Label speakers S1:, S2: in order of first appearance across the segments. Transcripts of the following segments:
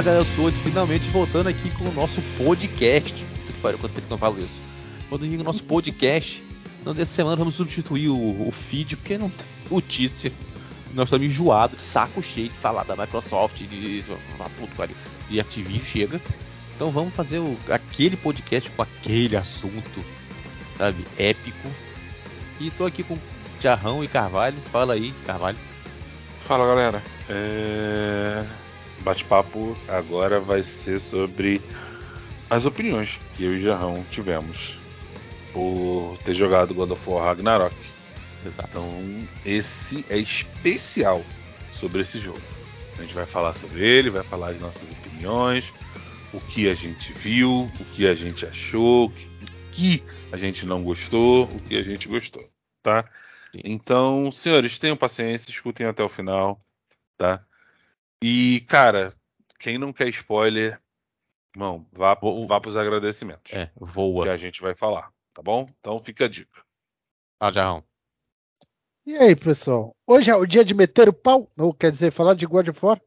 S1: Fala galera, eu sou o finalmente voltando aqui com o nosso podcast. Que pariu, quanto tempo que eu falo isso. Com o nosso podcast. Então, dessa semana vamos substituir o, o feed, porque não tem notícia. Nós estamos enjoados, de saco cheio de falar da Microsoft, de, de, Activision, chega. Então vamos fazer o, aquele podcast com aquele assunto, sabe, épico. E tô aqui com Jarrão e Carvalho. Fala aí, Carvalho.
S2: Fala galera. É... Bate-papo agora vai ser sobre as opiniões que eu e Jarrão tivemos por ter jogado God of War Ragnarok.
S1: Exato.
S2: Então, esse é especial sobre esse jogo. A gente vai falar sobre ele, vai falar as nossas opiniões, o que a gente viu, o que a gente achou, o que a gente não gostou, o que a gente gostou, tá? Sim. Então, senhores, tenham paciência, escutem até o final, tá? E, cara, quem não quer spoiler, irmão, vá, vá para os agradecimentos.
S1: É, voa.
S2: Que a gente vai falar, tá bom? Então fica a dica.
S1: Ah, Jarrão.
S3: E aí, pessoal? Hoje é o dia de meter o pau? Não quer dizer falar de God of War?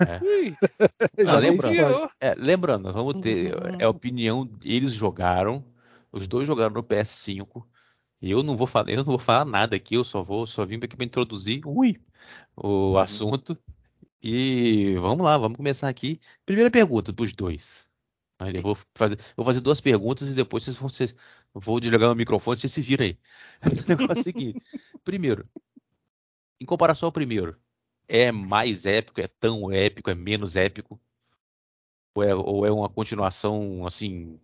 S1: É. Não, lembrando, é, lembrando, vamos ter. É a opinião. Eles jogaram. Os dois jogaram no PS5. Eu não vou falar, eu não vou falar nada aqui, eu só vou, só vim aqui para introduzir ui, o uhum. assunto. E vamos lá, vamos começar aqui. Primeira pergunta para os dois. Eu vou fazer, vou fazer duas perguntas e depois vocês vão, vocês, vou desligar o microfone e vocês se viram aí. Negócio é o seguinte. Primeiro, em comparação ao primeiro, é mais épico, é tão épico, é menos épico? Ou é, ou é uma continuação, assim,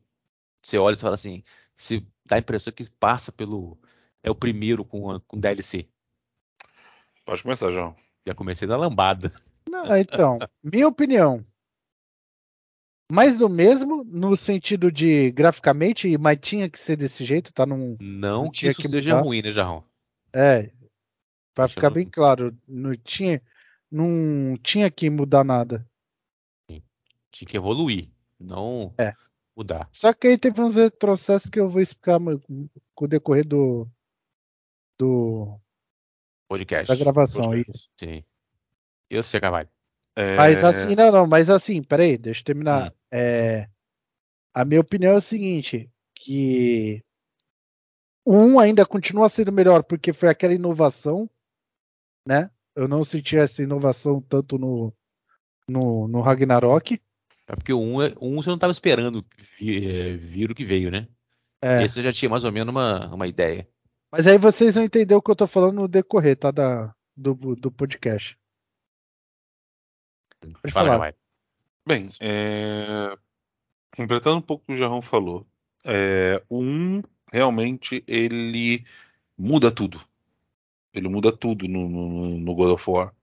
S1: você olha e fala assim, se dá a impressão que passa pelo. É o primeiro com, com DLC.
S2: Pode começar, João.
S1: Já comecei da lambada.
S3: Não, então, minha opinião. Mais do mesmo, no sentido de graficamente, mas tinha que ser desse jeito, tá? Num,
S1: não, não que isso que seja ruim, né, Jarrão?
S3: É. Pra Deixa ficar eu... bem claro, não tinha, não tinha que mudar nada.
S1: Tinha que evoluir, não
S3: é.
S1: mudar.
S3: Só que aí teve uns retrocessos que eu vou explicar com o decorrer do. do.
S1: podcast.
S3: Da gravação,
S1: podcast.
S3: isso.
S1: Sim. Eu sei, Carvalho.
S3: É... Mas assim, não, não, mas assim, peraí, deixa eu terminar. Hum. É, a minha opinião é o seguinte, que um ainda continua sendo melhor porque foi aquela inovação, né? Eu não senti essa inovação tanto no, no, no Ragnarok.
S1: É porque o 1, um, um você não estava esperando vir, é, vir, o que veio, né? É. Esse já tinha mais ou menos uma, uma ideia.
S3: Mas aí vocês vão entender o que eu tô falando no decorrer, tá? Da, do, do podcast.
S1: Pode Fala, falar.
S2: Bem, é... completando um pouco o que o Jarrão falou, é... o 1 realmente ele muda tudo. Ele muda tudo no, no, no God of War.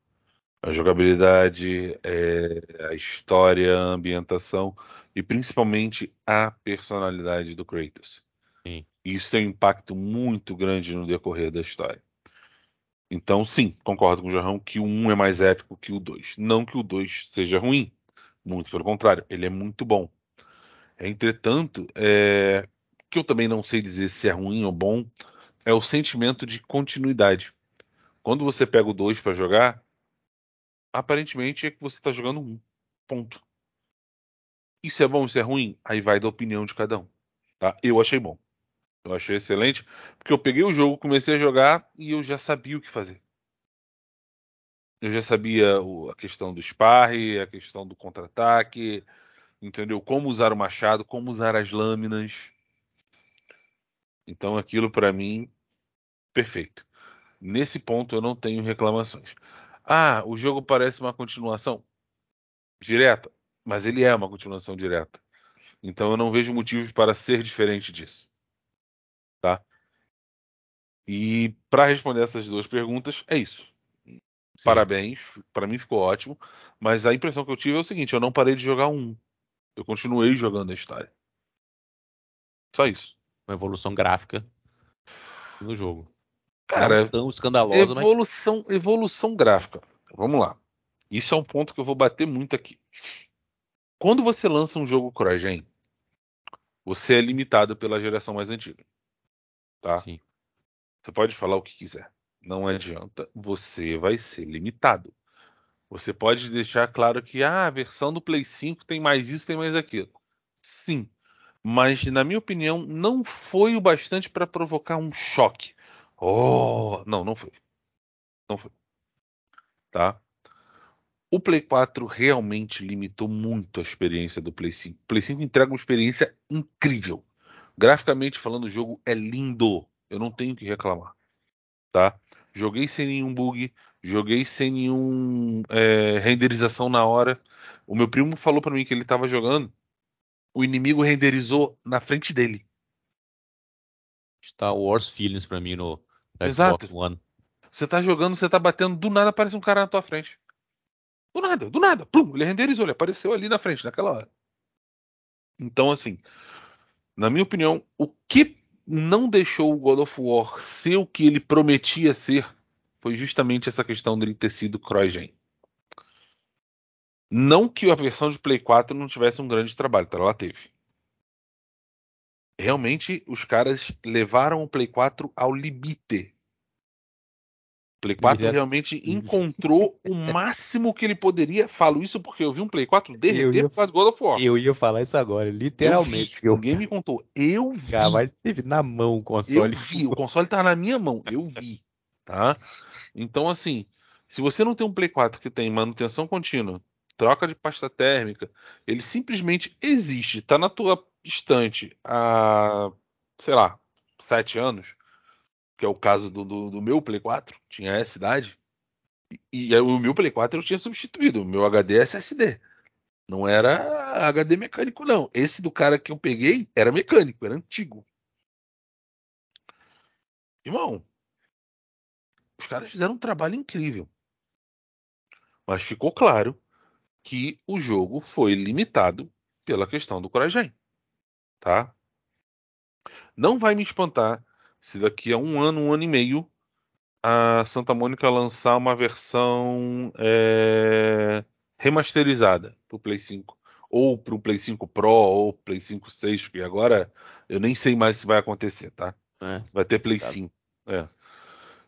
S2: A jogabilidade, é... a história, a ambientação e principalmente a personalidade do Kratos.
S1: Sim.
S2: Isso tem um impacto muito grande no decorrer da história. Então, sim, concordo com o Jarrão que o 1 é mais épico que o 2. Não que o 2 seja ruim, muito pelo contrário, ele é muito bom. Entretanto, é... que eu também não sei dizer se é ruim ou bom, é o sentimento de continuidade. Quando você pega o 2 para jogar, aparentemente é que você está jogando um. Ponto. Isso é bom, isso é ruim? Aí vai da opinião de cada um. Tá? Eu achei bom. Eu achei excelente, porque eu peguei o jogo, comecei a jogar e eu já sabia o que fazer. Eu já sabia a questão do sparre, a questão do contra-ataque, entendeu? Como usar o machado, como usar as lâminas. Então aquilo para mim perfeito. Nesse ponto eu não tenho reclamações. Ah, o jogo parece uma continuação direta, mas ele é uma continuação direta. Então eu não vejo motivos para ser diferente disso tá? E para responder essas duas perguntas, é isso. Sim. Parabéns, para mim ficou ótimo. Mas a impressão que eu tive é o seguinte: eu não parei de jogar um. Eu continuei jogando a história. Só isso.
S1: Uma evolução gráfica no jogo.
S2: Cara,
S1: não tão escandalosa,
S2: evolução, mas... evolução gráfica. Vamos lá. Isso é um ponto que eu vou bater muito aqui. Quando você lança um jogo CryGen, você é limitado pela geração mais antiga tá?
S1: Sim.
S2: Você pode falar o que quiser. Não adianta, você vai ser limitado. Você pode deixar claro que ah, a versão do Play 5 tem mais isso, tem mais aquilo. Sim, mas na minha opinião não foi o bastante para provocar um choque. Oh, não, não foi. Não foi. Tá? O Play 4 realmente limitou muito a experiência do Play 5. O Play 5 entrega uma experiência incrível. Graficamente falando, o jogo é lindo. Eu não tenho que reclamar. Tá? Joguei sem nenhum bug, joguei sem nenhum é, renderização na hora. O meu primo falou para mim que ele estava jogando, o inimigo renderizou na frente dele.
S1: Star Wars feelings para mim no
S2: Xbox One. Você tá jogando, você tá batendo, do nada aparece um cara na tua frente. Do nada, do nada. Plum, ele renderizou, ele apareceu ali na frente, naquela hora. Então, assim, na minha opinião, o que não deixou o God of War ser o que ele prometia ser foi justamente essa questão dele ter sido CryGen. Não que a versão de Play 4 não tivesse um grande trabalho, tá? ela teve. Realmente, os caras levaram o Play 4 ao limite. Play 4 já... realmente encontrou o máximo que ele poderia. Falo isso porque eu vi um Play 4 derreter
S1: ia...
S2: por causa do God of War.
S1: Eu ia falar isso agora, literalmente.
S2: Eu vi, Ninguém me contou. Eu vi.
S1: Cara, mas teve na mão o console.
S2: Eu vi, o console tá na minha mão. Eu vi. Tá? Então, assim, se você não tem um Play 4 que tem manutenção contínua, troca de pasta térmica, ele simplesmente existe, tá na tua estante há, sei lá, sete anos que é o caso do, do, do meu Play 4, tinha essa idade. E, e, o meu Play 4 eu tinha substituído, o meu HD é SSD. Não era HD mecânico, não. Esse do cara que eu peguei era mecânico, era antigo. Irmão, os caras fizeram um trabalho incrível. Mas ficou claro que o jogo foi limitado pela questão do Coragen. Tá? Não vai me espantar se daqui a um ano, um ano e meio, a Santa Mônica lançar uma versão é, remasterizada para o Play 5, ou para o Play 5 Pro, ou Play 5 6, porque agora eu nem sei mais se vai acontecer, tá? É, vai ter Play tá. 5. É.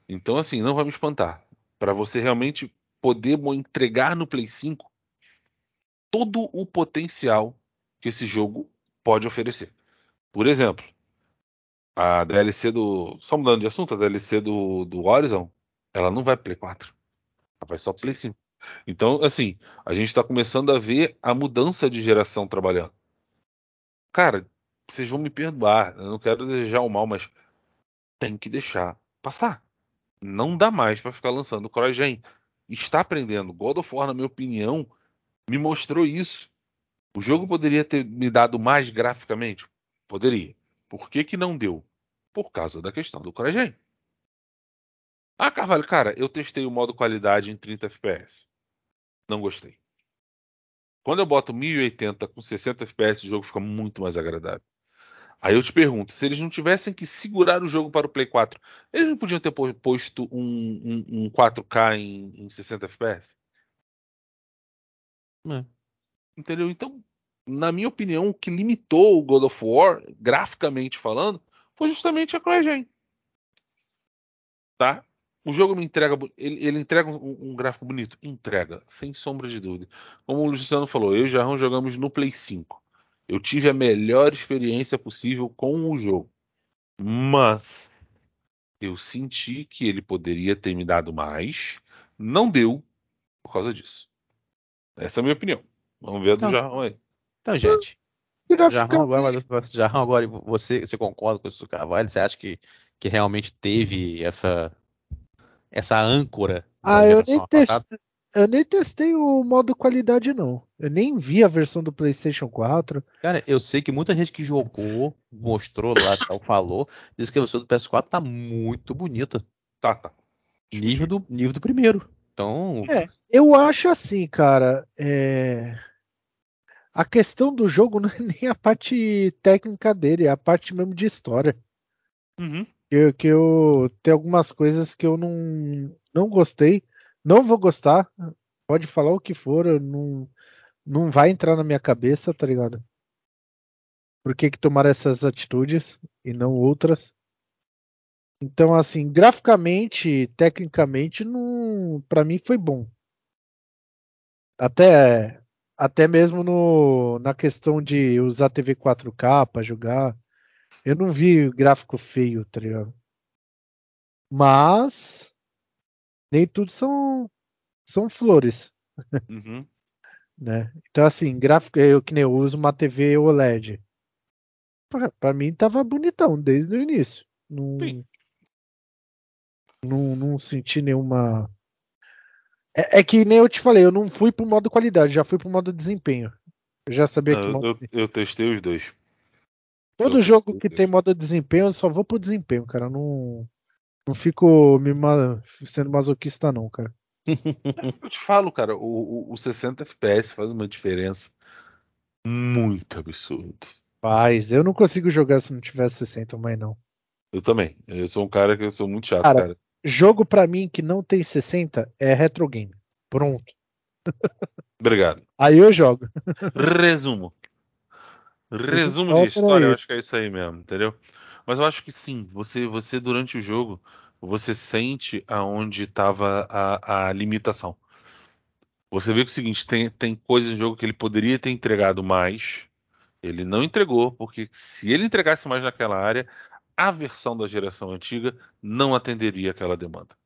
S2: Então, assim, não vai me espantar. Para você realmente poder entregar no Play 5 todo o potencial que esse jogo pode oferecer. Por exemplo, a DLC do. Só mudando de assunto, a DLC do, do Horizon, ela não vai Play 4. Ela vai só Play 5. Então, assim, a gente está começando a ver a mudança de geração trabalhando. Cara, vocês vão me perdoar, eu não quero desejar o mal, mas tem que deixar passar. Não dá mais para ficar lançando CryGen. Está aprendendo. God of War, na minha opinião, me mostrou isso. O jogo poderia ter me dado mais graficamente? Poderia. Por que, que não deu? Por causa da questão do CryGen. Ah, Carvalho, cara, eu testei o modo qualidade em 30 FPS. Não gostei. Quando eu boto 1080 com 60 FPS, o jogo fica muito mais agradável. Aí eu te pergunto, se eles não tivessem que segurar o jogo para o Play 4, eles não podiam ter posto um, um, um 4K em, em 60 FPS? É. Entendeu? Então, na minha opinião, o que limitou o God of War, graficamente falando, foi justamente a CryGen. Tá? O jogo me entrega, ele, ele entrega um, um, gráfico bonito? Entrega, sem sombra de dúvida. Como o Luciano falou, eu e o Jarrão jogamos no Play 5. Eu tive a melhor experiência possível com o jogo. Mas eu senti que ele poderia ter me dado mais. Não deu por causa disso. Essa é a minha opinião. Vamos ver a do então, Jarrão aí.
S1: Então, gente. Jarrão agora, Jarrão agora, você, você concorda com isso do Carvalho? Você acha que, que realmente teve essa, essa âncora?
S3: Ah, eu nem, testei, eu nem testei o modo qualidade, não. Eu nem vi a versão do PlayStation 4.
S1: Cara, eu sei que muita gente que jogou, mostrou lá, tal, falou, disse que a versão do PS4 tá muito bonita.
S2: Tá, tá.
S1: Nível do, nível do primeiro. Então.
S3: É, eu acho assim, cara. É a questão do jogo não é nem a parte técnica dele, é a parte mesmo de história.
S2: Uhum.
S3: Que, que eu tem algumas coisas que eu não, não gostei, não vou gostar. Pode falar o que for, não, não vai entrar na minha cabeça, tá ligado? Por que, que tomaram essas atitudes e não outras? Então, assim, graficamente, tecnicamente, não, para mim foi bom. Até, até mesmo no, na questão de usar TV 4K para jogar, eu não vi gráfico feio, tá ligado? Mas nem tudo são, são flores.
S2: Uhum.
S3: né? Então, assim, gráfico, eu que nem eu uso uma TV OLED. Pra mim tava bonitão desde o início. Não,
S2: Sim.
S3: não, não senti nenhuma. É, é que nem eu te falei, eu não fui pro modo qualidade, já fui pro modo desempenho. Eu já sabia
S2: Não,
S3: que
S2: eu,
S3: modo...
S2: eu, eu testei os dois.
S3: todo
S2: eu
S3: jogo que tem modo desempenho, eu só vou pro desempenho, cara. Eu Não, não fico me ma- sendo masoquista, não, cara.
S2: Eu te falo, cara, o, o, o 60 FPS faz uma diferença muito absurda.
S3: Mas eu não consigo jogar se não tiver 60 mais, não.
S2: Eu também. Eu sou um cara que eu sou muito chato,
S3: Cara,
S2: cara.
S3: Jogo pra mim que não tem 60 é retro game. Pronto.
S2: Obrigado.
S3: Aí eu jogo.
S2: Resumo. Resumo de história, eu acho que é isso aí mesmo, entendeu? Mas eu acho que sim, você, você durante o jogo, você sente aonde estava a, a limitação. Você vê que é o seguinte, tem, tem coisas no jogo que ele poderia ter entregado mais, ele não entregou, porque se ele entregasse mais naquela área, a versão da geração antiga não atenderia aquela demanda.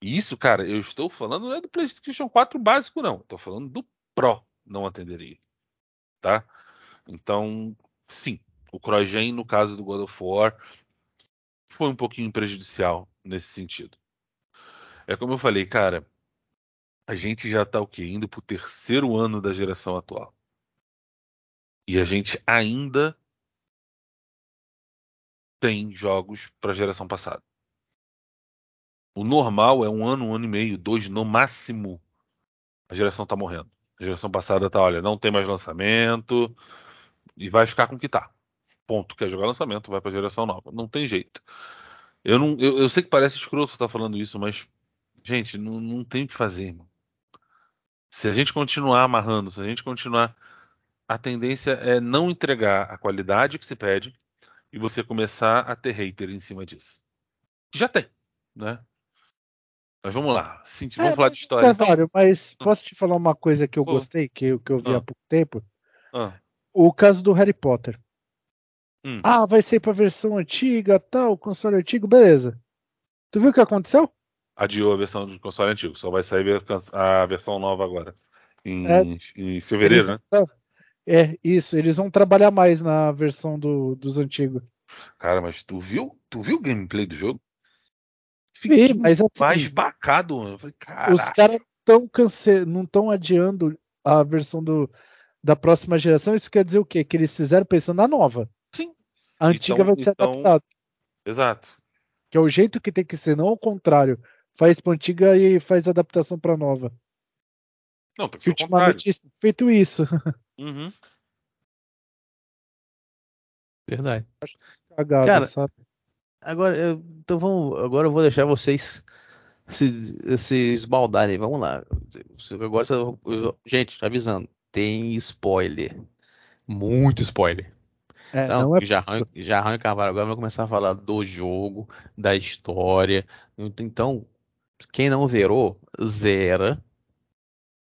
S2: E isso, cara, eu estou falando não é do PlayStation 4 básico, não. Estou falando do Pro não atenderia, tá? Então, sim, o CrossGen, no caso do God of War, foi um pouquinho prejudicial nesse sentido. É como eu falei, cara, a gente já tá o quê? Indo pro terceiro ano da geração atual. E a gente ainda tem jogos para a geração passada. O normal é um ano, um ano e meio, dois no máximo. A geração tá morrendo. A geração passada tá, olha, não tem mais lançamento e vai ficar com o que tá. Ponto. Quer jogar lançamento, vai pra geração nova. Não tem jeito. Eu, não, eu, eu sei que parece escroto estar falando isso, mas, gente, não, não tem o que fazer, irmão. Se a gente continuar amarrando, se a gente continuar. A tendência é não entregar a qualidade que se pede e você começar a ter hater em cima disso. Já tem, né? Mas vamos lá. Sim, vamos
S3: É,
S2: falar de história.
S3: Carvalho, mas posso te falar uma coisa que eu gostei, que, eu- que eu vi há
S2: Ah.
S3: pouco tempo?
S2: Ah,
S3: O caso do Harry Potter.
S2: hum.
S3: Ah, vai ser pra versão antiga, tal, console antigo, beleza. Tu viu o que aconteceu?
S2: Adiou a versão do console antigo. Só vai sair a versão nova agora. Em,
S3: É,
S2: em fevereiro, né?
S3: É, isso, eles vão trabalhar mais na versão do- dos antigos.
S2: Cara, mas tu viu? Tu viu o gameplay do jogo?
S3: Vi,
S2: Fiquei
S3: mas assim,
S2: mais bacado, mano. Falei,
S3: Os caras tão cance... não estão adiando a versão do... da próxima geração. Isso quer dizer o quê? Que eles fizeram pensando na nova.
S2: Sim.
S3: A antiga
S2: Então-
S3: vai ser
S2: então-
S3: adaptada.
S2: Exato.
S3: Que é o jeito que tem que ser, não ao contrário. Faz pra antiga e faz adaptação pra nova.
S2: Não, que contrário.
S3: ultimamente tem feito isso.
S2: Uhum.
S1: Verdade.
S3: Cagada,
S1: Cara,
S3: sabe?
S1: Agora, eu, então vamos, agora eu vou deixar vocês se, se esbaldarem. Vamos lá. Agora, gente, avisando, tem spoiler. Muito spoiler.
S3: É,
S1: Então,
S3: não é
S1: Jarrão, Jarrão e Carvalho agora vão começar a falar do jogo, da história. Então, quem não zerou, zera.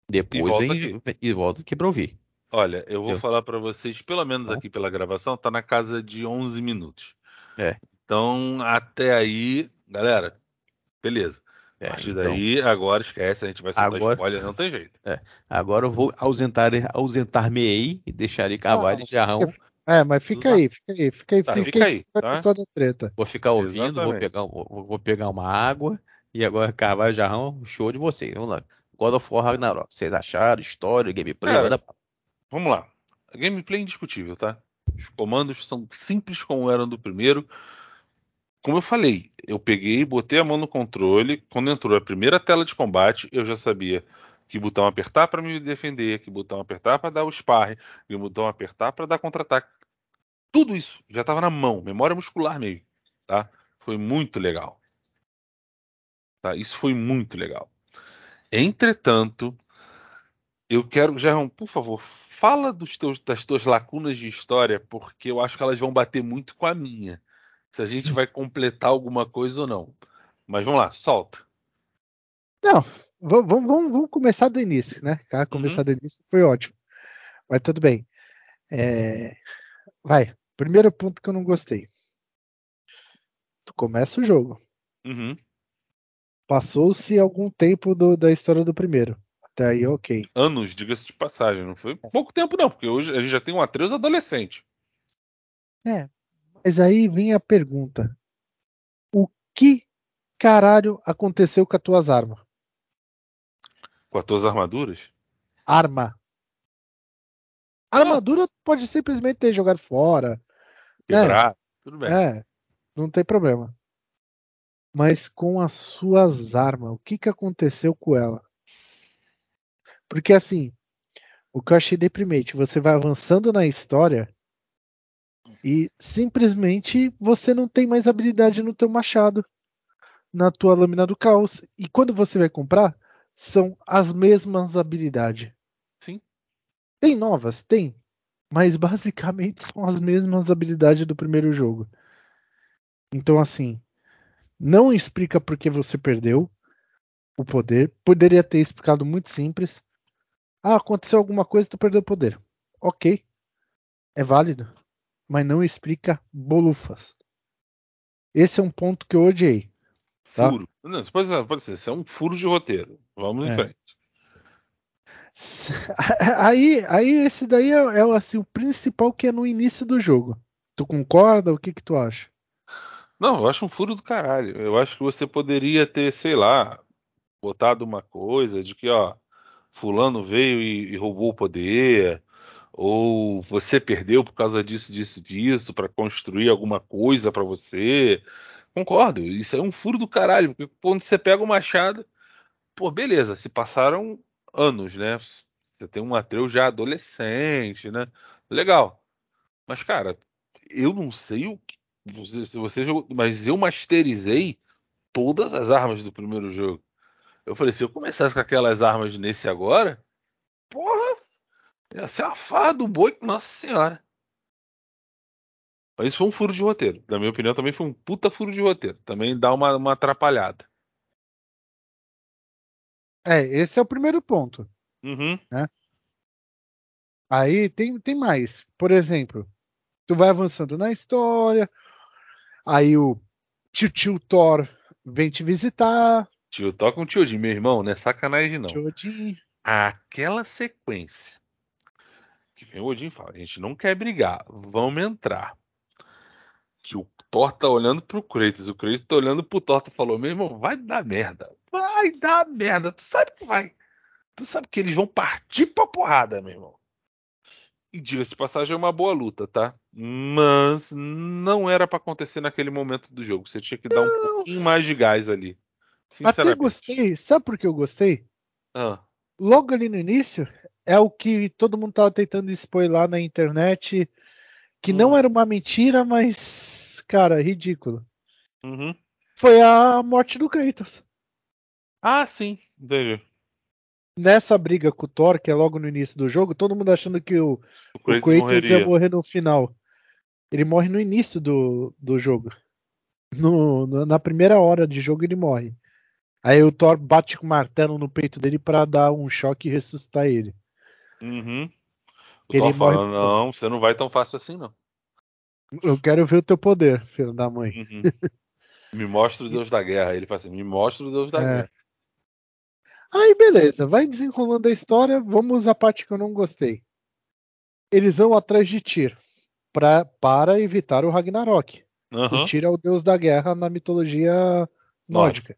S1: Depois
S2: volta
S1: vem, e volta aqui pra ouvir.
S2: Olha, eu vou
S1: Eu-
S2: falar pra vocês, pelo menos
S1: Tá.
S2: aqui pela gravação, tá na casa de 11 minutos.
S1: É.
S2: Então, até aí, galera, beleza.
S1: É,
S2: a partir
S1: então,
S2: daí, agora esquece, a gente vai soltar
S1: Agora-
S2: spoiler, não tem jeito.
S1: agora eu vou ausentar, ausentar-me aí e deixar Carvalho
S3: Não,
S1: e Jarrão.
S3: É, mas fica
S2: Tá.
S3: aí, fica aí, fica aí,
S2: Tá,
S3: fica,
S2: fica aí,
S3: vai
S2: tá?
S3: gostar da treta.
S1: Vou ficar ouvindo, vou pegar, vou, vou pegar uma água. E agora, Carvalho e Jarrão, show de vocês. Vamos lá. God of War Ragnarok. Vocês acharam? História, gameplay?
S2: Cara, Vamos lá. A gameplay é indiscutível, tá? Os comandos são simples como eram do primeiro. Como eu falei, eu peguei, botei a mão no controle. Quando entrou a primeira tela de combate, eu já sabia que botão apertar para me defender, que botão apertar para dar o sparring, que botão apertar para dar contra-ataque. Tudo isso já estava na mão, memória muscular mesmo, tá? Foi muito legal. Tá? Isso foi muito legal. Entretanto, eu quero, Gerão, por favor, fala dos teus, das tuas lacunas de história, porque eu acho que elas vão bater muito com a minha. Se a gente vai completar alguma coisa ou não. Mas vamos lá, solta.
S3: Não, vamos, vamos, vamos começar do início, né? Tá? Começar uhum. do início foi ótimo. Mas tudo bem. É... Vai. Primeiro ponto que eu não gostei. Tu começa o jogo.
S2: Uhum.
S3: Passou-se algum tempo do, da história do primeiro. Até aí, ok.
S2: Anos, diga-se de passagem. Não foi pouco tempo, não, porque hoje a gente já tem um Atreus adolescente.
S3: É. Mas aí vem a pergunta: O que caralho aconteceu com as tuas armas?
S2: Com as tuas armaduras?
S3: Arma. A armadura pode simplesmente ter jogado fora.
S2: Quebrar, é, tudo bem.
S3: É, não tem problema. Mas com as suas armas, o que, que aconteceu com ela? Porque assim, o que eu achei deprimente, você vai avançando na história e simplesmente você não tem mais habilidade no teu machado, na tua lâmina do caos. E quando você vai comprar, são as mesmas habilidades.
S2: Sim.
S3: Tem novas? Tem. Mas basicamente são as mesmas habilidades do primeiro jogo. Então, assim, não explica por que você perdeu o poder. Poderia ter explicado muito simples. Ah, aconteceu alguma coisa, tu perdeu o poder. Ok. É válido. Mas não explica bolufas. Esse é um ponto que eu odiei. Tá?
S2: Furo. Não, pode, pode ser, isso é um furo de roteiro. Vamos em é. frente.
S3: Aí, aí esse daí é, é, assim, o principal que é no início do jogo. Tu concorda? O que que tu acha?
S2: Não, eu acho um furo do caralho. Eu acho que você poderia ter, sei lá, botado uma coisa de que, ó, fulano veio e, e roubou o poder, ou você perdeu por causa disso, disso, disso, para construir alguma coisa para você. Concordo, isso é um furo do caralho, porque quando você pega o machado, pô, beleza, se passaram anos, né? Você tem um Atreus já adolescente, né? Legal. Mas, cara, eu não sei o que. Se você jogou, mas eu masterizei todas as armas do primeiro jogo. Eu falei, se eu começasse com aquelas armas nesse agora, porra, ia ser a farra do boi, nossa senhora. Mas isso foi um furo de roteiro. Na minha opinião, também foi um puta furo de roteiro. Também dá uma, uma atrapalhada.
S3: É, esse é o primeiro ponto.
S2: Uhum.
S3: Né? Aí tem, tem mais. Por exemplo, tu vai avançando na história, aí o tio, tio Thor vem te visitar.
S2: Tio Thor com o tio Jim, meu irmão, não é sacanagem não.
S3: Tio Jim.
S2: Aquela sequência que vem o Odin e fala, a gente não quer brigar, vamos entrar. Que o Thor tá olhando pro Kratos, o Kratos tá olhando pro Thor e falou, meu irmão, vai dar merda vai dar merda. Tu sabe que vai. Tu sabe que eles vão partir pra porrada, meu irmão. E diga-se de passagem, é uma boa luta, tá? Mas não era para acontecer naquele momento do jogo. Você tinha que dar um pouquinho mais de gás ali.
S3: Até gostei. Sabe por que eu gostei?
S2: Ah.
S3: Logo ali no início, é o que todo mundo tava tentando expor lá na internet. Que hum. não era uma mentira, mas, cara, ridículo.
S2: Uhum.
S3: Foi a morte do Kratos.
S2: Ah, sim, entendi.
S3: Nessa briga com o Thor, que é logo no início do jogo, todo mundo achando que o, o Kratos, o Kratos ia morrer no final. Ele morre no início do, do jogo. No, na primeira hora de jogo ele morre. Aí o Thor bate com o martelo no peito dele para dar um choque e ressuscitar ele.
S2: Uhum. O ele Thor morre... fala, não, você não vai tão fácil assim, não.
S3: Eu quero ver o teu poder, filho da mãe.
S2: Uhum. Me mostra o Deus da Guerra. Ele fala assim, me mostra o Deus da é. Guerra.
S3: Aí beleza, vai desenrolando a história, vamos à parte que eu não gostei. Eles vão atrás de Tyr pra, para evitar o Ragnarok.
S2: Uhum.
S3: O Tyr é o deus da guerra na mitologia nórdica.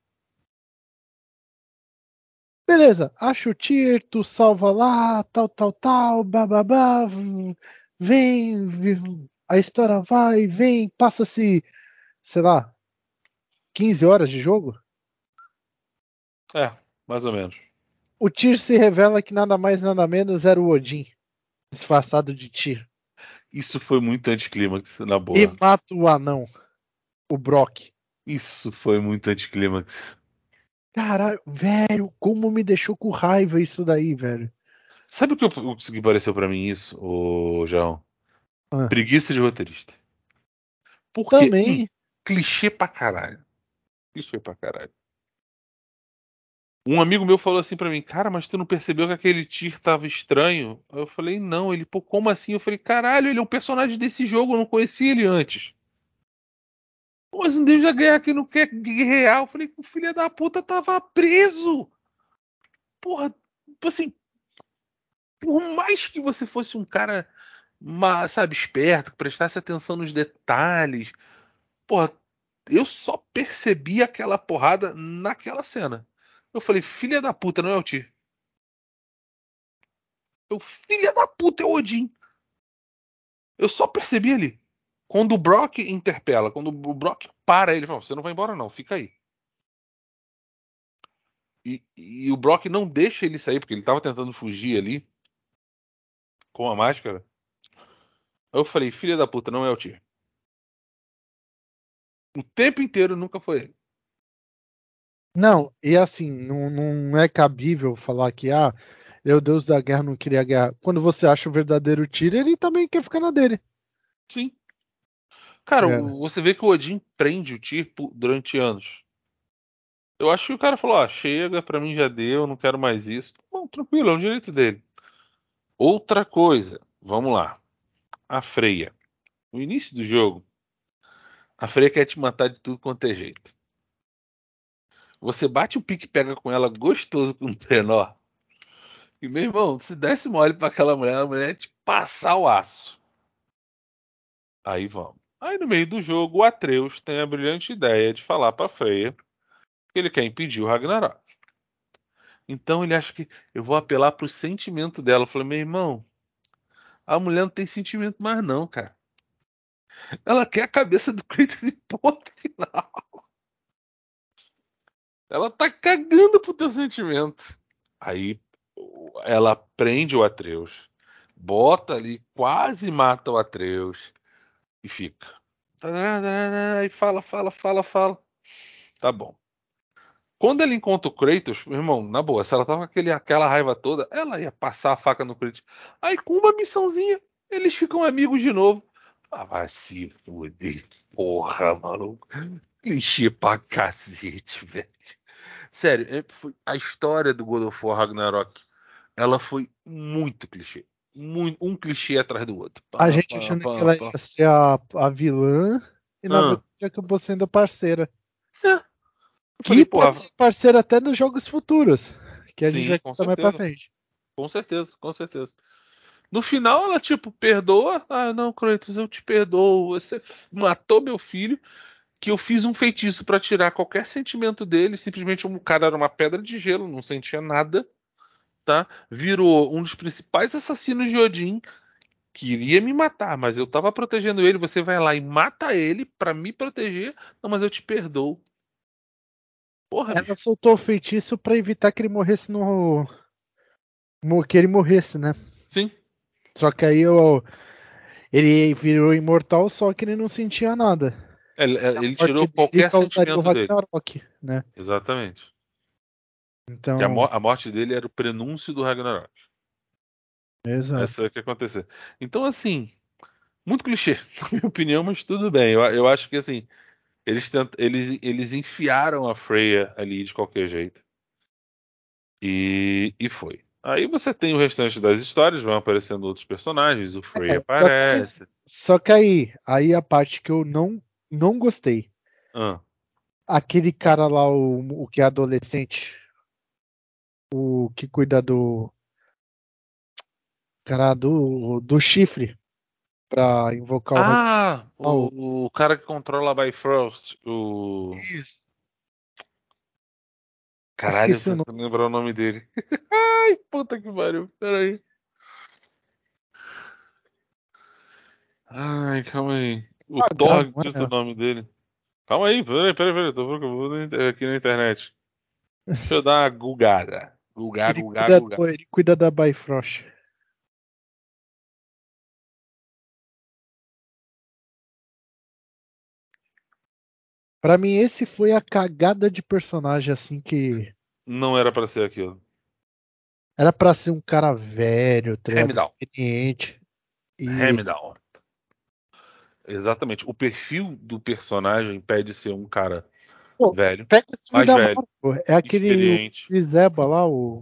S3: Beleza, acha o Tyr, tu salva lá, tal, tal, tal, bababá, vem, a história vai, vem, passa-se, sei lá, 15 horas de jogo?
S2: É, mais ou menos.
S3: O Tyr se revela que nada mais nada menos era o Odin, disfarçado de Tyr.
S2: Isso foi muito anticlímax, na boa.
S3: E mata o anão, o Brock.
S2: Isso foi muito anticlímax.
S3: Caralho, velho, como me deixou com raiva isso daí, velho.
S2: Sabe o que, o que pareceu para mim isso, o João? Ah. Preguiça de roteirista. Porque
S3: Também.
S2: clichê pra caralho. Clichê pra caralho. Um amigo meu falou assim para mim, cara, mas tu não percebeu que aquele Tyr tava estranho? Eu falei, não. Ele, pô, como assim? Eu falei, caralho, ele é um personagem desse jogo, eu não conhecia ele antes. Mas um Deus da guerra que não quer guerrear. Eu falei, o filho da puta tava preso. Porra, tipo assim, por mais que você fosse um cara, sabe, esperto, que prestasse atenção nos detalhes, porra, eu só percebi aquela porrada naquela cena. Eu falei, filha da puta, não é o Tyr. Eu, filha da puta, é o Odin. Eu só percebi ali. Quando o Brock interpela, quando o Brock para ele, fala, você não vai embora não, fica aí. E, e, o Brock não deixa ele sair, porque ele estava tentando fugir ali com a máscara. Eu falei, filha da puta, não é o Tyr. O tempo inteiro nunca foi ele.
S3: Não, e assim, não, não é cabível falar que, ah, eu, Deus da guerra, não queria guerra. Quando você acha o verdadeiro Tyr, ele também quer ficar na dele.
S2: Sim. Cara, é. você vê que o Odin prende o Tyr durante anos. Eu acho que o cara falou: ah, chega, pra mim já deu, não quero mais isso. Bom, tranquilo, é um direito dele. Outra coisa, vamos lá. A Freia. No início do jogo, a Freia quer te matar de tudo quanto é jeito. Você bate o pique pega com ela gostoso com o trenó. E meu irmão, se desse mole para aquela mulher, a mulher ia te passar o aço. Aí vamos. Aí no meio do jogo, o Atreus tem a brilhante ideia de falar para Freya que ele quer impedir o Ragnarok. Então ele acha que eu vou apelar pro sentimento dela. Eu falei, meu irmão, a mulher não tem sentimento mais não, cara. Ela quer a cabeça do Kratos e ponto final. Ela tá cagando pro teu sentimento. Aí ela prende o Atreus, bota ali, quase mata o Atreus e fica. E fala, fala, fala, fala. Tá bom. Quando ele encontra o Kratos, meu irmão, na boa, se ela tava com aquele, aquela raiva toda, ela ia passar a faca no Kratos. Aí com uma missãozinha, eles ficam amigos de novo. Ah, vai se foder. Porra, maluco. Clichê pra cacete, velho. Sério, é, a história do God of War Ragnarok, ela foi muito clichê muito, um clichê atrás do outro.
S3: Pá, a gente pá, achando pá, que ela ia ser a, a vilã e na ah. verdade acabou sendo parceira. É. Que falei, pode ser parceira até nos jogos futuros. Que a Sim, gente vai mais pra frente.
S2: Com certeza, com certeza. No final, ela, tipo, perdoa. Ah, não, Kratos, eu te perdoo. Você matou meu filho. Que eu fiz um feitiço para tirar qualquer sentimento dele. Simplesmente o cara era uma pedra de gelo, não sentia nada tá? Virou um dos principais assassinos de Odin. Queria me matar, mas eu tava protegendo ele. Você vai lá e mata ele para me proteger. Não, mas eu te perdoo.
S3: Porra, Ela bicho. soltou o feitiço para evitar que ele morresse no. Que ele morresse, né?
S2: Sim.
S3: Só que aí eu... ele virou imortal, só que ele não sentia nada.
S2: Ele, ele tirou qualquer sentimento dele.
S3: Né?
S2: Exatamente.
S3: Então...
S2: A, mo a, morte dele era o prenúncio do Ragnarok.
S3: Exato.
S2: Essa é o que aconteceu. Então, assim, muito clichê, na minha opinião, mas tudo bem. Eu, eu acho que, assim, eles, tent... eles, eles enfiaram a Freya ali de qualquer jeito. E, e foi. Aí você tem o restante das histórias, vão aparecendo outros personagens, o Freya é, aparece.
S3: Só que, só que, aí, aí a parte que eu não, não gostei.
S2: Ah.
S3: Aquele cara lá, o, o que é adolescente, o que cuida do cara do, do chifre para invocar
S2: ah, o Ah, o, o, cara que controla a Bifrost, o
S3: Isso.
S2: Caralho, eu não lembrar o nome dele. Ai, puta que pariu. Peraí. Ai, calma aí. O ah, Thor diz é. o nome dele. Calma aí, peraí, peraí, peraí. Tô aqui na internet. Deixa eu dar uma gugada. Lugar,
S3: ele
S2: lugar,
S3: cuida,
S2: lugar.
S3: Ele cuida da Bifrost. Pra mim, esse foi a cagada de personagem assim que.
S2: Não era para ser aquilo.
S3: Era para ser um cara velho,
S2: experiente. E... Hamdown. Exatamente. O perfil do personagem pede ser um cara Pô, velho.
S3: Pega esse mais velho. É aquele Zeba lá, o.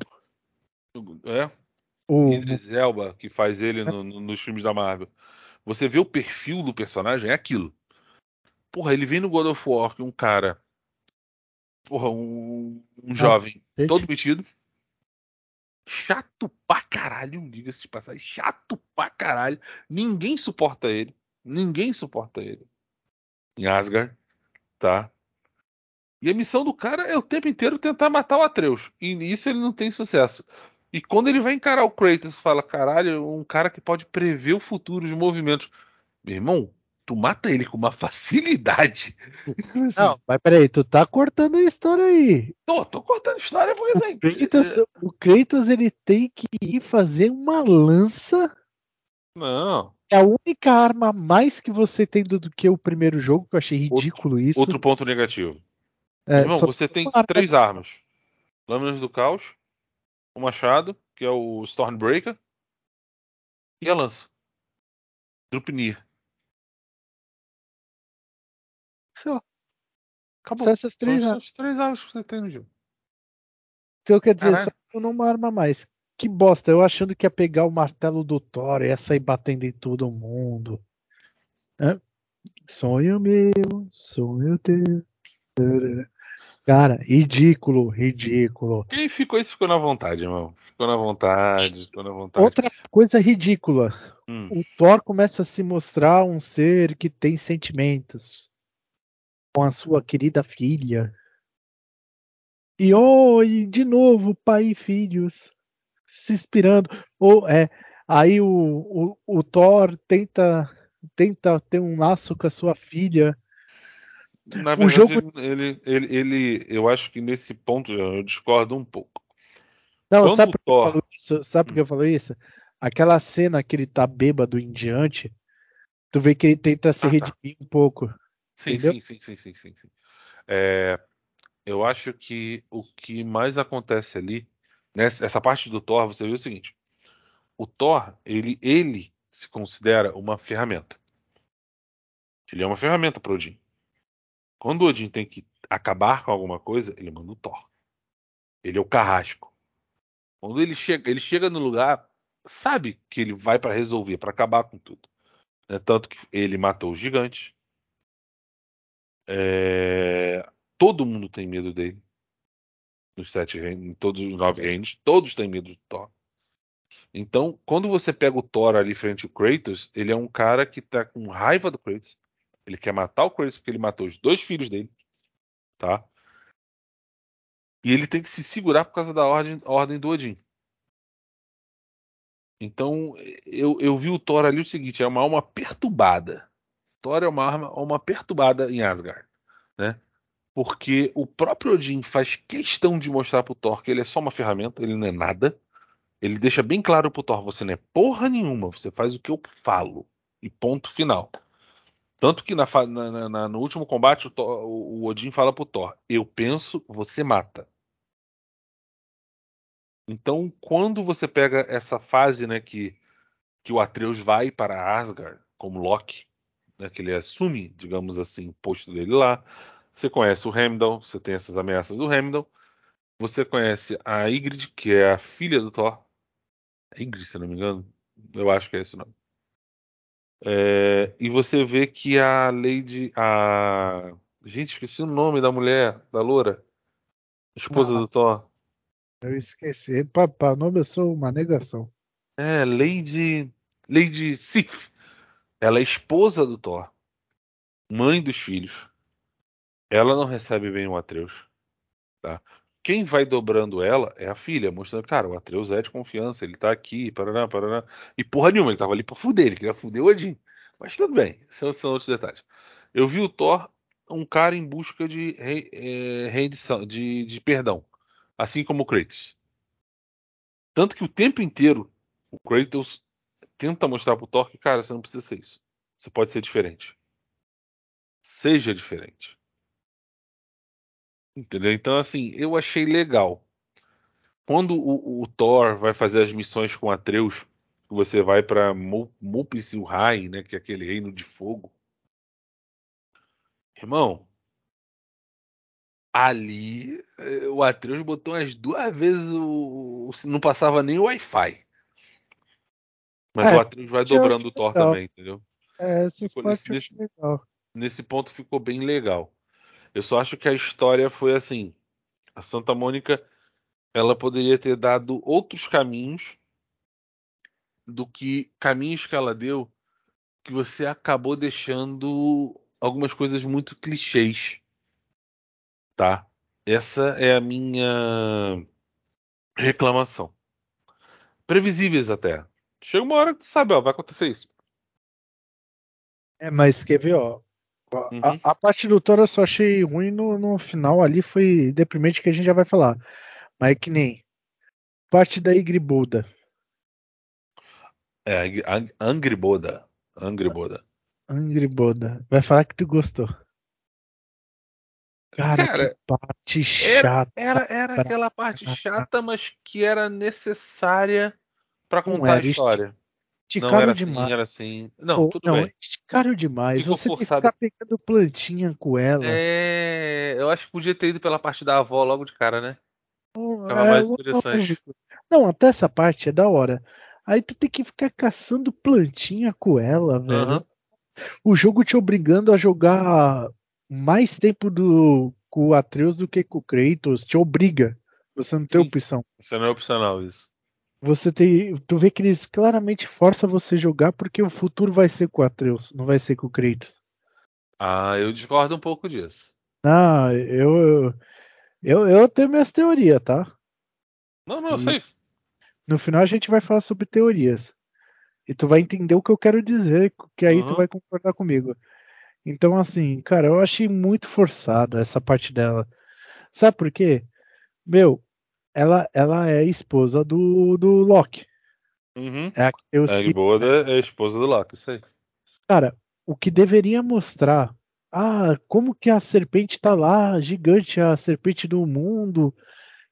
S2: É? O Idris Elba, que faz ele no, no, nos filmes da Marvel. Você vê o perfil do personagem, é aquilo. Porra, ele vem no God of War, que um cara. Porra, um, um ah, jovem todo metido. Chato pra caralho, diga-se de passagem. Chato pra caralho. Ninguém suporta ele. Ninguém suporta ele. Em Asgard, tá? E a missão do cara é o tempo inteiro tentar matar o Atreus. E nisso ele não tem sucesso. E quando ele vai encarar o Kratos, fala: caralho, um cara que pode prever o futuro, os movimentos. Meu irmão, tu mata ele com uma facilidade.
S3: Não, mas peraí, tu tá cortando a história aí.
S2: Tô, tô cortando a história porque assim.
S3: O Kratos, é... o Kratos ele tem que ir fazer uma lança.
S2: Não.
S3: É a única arma mais que você tem do, do que o primeiro jogo, que eu achei ridículo
S2: outro,
S3: isso.
S2: Outro ponto negativo. É, Irmão, você tem três armas: Lâminas do Caos, o Machado, que é o Stormbreaker, e a lança. Drupnir.
S3: Só. Acabou. Só essas três
S2: armas. As três armas que você tem no jogo.
S3: Então quer dizer, Caralho. só uma arma mais. Que bosta, eu achando que ia pegar o martelo do Thor e ia sair batendo em todo mundo. É. Sonho meu, sonho teu. Cara, ridículo, ridículo.
S2: Quem ficou isso ficou na vontade, irmão. Ficou na vontade, ficou na vontade.
S3: Outra coisa ridícula. Hum. O Thor começa a se mostrar um ser que tem sentimentos com a sua querida filha. E oh, e de novo, pai e filhos se inspirando. Ou é, aí o, o, o Thor tenta tenta ter um laço com a sua filha
S2: na verdade, jogo... ele, ele, ele, eu acho que nesse ponto eu discordo um pouco.
S3: Não, Quando sabe por que, eu falo isso? sabe por que eu falo isso? Aquela cena que ele tá bêbado em diante, tu vê que ele tenta se ah, tá. redimir tá. um pouco.
S2: Sim, sim, sim, sim, sim, sim, sim. É, eu acho que o que mais acontece ali, nessa essa parte do Thor, você viu o seguinte: o Thor, ele, ele se considera uma ferramenta. Ele é uma ferramenta para Odin. Quando Odin tem que acabar com alguma coisa, ele manda o Thor. Ele é o carrasco. Quando ele chega, ele chega no lugar, sabe que ele vai para resolver, para acabar com tudo. É tanto que ele matou os gigantes. É... Todo mundo tem medo dele. Nos sete reinos, em todos os nove reinos, todos têm medo do Thor. Então, quando você pega o Thor ali frente ao Kratos, ele é um cara que tá com raiva do Kratos. Ele quer matar o Kratos porque ele matou os dois filhos dele, tá? E ele tem que se segurar por causa da ordem, ordem do Odin. Então, eu, eu vi o Thor ali o seguinte: é uma alma perturbada. Thor é uma uma perturbada em Asgard, né? Porque o próprio Odin faz questão de mostrar pro Thor que ele é só uma ferramenta, ele não é nada. Ele deixa bem claro pro Thor: você não é porra nenhuma, você faz o que eu falo. E ponto final. Tanto que na, na, na, no último combate o, Thor, o, Odin fala pro Thor: Eu penso, você mata. Então, quando você pega essa fase, né, que, que o Atreus vai para Asgard como Loki, né, que ele assume, digamos assim, o posto dele lá. Você conhece o Heimdall, você tem essas ameaças do Heimdall. Você conhece a Ygritte, que é a filha do Thor. É Ygritte, se não me engano. Eu acho que é esse o nome. É, e você vê que a Lady. A... Gente, esqueci o nome da mulher, da loura. Esposa ah, do Thor.
S3: Eu esqueci. O nome eu sou uma negação.
S2: É, Lady. Lady Sif. Ela é esposa do Thor. Mãe dos filhos. Ela não recebe bem o Atreus. Tá? Quem vai dobrando ela é a filha, mostrando, cara, o Atreus é de confiança, ele tá aqui, paraná, paraná. E porra nenhuma, ele tava ali pra fuder, ele queria fuder o Odin. Mas tudo bem, são, são outros detalhes. Eu vi o Thor um cara em busca de re, é, rendição, de, de perdão, assim como o Kratos. Tanto que o tempo inteiro o Kratos tenta mostrar pro Thor que, cara, você não precisa ser isso. Você pode ser diferente. Seja diferente. Entendeu? Então, assim, eu achei legal. Quando o, o Thor vai fazer as missões com Atreus, você vai para Muspelheim, né, que é aquele reino de fogo. Irmão, ali eh, o Atreus botou umas duas vezes o. Não passava nem o Wi-Fi. Mas é, o Atreus vai dobrando o Thor legal. também, entendeu?
S3: É, partes
S2: nesse, nesse ponto ficou bem legal. Eu só acho que a história foi assim. A Santa Mônica ela poderia ter dado outros caminhos do que caminhos que ela deu que você acabou deixando algumas coisas muito clichês tá? Essa é a minha reclamação. Previsíveis até. Chega uma hora que tu sabe, ó, vai acontecer isso.
S3: É, mas quer ver, ó. Uhum. A, a, parte do Thor eu só achei ruim no, no final ali, foi deprimente que a gente já vai falar. Mas é que nem. Parte da Igriboda.
S2: É, Angriboda. Angriboda.
S3: Angriboda. Vai falar que tu gostou. Cara, Cara que parte chata.
S2: Era, era, era aquela parte chata, mas que era necessária para contar a história.
S3: Esticaram
S2: não era
S3: demais.
S2: assim, era assim. Não, Pô, tudo
S3: não,
S2: bem.
S3: Esticaram demais. Ficou Você forçado. tem que ficar pegando plantinha com ela.
S2: É, eu acho que podia ter ido pela parte da avó logo de cara, né? Ficava é, mais interessante.
S3: Não, até essa parte é da hora. Aí tu tem que ficar caçando plantinha com ela, velho. Uhum. O jogo te obrigando a jogar mais tempo do, com o Atreus do que com o Kratos, te obriga. Você não tem Sim, opção.
S2: Você não é opcional isso.
S3: Você tem. Tu vê que eles claramente forçam você jogar porque o futuro vai ser com o Atreus, não vai ser com o Kratos.
S2: Ah, eu discordo um pouco disso.
S3: Ah, eu. Eu, eu tenho minhas teorias, tá?
S2: Não, não, eu sei.
S3: No final a gente vai falar sobre teorias. E tu vai entender o que eu quero dizer, que aí uhum. tu vai concordar comigo. Então, assim, cara, eu achei muito forçada essa parte dela. Sabe por quê? Meu, ela, ela é esposa do, do Loki.
S2: Uhum. É a, a Boda é a esposa do Loki, isso aí.
S3: Cara, o que deveria mostrar. Ah, como que a serpente tá lá, gigante, a serpente do mundo,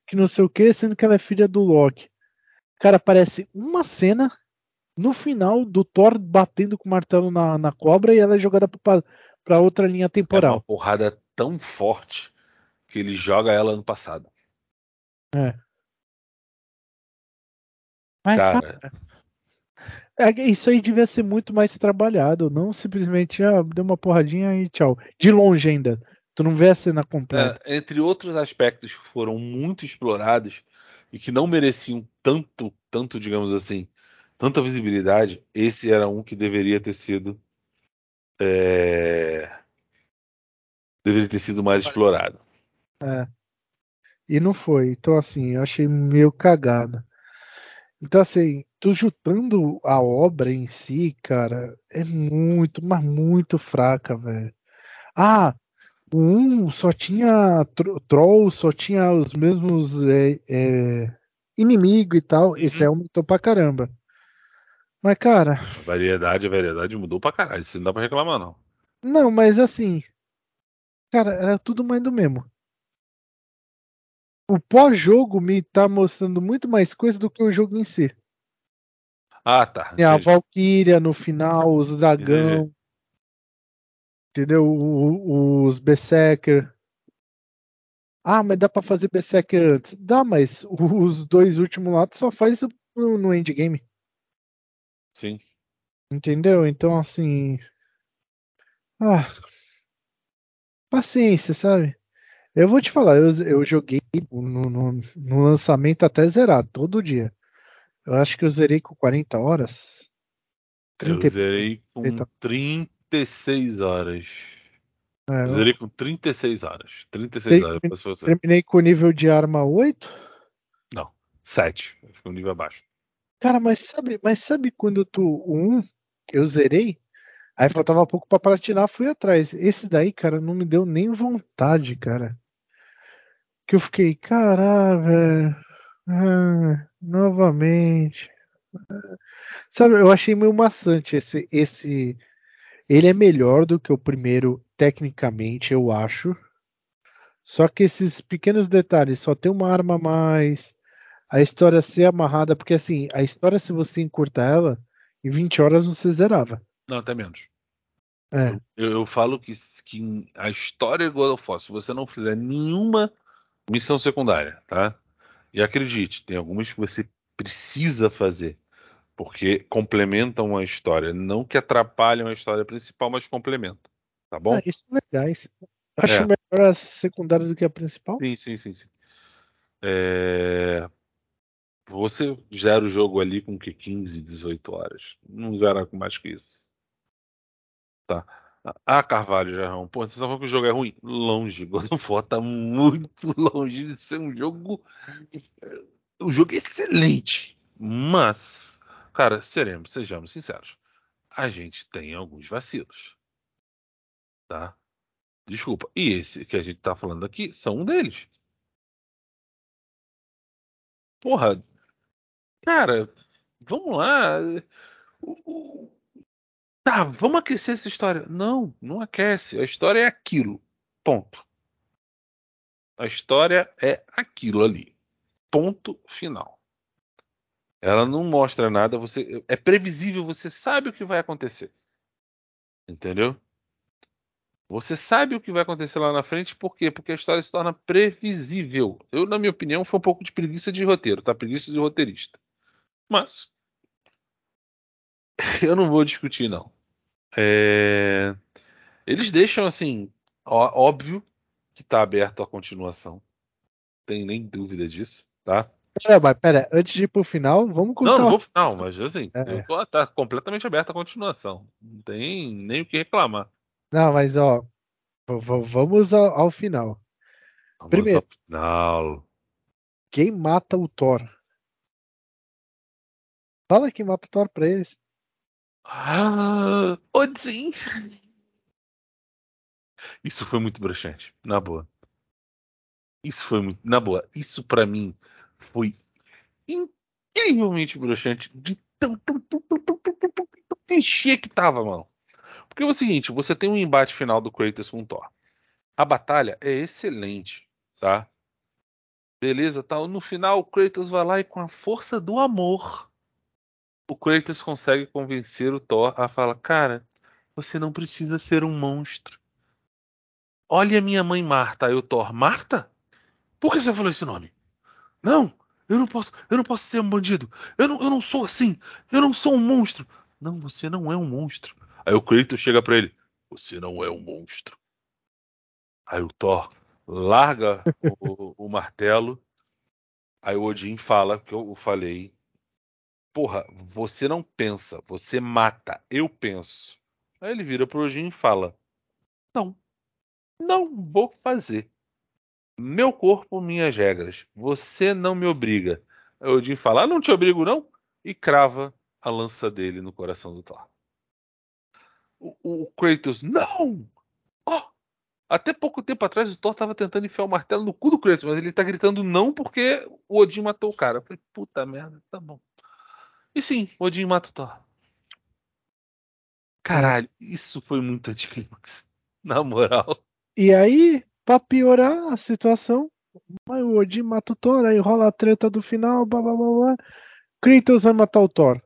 S3: que não sei o que, sendo que ela é filha do Loki. Cara, aparece uma cena no final do Thor batendo com o martelo na, na cobra e ela é jogada para outra linha temporal. É
S2: uma porrada tão forte que ele joga ela no passado.
S3: É. Mas, cara, cara é, isso aí devia ser muito mais trabalhado, não simplesmente ah, deu uma porradinha e tchau. De longe ainda. Tu não vê a cena completa.
S2: É, entre outros aspectos que foram muito explorados e que não mereciam tanto, tanto, digamos assim, tanta visibilidade, esse era um que deveria ter sido é... deveria ter sido mais explorado.
S3: É. E não foi. Então assim, eu achei meio cagada. Então assim, tu juntando a obra em si, cara, é muito, mas muito fraca, velho. Ah, o 1 só tinha troll, só tinha os mesmos é, é, inimigo e tal. Uhum. Esse aumentou pra caramba. Mas, cara.
S2: A variedade, a variedade mudou pra caralho. Isso não dá pra reclamar, não.
S3: Não, mas assim. Cara, era tudo mais do mesmo. O pós-jogo me tá mostrando muito mais coisa do que o jogo em si.
S2: Ah, tá.
S3: É a Valkyria no final, os dragão. Entendi. Entendeu? O, os Berserker. Ah, mas dá pra fazer Berserker antes. Dá, mas os dois últimos lá só faz no, no endgame.
S2: Sim.
S3: Entendeu? Então, assim. Ah. Paciência, sabe? Eu vou te falar, eu, eu joguei no, no, no, lançamento até zerar, todo dia. Eu acho que eu zerei com 40 horas.
S2: 30, eu zerei com 30. 36 horas. É, eu zerei com 36 horas. 36 horas,
S3: você. Terminei com o nível de arma 8?
S2: Não, 7. Ficou um nível abaixo.
S3: Cara, mas sabe, mas sabe quando tu um eu zerei? Aí faltava pouco para platinar, fui atrás. Esse daí, cara, não me deu nem vontade, cara. Que eu fiquei, caralho, velho. Ah, novamente. Sabe, eu achei meio maçante esse esse ele é melhor do que o primeiro tecnicamente, eu acho. Só que esses pequenos detalhes, só tem uma arma a mais, a história ser amarrada, porque assim, a história, se você encurtar ela, em 20 horas você zerava.
S2: Não, até menos. É. Eu, eu, falo que, que a história God of War, se você não fizer nenhuma missão secundária, tá? E acredite, tem algumas que você precisa fazer, porque complementam a história, não que atrapalham a história principal, mas complementam, tá bom? Ah,
S3: isso é legal. Isso... Acho é. melhor a secundária do que a principal.
S2: Sim, sim, sim, sim. É... Você gera o jogo ali com que 15, 18 horas. Não zera com mais que isso. Tá. Ah, Carvalho, Jarrão. Pô, você tá falando que o jogo é ruim? Longe. God of War tá muito longe de ser um jogo. O jogo é excelente. Mas, cara, seremos, sejamos sinceros. A gente tem alguns vacilos. Tá? Desculpa. E esse que a gente tá falando aqui são um deles. Porra, Cara, vamos lá. Tá, vamos aquecer essa história. Não, não aquece. A história é aquilo. Ponto. A história é aquilo ali. Ponto final. Ela não mostra nada, você é previsível, você sabe o que vai acontecer. Entendeu? Você sabe o que vai acontecer lá na frente, por quê? Porque a história se torna previsível. Eu, na minha opinião, foi um pouco de preguiça de roteiro, tá? Preguiça de roteirista. Mas eu não vou discutir, não. É... Eles deixam assim, ó, óbvio que está aberto a continuação. Tem nem dúvida disso, tá?
S3: É, mas pera, antes de ir pro final, vamos
S2: contar. Não, não vou final, mas assim, é. tô, tá completamente aberto a continuação. Não tem nem o que reclamar.
S3: Não, mas ó, vamos ao, ao final. Vamos Primeiro, ao
S2: final.
S3: Quem mata o Thor? Fala que mata o Thor pra eles.
S2: Ah, Odin. Isso foi muito broxante, na boa. Isso foi muito, na boa. Isso para mim foi incrivelmente broxante de tão, tão, tão, tão, tão, tão, tão, tão clichê que tava, mano. Porque é o seguinte, você tem um embate final do Kratos com Thor. A batalha é excelente, tá? Beleza, tal. Tá? No final, o Kratos vai lá e com a força do amor o Kratos consegue convencer o Thor a falar: Cara, você não precisa ser um monstro. Olha minha mãe Marta. Aí o Thor: Marta? Por que você falou esse nome? Não, eu não posso, eu não posso ser um bandido. Eu não, eu não sou assim. Eu não sou um monstro. Não, você não é um monstro. Aí o Kratos chega para ele: Você não é um monstro. Aí o Thor larga o, o martelo. Aí o Odin fala que eu falei Porra, você não pensa, você mata, eu penso. Aí ele vira pro Odin e fala: Não, não vou fazer. Meu corpo, minhas regras. Você não me obriga. Aí o Odin fala: ah, Não te obrigo, não. E crava a lança dele no coração do Thor. O, o Kratos: Não! Oh, até pouco tempo atrás o Thor estava tentando enfiar o martelo no cu do Kratos, mas ele está gritando não porque o Odin matou o cara. Eu falei: Puta merda, tá bom. E sim, Odin mata o Thor. Caralho, isso foi muito anticlímax. Na moral.
S3: E aí, pra piorar a situação, o Odin mata o Thor, aí rola a treta do final, blá blá blá blá. Kratos vai matar o Thor.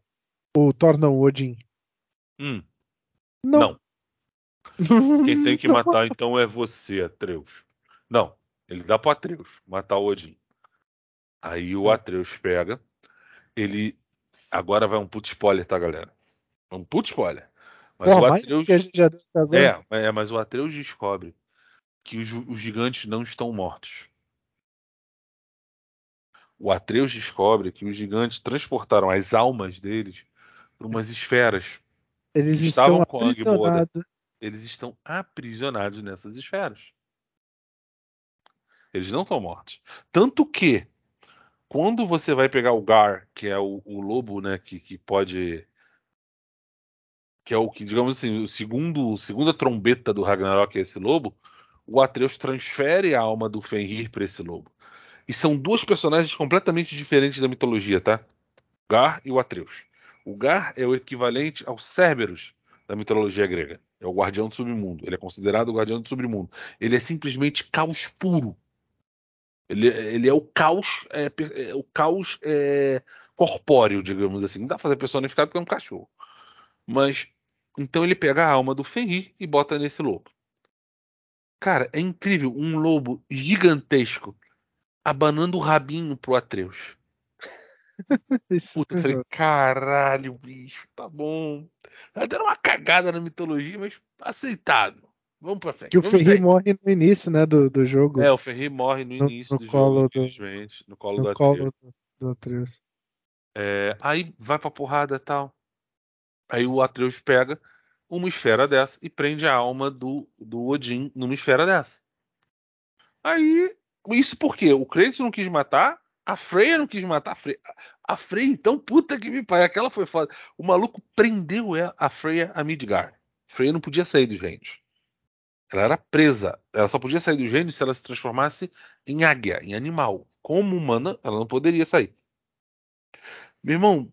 S3: O Thor não, o Odin.
S2: Hum. Não. não. Quem tem que matar então é você, Atreus. Não, ele dá pro Atreus matar o Odin. Aí o Atreus pega, ele Agora vai um puto spoiler, tá, galera? Um puto spoiler. Mas Porra, o Atreus. É, é, mas o Atreus descobre que os, os gigantes não estão mortos. O Atreus descobre que os gigantes transportaram as almas deles para umas esferas.
S3: Eles estavam com a
S2: Eles estão aprisionados nessas esferas. Eles não estão mortos. Tanto que quando você vai pegar o Gar, que é o, o lobo, né, que, que pode que é o que, digamos assim, o segundo, segunda trombeta do Ragnarok é esse lobo, o Atreus transfere a alma do Fenrir para esse lobo. E são duas personagens completamente diferentes da mitologia, tá? Gar e o Atreus. O Gar é o equivalente ao Cerberus da mitologia grega. É o guardião do submundo. Ele é considerado o guardião do submundo. Ele é simplesmente caos puro. Ele, ele é o caos, é, é o caos é, corpóreo, digamos assim. Não dá pra fazer personificado porque é um cachorro. Mas Então ele pega a alma do Fenrir e bota nesse lobo. Cara, é incrível. Um lobo gigantesco abanando o rabinho pro Atreus. Puta, eu falei, caralho, bicho, tá bom. Dando uma cagada na mitologia, mas aceitável. Vamos pra frente.
S3: Que o Ferri morre no início, né, do, do jogo.
S2: É, o Ferri morre no, no início no do jogo, do, infelizmente. No colo, no do, colo Atreus. do, do Atreus. É, aí vai pra porrada e tal. Aí o Atreus pega uma esfera dessa e prende a alma do, do Odin numa esfera dessa. Aí, isso porque o Kratos não quis matar, a Freya não quis matar a Freya. A Freya, então, puta que me pariu, aquela foi foda. O maluco prendeu a Freya a Midgard. Freya não podia sair dos reinos. Ela era presa. Ela só podia sair dos reinos se ela se transformasse em águia, em animal. Como humana, ela não poderia sair. Meu irmão,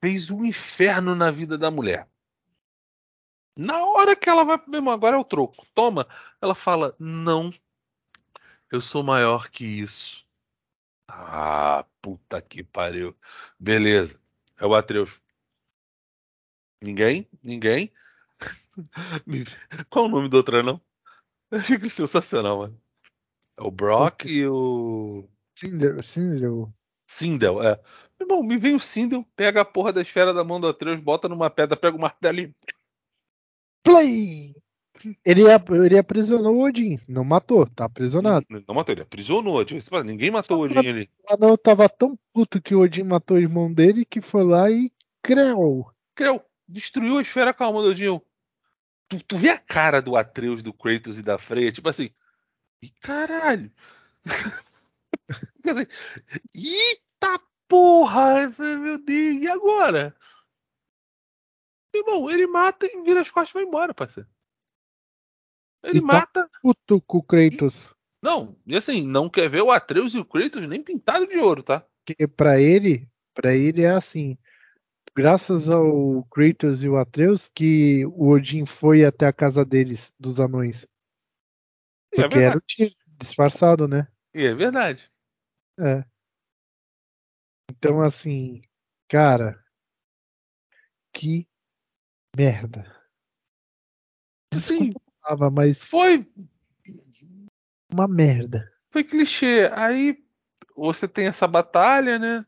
S2: fez um inferno na vida da mulher. Na hora que ela vai, meu irmão, agora é o troco. Toma. Ela fala: Não, eu sou maior que isso. Ah, puta que pariu. Beleza. É o Atreus. Ninguém? Ninguém? Qual o nome do outro não? Eu fico sensacional, mano. É o Brock e o.
S3: Sindel. Sindel.
S2: Sindel, é. Irmão, me vem o Sindel, pega a porra da esfera da mão do Atreus, bota numa pedra, pega o martelo e.
S3: Play! Ele, ele aprisionou o Odin, não matou, tá aprisionado.
S2: Não, não matou, ele aprisionou o Odin. Ninguém matou o Odin ali.
S3: Ah, não, tava tão puto que o Odin matou o irmão dele que foi lá e creu.
S2: Creu. Destruiu a esfera com a alma do Odin. Tu, tu vê a cara do Atreus, do Kratos e da Freya, tipo assim. E caralho. Quer dizer, eita porra! Meu Deus, e agora? Irmão, ele mata e vira as costas e vai embora, parceiro. Ele e tá mata. Tá
S3: puto com o Kratos. E,
S2: não, e assim, não quer ver o Atreus e o Kratos nem pintado de ouro, tá?
S3: Porque pra ele, para ele é assim. Graças ao Kratos e o Atreus que o Odin foi até a casa deles, dos anões. É Porque é era o tiro, disfarçado, né?
S2: E é verdade.
S3: É. Então, assim, cara, que merda.
S2: Sim.
S3: mas
S2: foi
S3: uma merda.
S2: Foi clichê. Aí você tem essa batalha, né?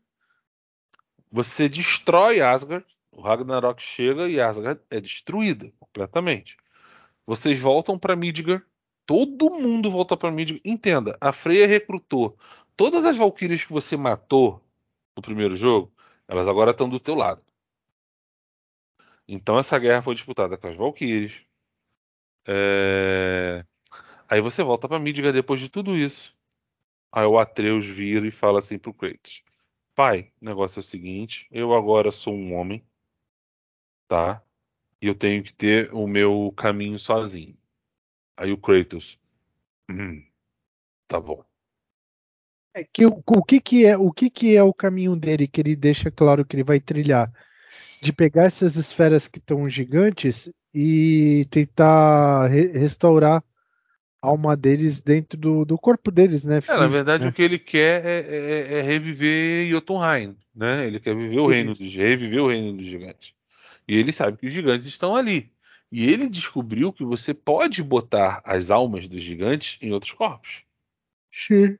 S2: Você destrói Asgard. O Ragnarok chega e Asgard é destruída completamente. Vocês voltam para Midgard. Todo mundo volta para Midgard. Entenda, a Freya recrutou todas as Valkyrias que você matou no primeiro jogo. Elas agora estão do teu lado. Então essa guerra foi disputada com as Valkyries. É... Aí você volta para Midgard depois de tudo isso. Aí o Atreus vira e fala assim pro Kratos: Pai, o negócio é o seguinte, eu agora sou um homem, tá? E eu tenho que ter o meu caminho sozinho. Aí o Kratos, hum, tá bom.
S3: É que o, o que que é o que que é o caminho dele que ele deixa claro que ele vai trilhar? de pegar essas esferas que estão gigantes e tentar re restaurar alma deles dentro do, do corpo deles, né?
S2: Físico, é, na verdade, né? o que ele quer é, é, é reviver Jotunheim, né? Ele quer viver o reino dos, reviver o reino dos gigantes. E ele sabe que os gigantes estão ali. E ele descobriu que você pode botar as almas dos gigantes em outros corpos.
S3: Sim.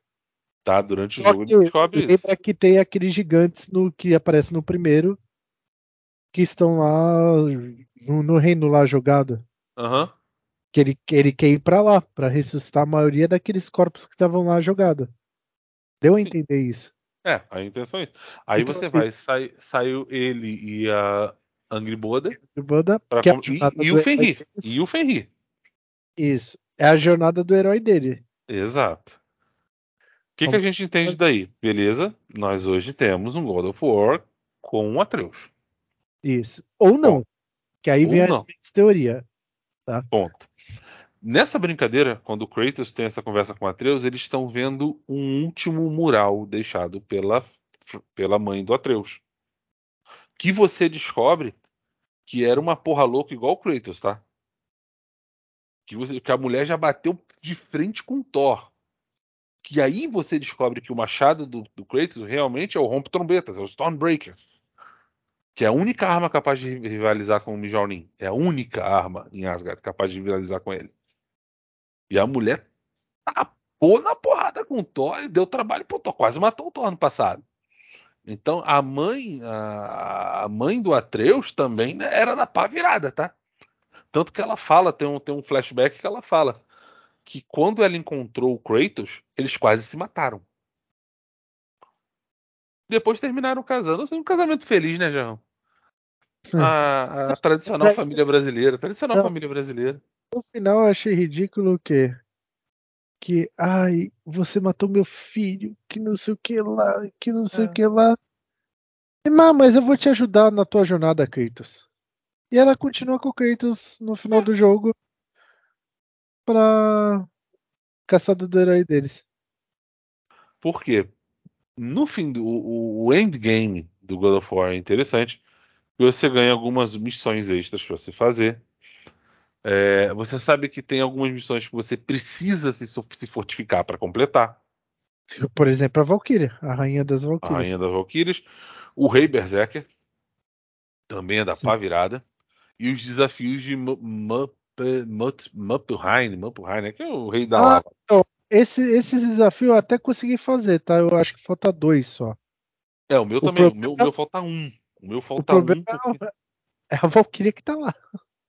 S2: Tá? Durante o Só jogo ele descobre
S3: isso. Lembra que tem aqueles gigantes no, que aparece no primeiro que estão lá no, no reino lá jogado.
S2: Aham. Uhum.
S3: Que ele, ele quer ir pra lá, para ressuscitar a maioria daqueles corpos que estavam lá jogados. Deu a entender isso.
S2: É, a intenção é isso. Aí então, você assim, vai, sai, saiu ele e a Angry Boda.
S3: pra,
S2: é e, e o Ferri. E o Ferri.
S3: Isso. É a jornada do herói dele.
S2: Exato. O que, que a gente entende daí? Beleza, nós hoje temos um God of War com um Atreus.
S3: Isso. Ou não. Bom, que aí vem a teoria. Tá?
S2: Ponto. Nessa brincadeira, quando o Kratos tem essa conversa com Atreus, eles estão vendo um último mural deixado pela, pela mãe do Atreus. Que você descobre que era uma porra louca igual o Kratos, tá? Que, você, que a mulher já bateu de frente com Thor. Que aí você descobre que o machado do, do Kratos realmente é o rompe trombetas, é o Stormbreaker que é a única arma capaz de rivalizar com o Mjolnir. É a única arma em Asgard capaz de rivalizar com ele. E a mulher tapou na porrada com o Thor e deu trabalho pro Thor. Quase matou o Thor no passado. Então a mãe, a, mãe do Atreus também era da pá virada, tá? Tanto que ela fala, tem um, tem um flashback que ela fala que quando ela encontrou o Kratos, eles quase se mataram. Depois terminaram casando. Assim, um casamento feliz, né, João? A, a tradicional família brasileira. Tradicional Não. família brasileira.
S3: No final eu achei ridículo o quê? Que, ai, você matou meu filho, que não sei o que lá, que não sei é. o que lá. E, mas eu vou te ajudar na tua jornada, Kratos. E ela continua com o Kratos no final do jogo pra caçada do herói deles.
S2: Por quê? No fim do o, endgame do God of War é interessante, você ganha algumas missões extras para você fazer. É, você sabe que tem algumas missões que você precisa se, se fortificar para completar.
S3: Por exemplo, a Valkyria, a Rainha das Valkyrias.
S2: A Rainha das Valkyrias. O Rei Berserker também é da Sim. pá virada. E os desafios de Muppelheim, Muppelheim, que é o rei da ah, lava.
S3: Então, esse, esse desafio eu até consegui fazer, tá? Eu acho que falta dois só.
S2: É, o meu o também. Problema... O meu, meu, falta um. O meu falta o um. Porque...
S3: É a Valkyria que tá lá.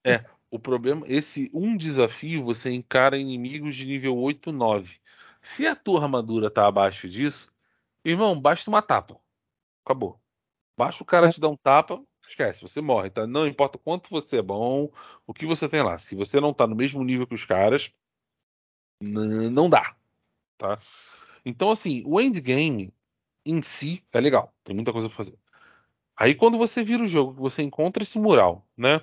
S2: É, o problema, esse um desafio você encara inimigos de nível 8, 9. Se a tua armadura tá abaixo disso, irmão, basta uma tapa. Acabou. Basta o cara te dar um tapa, esquece, você morre, tá? Não importa quanto você é bom, o que você tem lá. Se você não tá no mesmo nível que os caras, não dá, tá? Então, assim, o endgame em si é legal, tem muita coisa pra fazer. Aí quando você vira o jogo, você encontra esse mural, né?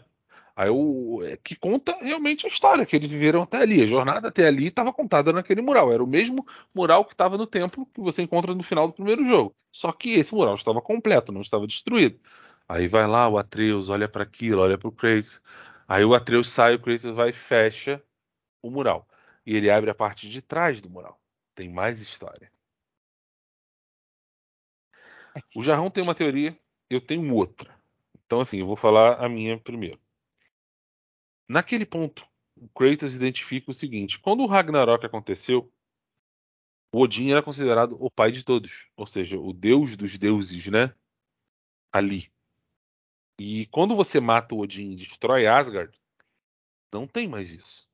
S2: Aí o é, que conta realmente a história que eles viveram até ali. A jornada até ali estava contada naquele mural. Era o mesmo mural que estava no templo que você encontra no final do primeiro jogo. Só que esse mural estava completo, não estava destruído. Aí vai lá o Atreus, olha para aquilo, olha para o Kratos. Aí o Atreus sai, o Kratos vai e fecha o mural. E ele abre a parte de trás do mural. Tem mais história. O Jarrão tem uma teoria, eu tenho outra. Então, assim, eu vou falar a minha primeiro. Naquele ponto, o Kratos identifica o seguinte: quando o Ragnarok aconteceu, o Odin era considerado o pai de todos, ou seja, o deus dos deuses, né? Ali. E quando você mata o Odin e destrói Asgard, não tem mais isso.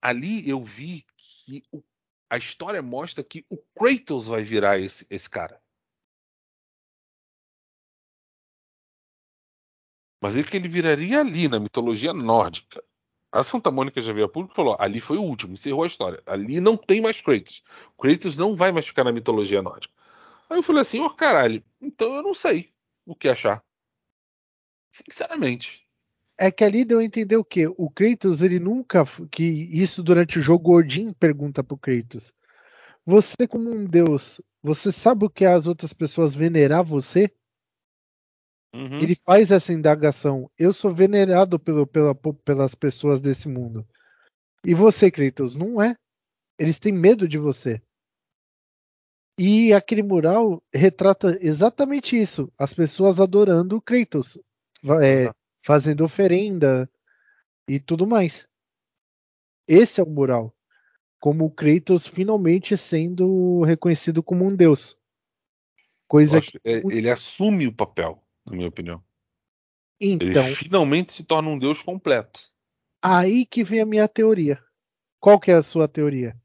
S2: Ali eu vi que o, a história mostra que o Kratos vai virar esse, esse cara. Mas ele que ele viraria ali na mitologia nórdica. A Santa Mônica já veio a público e falou: ali foi o último, encerrou a história. Ali não tem mais Kratos. Kratos não vai mais ficar na mitologia nórdica. Aí eu falei assim: ó, oh, caralho, então eu não sei o que achar. Sinceramente.
S3: É que ali deu a entender o quê? O Kratos, ele nunca. que Isso durante o jogo, Odin pergunta pro Kratos. Você, como um deus, você sabe o que as outras pessoas venerar você? Uhum. Ele faz essa indagação. Eu sou venerado pelo, pela, pelas pessoas desse mundo. E você, Kratos, não é. Eles têm medo de você. E aquele mural retrata exatamente isso: as pessoas adorando Kratos, é, fazendo oferenda e tudo mais. Esse é o mural. Como o Kratos finalmente sendo reconhecido como um deus.
S2: Coisa que... É, ele assume o papel, na minha opinião. Então, ele finalmente se torna um deus completo.
S3: Aí que vem a minha teoria. Qual que é a sua teoria?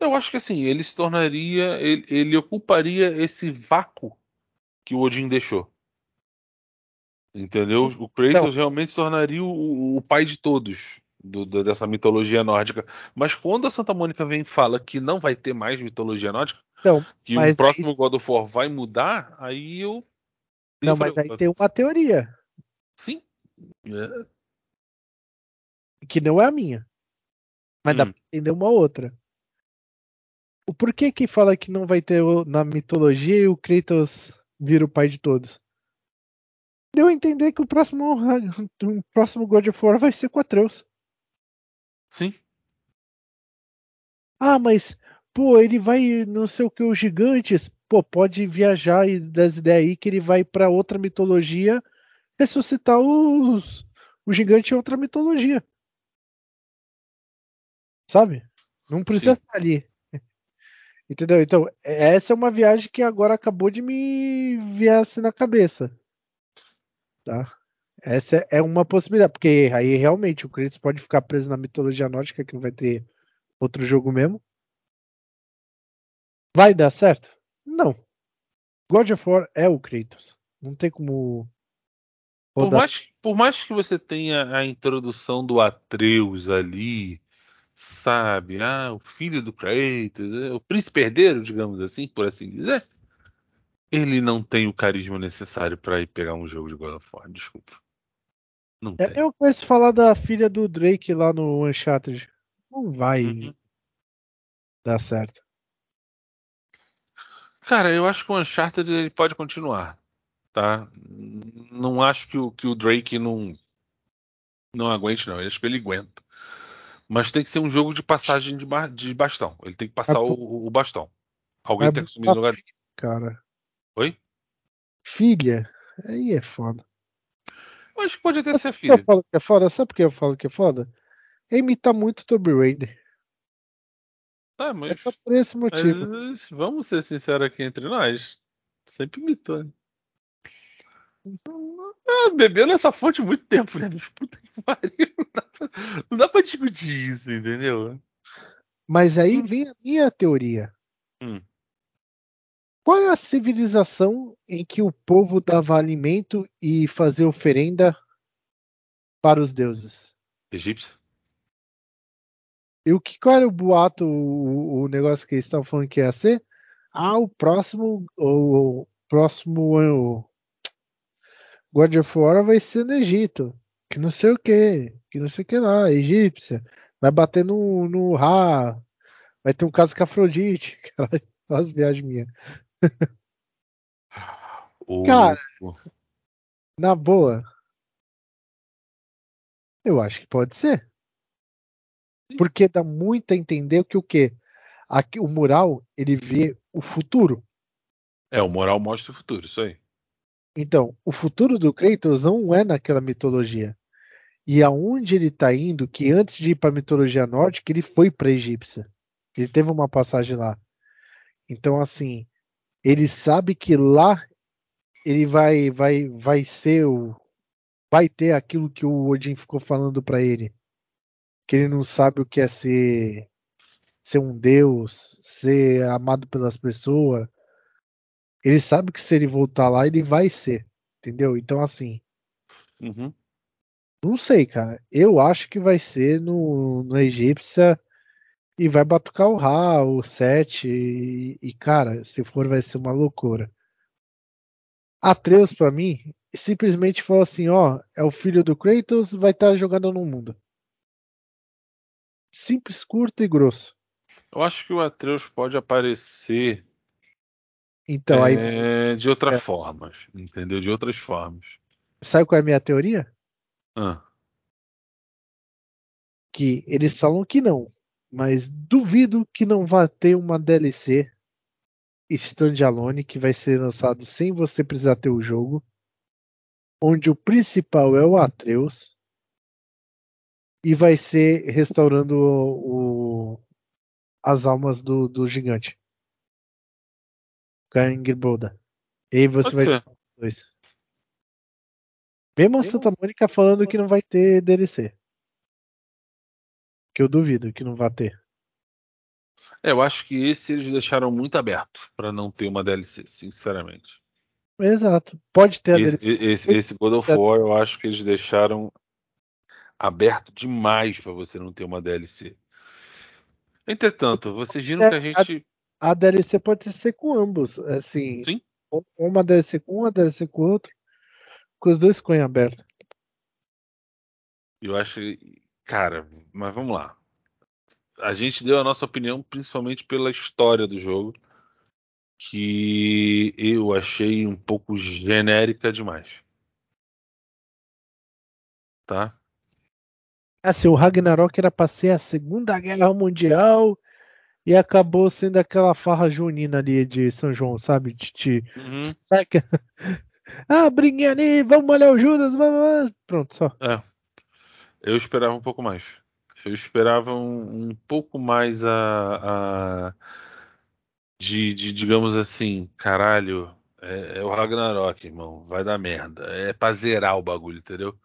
S2: Eu acho que assim, ele se tornaria. Ele, ele ocuparia esse vácuo que o Odin deixou. Entendeu? O Kratos então, realmente se tornaria o, o pai de todos do, do, dessa mitologia nórdica. Mas quando a Santa Mônica vem e fala que não vai ter mais mitologia nórdica, então, que o próximo. God of War vai mudar, aí eu.
S3: Não, mas aí tem uma teoria.
S2: Sim. É.
S3: Que não é a minha. Mas hum. dá pra entender uma outra. O porquê que fala que não vai ter na mitologia e o Kratos vira o pai de todos? Deu a entender que o próximo, o próximo God of War vai ser com Atreus.
S2: Sim.
S3: Ah, mas, pô, ele vai não sei o que, os gigantes. Pô, pode viajar e das ideias aí que ele vai para outra mitologia ressuscitar os, o gigante em outra mitologia. Sabe? Não precisa Sim. estar ali. Entendeu? Então, essa é uma viagem que agora acabou de me vier assim na cabeça. Tá? Essa é uma possibilidade, porque aí realmente o Kratos pode ficar preso na mitologia nórdica, que não vai ter outro jogo mesmo. Vai dar certo? Não. God of War é o Kratos. Não tem como.
S2: Por mais, por mais que você tenha a introdução do Atreus ali, sabe? Ah, o filho do Kratos, é, o príncipe herdeiro, digamos assim, por assim dizer. Ele não tem o carisma necessário para ir pegar um jogo de God of War, desculpa.
S3: Não é, tem. Eu conheço falar da filha do Drake lá no Uncharted. Não vai uhum. dar certo.
S2: Cara, eu acho que o Uncharted ele pode continuar, tá? Não acho que o, que o Drake não não aguente, não. Eu acho que ele aguenta. Mas tem que ser um jogo de passagem de, ba de bastão. Ele tem que passar o, o, bastão. Alguém tem que assumir o lugar.
S3: Cara.
S2: Oi?
S3: Filha. Aí é foda.
S2: Eu acho que pode até ser filha.
S3: Eu falo que é foda. Sabe por que eu falo que é foda? É imitar muito Tomb Raider.
S2: Tá, mas. É
S3: só por esse motivo.
S2: Mas, vamos ser sinceros aqui entre nós. Sempre imitando. Ah, bebendo essa fonte muito tempo, né? Puta que pariu. Não dá, pra, não dá pra discutir isso, entendeu?
S3: Mas aí hum. vem a minha teoria.
S2: Hum.
S3: Qual é a civilização em que o povo dava alimento e fazia oferenda para os deuses?
S2: Egípcio.
S3: E o que qual era o boato, o, o negócio que eles estavam falando que ia ser? Ah, o próximo, o, o próximo o, God of War vai ser no Egito. Que não sei o que. Que não sei o que lá. Egípcia. Vai bater no, no Ra. Vai ter um caso com a Afrodite. As viagens minhas. Cara, na boa. Eu acho que pode ser. Porque dá muito a entender que o que Aqui, o mural ele vê o futuro.
S2: É, o mural mostra o futuro, isso aí.
S3: Então, o futuro do Kratos não é naquela mitologia. E aonde ele está indo, que antes de ir para a mitologia nórdica, ele foi para a egípcia. Ele teve uma passagem lá. Então, assim, ele sabe que lá ele vai vai vai ser o vai ter aquilo que o Odin ficou falando para ele, que ele não sabe o que é ser ser um deus, ser amado pelas pessoas, ele sabe que se ele voltar lá, ele vai ser. Entendeu? Então, assim.
S2: Uhum.
S3: Não sei, cara. Eu acho que vai ser no, no Egípcia e vai batucar o Ra, o 7. E, e, cara, se for, vai ser uma loucura. Atreus, para mim, simplesmente falou assim: ó, é o filho do Kratos, vai estar tá jogando no mundo. Simples, curto e grosso.
S2: Eu acho que o Atreus pode aparecer
S3: então, aí.
S2: É, de outras é. formas, entendeu? De outras formas.
S3: Sabe qual é a minha teoria?
S2: Ah.
S3: Que eles falam que não, mas duvido que não vá ter uma DLC standalone que vai ser lançado sem você precisar ter o jogo, onde o principal é o Atreus e vai ser restaurando o, o, as almas do, do gigante. Gangboda. E aí você Pode vai ser. dois. Mesmo a Santa Mônica falando que não vai ter DLC. Que eu duvido que não vai ter.
S2: É, eu acho que esse eles deixaram muito aberto para não ter uma DLC, sinceramente.
S3: Exato. Pode ter a
S2: esse, DLC. Esse, esse God of War eu acho que eles deixaram aberto demais para você não ter uma DLC. Entretanto, vocês viram que a gente
S3: a DLC pode ser com ambos, assim.
S2: Sim.
S3: Uma DLC com um, uma DLC com outro, com os dois ficam em aberto.
S2: Eu acho, cara, mas vamos lá. A gente deu a nossa opinião principalmente pela história do jogo, que eu achei um pouco genérica demais. Tá?
S3: Assim, o Ragnarok era para ser a Segunda Guerra Mundial e acabou sendo aquela farra junina ali de São João, sabe? Titi. Uhum. Saca? ah, briguinha ali, vamos molhar o Judas, vamos. Pronto, só.
S2: É. Eu esperava um pouco mais. Eu esperava um, um pouco mais a, a de, de, digamos assim, caralho, é, é, o Ragnarok, irmão, vai dar merda. É pra zerar o bagulho, entendeu?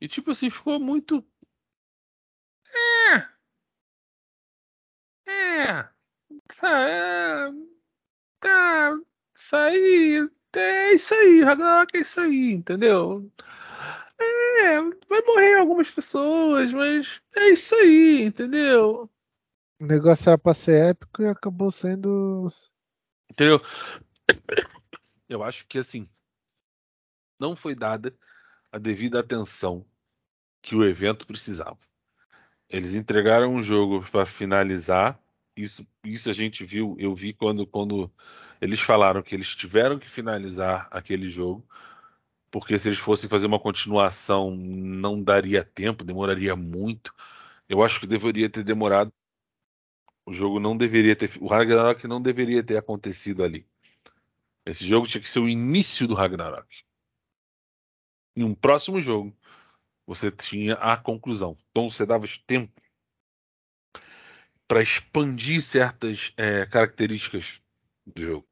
S2: E tipo assim, ficou muito. É. É. É. Tá. Isso aí. É isso aí, Ragnarok é isso aí, entendeu? É, vai morrer algumas pessoas, mas é isso aí, entendeu?
S3: O negócio era pra ser épico e acabou sendo.
S2: Entendeu? Eu acho que assim. Não foi dada a devida atenção que o evento precisava. Eles entregaram um jogo para finalizar. Isso, isso a gente viu, eu vi quando, quando eles falaram que eles tiveram que finalizar aquele jogo, porque se eles fossem fazer uma continuação não daria tempo, demoraria muito. Eu acho que deveria ter demorado. O jogo não deveria ter, o Ragnarok não deveria ter acontecido ali. Esse jogo tinha que ser o início do Ragnarok. Em um próximo jogo, você tinha a conclusão. Então você dava tempo para expandir certas é, características do jogo.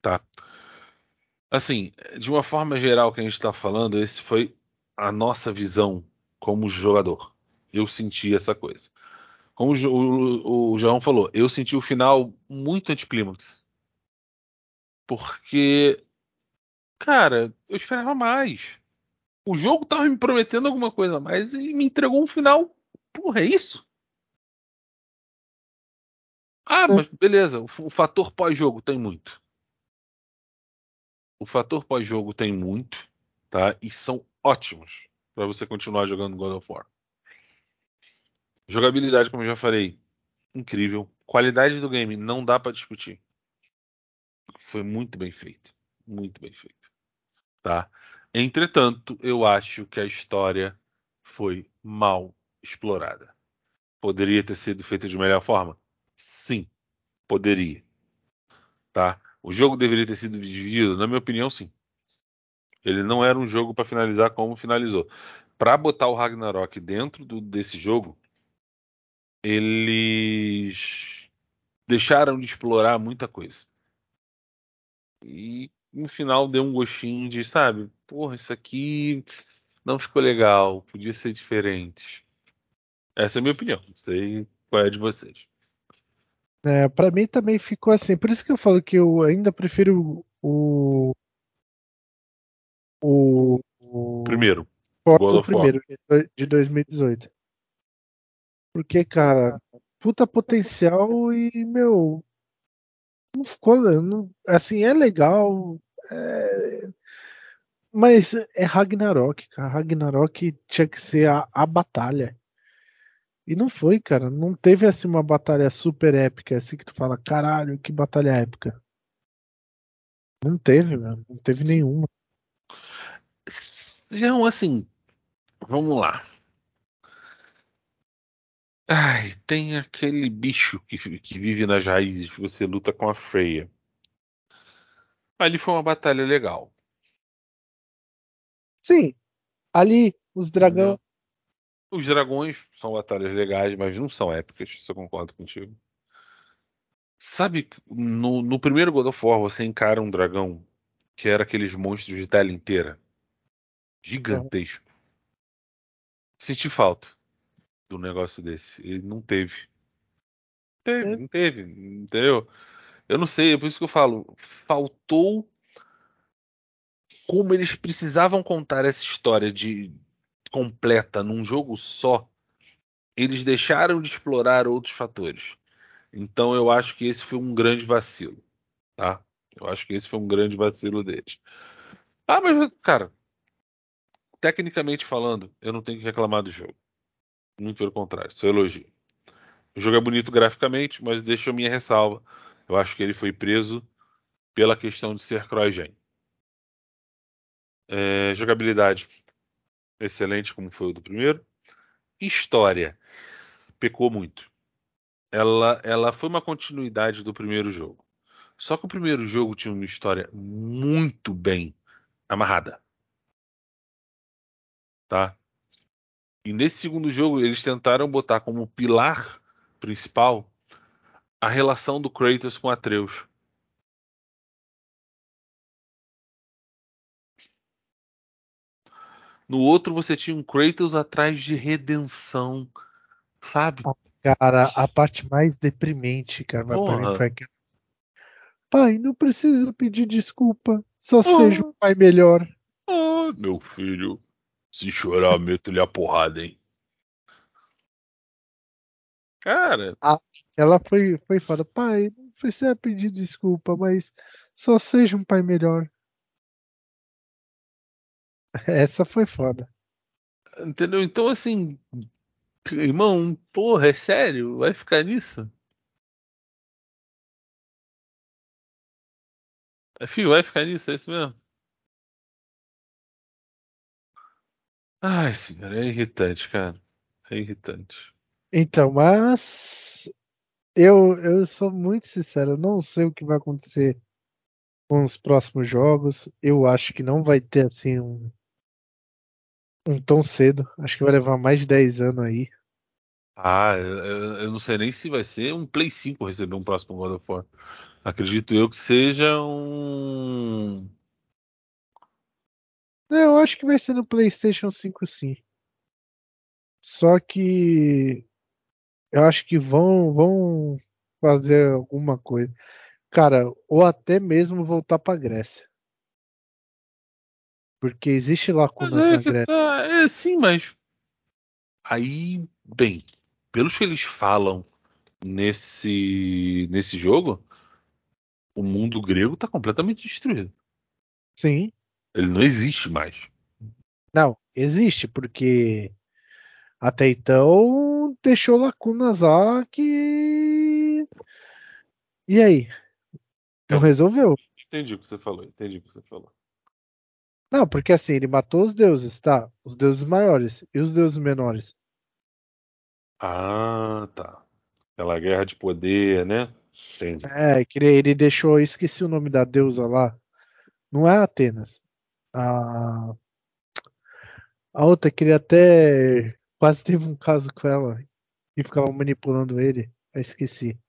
S2: Tá? Assim, de uma forma geral que a gente está falando, esse foi a nossa visão como jogador. Eu senti essa coisa. Como o, o, João falou, eu senti o final muito anticlímax. Porque, cara, eu esperava mais. O jogo tava me prometendo alguma coisa a mais e me entregou um final. Porra, é isso? Ah, mas beleza, o, o fator pós-jogo tem muito. O fator pós-jogo tem muito, tá? E são ótimos para você continuar jogando God of War. Jogabilidade, como eu já falei, incrível. Qualidade do game não dá para discutir. Foi muito bem feito, muito bem feito, tá? Entretanto, eu acho que a história foi mal explorada. Poderia ter sido feita de melhor forma? Sim, poderia. Tá? O jogo deveria ter sido dividido? Na minha opinião, sim. Ele não era um jogo para finalizar como finalizou. Para botar o Ragnarok dentro do, desse jogo, eles deixaram de explorar muita coisa. E no final deu um gostinho de, sabe, porra, isso aqui não ficou legal, podia ser diferente. Essa é a minha opinião, não sei qual é a de vocês.
S3: É, para mim também ficou assim, por isso que eu falo que eu ainda prefiro o o, o
S2: primeiro,
S3: o, o primeiro de 2018. Porque, cara, puta potencial e, meu, não ficou. Não, assim, é legal. É, mas é Ragnarok, cara. Ragnarok tinha que ser a, a batalha. E não foi, cara. Não teve assim uma batalha super épica, assim que tu fala, caralho, que batalha épica. Não teve, mano. Não teve nenhuma.
S2: João, assim, vamos lá. Ai, tem aquele bicho que, que vive nas raízes, você luta com a Freya. Ali foi uma batalha legal.
S3: Sim, ali os dragões.
S2: Os dragões são batalhas legais, mas não são épicas, se eu concordo contigo. Sabe, no, no, primeiro God of War você encara um dragão que era aqueles monstros de tela inteira. Gigantesco. Senti falta do negócio desse. Ele não teve. Teve, é. não teve, entendeu? Eu não sei, é por isso que eu falo. Faltou como eles precisavam contar essa história de completa num jogo só. Eles deixaram de explorar outros fatores. Então eu acho que esse foi um grande vacilo, tá? Eu acho que esse foi um grande vacilo deles. Ah, mas cara, tecnicamente falando, eu não tenho que reclamar do jogo. Muito pelo contrário, só elogio. O jogo é bonito graficamente, mas deixa a minha ressalva. Eu acho que ele foi preso pela questão de ser CrossGen. É, jogabilidade excelente, como foi o do primeiro. História pecou muito. ela, ela foi uma continuidade do primeiro jogo. Só que o primeiro jogo tinha uma história muito bem amarrada. Tá? E nesse segundo jogo eles tentaram botar como pilar principal a relação do Kratos com Atreus. No outro você tinha um Kratos atrás de redenção, sabe?
S3: Cara, a parte mais deprimente, cara, pra mim foi aquela. Pai, não precisa pedir desculpa. Só oh. seja um pai melhor.
S2: Ah, meu filho. Se chorar, meto-lhe a porrada, hein? Cara.
S3: Ah, ela foi, foi foda. Pai, não precisa pedir desculpa, mas só seja um pai melhor. Essa foi foda.
S2: Entendeu? Então, assim, Irmão, porra, é sério? Vai ficar nisso? É, filho, vai ficar nisso, é isso mesmo? Ai, senhora, é irritante, cara. É irritante.
S3: Então, mas eu, eu sou muito sincero, eu não sei o que vai acontecer com os próximos jogos. Eu acho que não vai ter assim um um tão cedo. Acho que vai levar mais de 10 anos aí.
S2: Ah, eu, eu, não sei nem se vai ser um Play 5 receber um próximo God of War. Acredito eu que seja um.
S3: É, eu acho que vai ser no PlayStation 5 sim. Só que eu acho que vão vão fazer alguma coisa. Cara, ou até mesmo voltar pra Grécia. Porque existe lacunas é na Grécia.
S2: Tá, é, sim, mas. Aí, bem, pelos que eles falam nesse, nesse jogo, o mundo grego está completamente destruído.
S3: Sim.
S2: Ele não existe mais.
S3: Não, existe, porque até então deixou lacunas lá que. E aí? Não resolveu.
S2: Entendi o que você falou, entendi o que você falou.
S3: Não, porque assim, ele matou os deuses, tá? Os deuses maiores. E os deuses menores?
S2: Ah, tá. Aquela guerra de poder, né?
S3: Entendi. É, ele deixou. Esqueci o nome da deusa lá. Não é Atenas. A. A outra queria até. Quase teve um caso com ela. E ficava manipulando ele. Eu esqueci.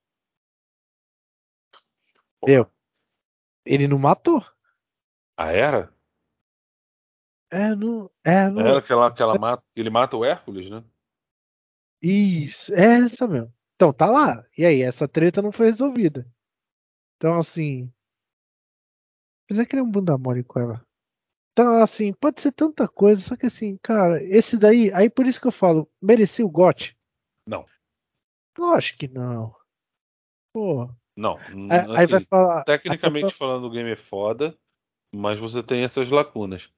S3: Eu. Ele não matou.
S2: Ah, era?
S3: É, não. É, não...
S2: Era aquela, aquela mata, ele mata o Hércules, né?
S3: Isso, é essa mesmo. Então, tá lá. E aí, essa treta não foi resolvida. Então, assim. Apesar que ele é um bunda mole com ela. Então, assim, pode ser tanta coisa, só que assim, cara, esse daí, aí por isso que eu falo, merecia o GOT?
S2: Não.
S3: Lógico que não. Pô.
S2: Não. Aí, assim, aí vai falar. Tecnicamente falando, o game é foda, mas você tem essas lacunas.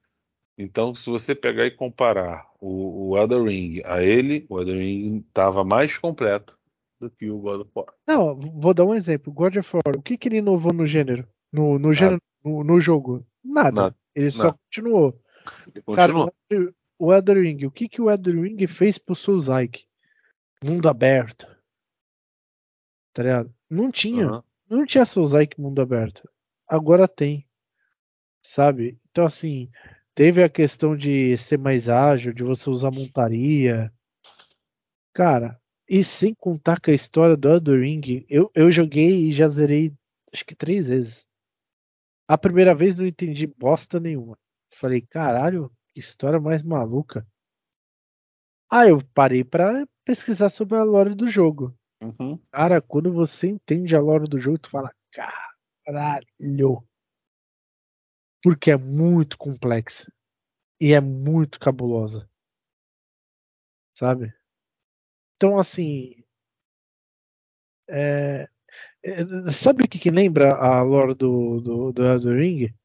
S2: Então, se você pegar e comparar o, o Elder Ring a ele, o Elder Ring estava mais completo do que o God of War.
S3: Não, vou dar um exemplo. God of War, o que, que ele inovou no gênero? No, no, gênero, no, no jogo? Nada. Nada. Ele Nada. só continuou. Ele continuou. Cara, o Elder Ring, o que, que o Elder Ring fez pro Souls Like? Mundo aberto. Tá ligado? Não tinha. Uhum. Não tinha Souls Like mundo aberto. Agora tem. Sabe? Então, assim, Teve a questão de ser mais ágil, de você usar montaria. Cara, e sem contar que a história do Elden Ring, eu, eu joguei e já zerei acho que três vezes. A primeira vez não entendi bosta nenhuma. Falei, caralho, que história mais maluca. Aí eu parei pra pesquisar sobre a lore do jogo.
S2: Uhum.
S3: Cara, quando você entende a lore do jogo, tu fala, caralho porque é muito complexa e é muito cabulosa, sabe? Então, assim, é, é, sabe o que, que, lembra a lore do, do, do Elden Ring?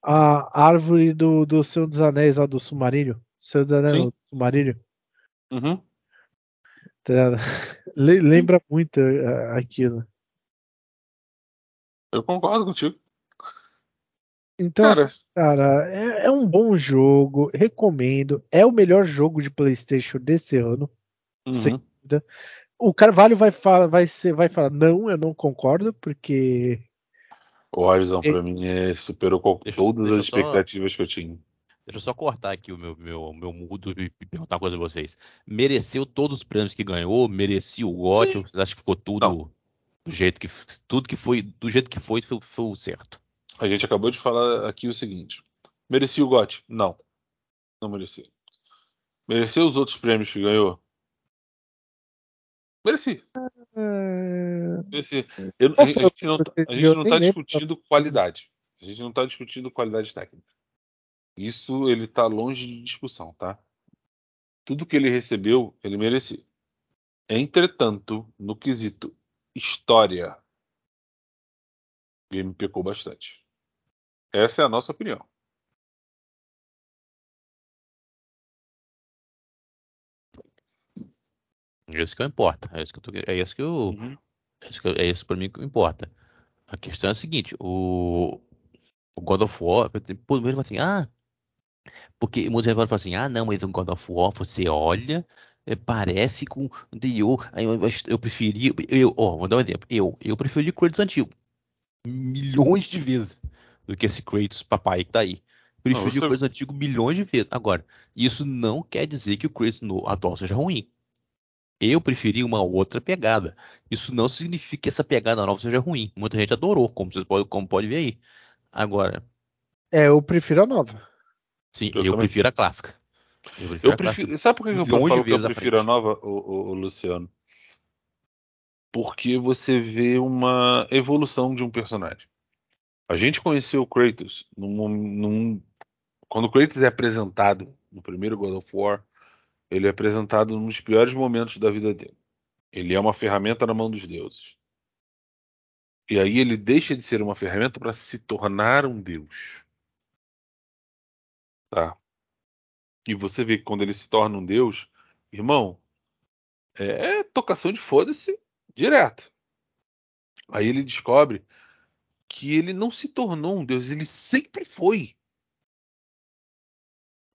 S3: A árvore do, do Senhor dos Anéis lá do Submarino. Senhor dos Anéis do Submarino.
S2: Uhum.
S3: Tá lembra Sim. muito é, aquilo.
S2: Eu concordo contigo.
S3: Então, cara, assim, cara é, é, um bom jogo, recomendo. É o melhor jogo de PlayStation desse ano, uhum. sem dúvida. o Carvalho vai, vai, ser, vai falar, não, eu não concordo, porque.
S2: O Horizon, pra mim, é, superou deixa, todas deixa as expectativas
S1: só,
S2: que eu tinha.
S1: Deixa eu só cortar aqui o meu, meu, meu mudo e perguntar uma coisa a vocês. Mereceu todos os prêmios que ganhou? Merecia o GOT? Vocês acham que ficou tudo não. do jeito que tudo que foi do jeito que foi foi, foi certo?
S2: A gente acabou de falar aqui o seguinte: merecia o GOT? Não, não merecia. Mereceu os outros prêmios que ganhou? Mereci. É... Mereci. Eu, a, gente não, tá, a gente não está discutindo qualidade. A gente não está discutindo qualidade técnica. Isso ele está longe de discussão, tá? Tudo que ele recebeu, ele merecia. Entretanto, no quesito história, ele me pecou bastante. Essa é a nossa opinião.
S1: É isso que importa. É isso que eu, tô, é isso que eu, uhum. é isso, que, é isso para mim que importa. A questão é a seguinte: o, o God of War, por mesmo assim, ah, porque muitos falam assim, ah, não, mas o God of War, você olha, é, parece com eu, eu, eu preferi, eu, ó, vou dar um exemplo, eu, eu preferi Kratos antigo, milhões de vezes, do que esse Kratos papai que tá aí. Preferi não, o Kratos antigo milhões de vezes. Agora, isso não quer dizer que o Kratos no atual seja ruim. Eu preferi uma outra pegada. Isso não significa que essa pegada nova seja ruim. Muita gente adorou, como você pode, como pode ver aí. Agora.
S3: É, eu prefiro a nova.
S1: Sim, eu, eu prefiro a clássica.
S2: Eu prefiro, eu prefiro Sabe por que eu falo que eu prefiro a nova, o, o, o, Luciano? Porque você vê uma evolução de um personagem. A gente conheceu o Kratos num, num, quando o Kratos é apresentado no primeiro God of War, ele é apresentado nos piores momentos da vida dele. Ele é uma ferramenta na mão dos deuses. E aí ele deixa de ser uma ferramenta para se tornar um deus. Tá? E você vê que quando ele se torna um deus, irmão, é tocação de foda-se direto. Aí ele descobre que ele não se tornou um deus, ele sempre foi.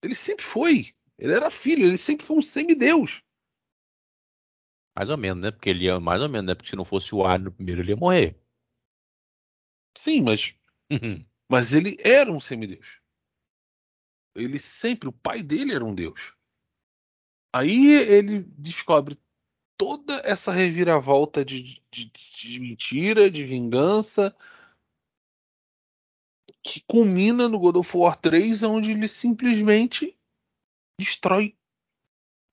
S2: Ele sempre foi. Ele era filho, ele sempre foi um semideus.
S1: Mais ou menos, né? Porque ele ia mais ou menos, né? Porque se não fosse o ar no primeiro, ele ia morrer.
S2: Sim, mas. Uhum. Mas ele era um semideus. Ele sempre, o pai dele era um deus. Aí ele descobre toda essa reviravolta de, de, de mentira, de vingança, que culmina no God of War 3, onde ele simplesmente destrói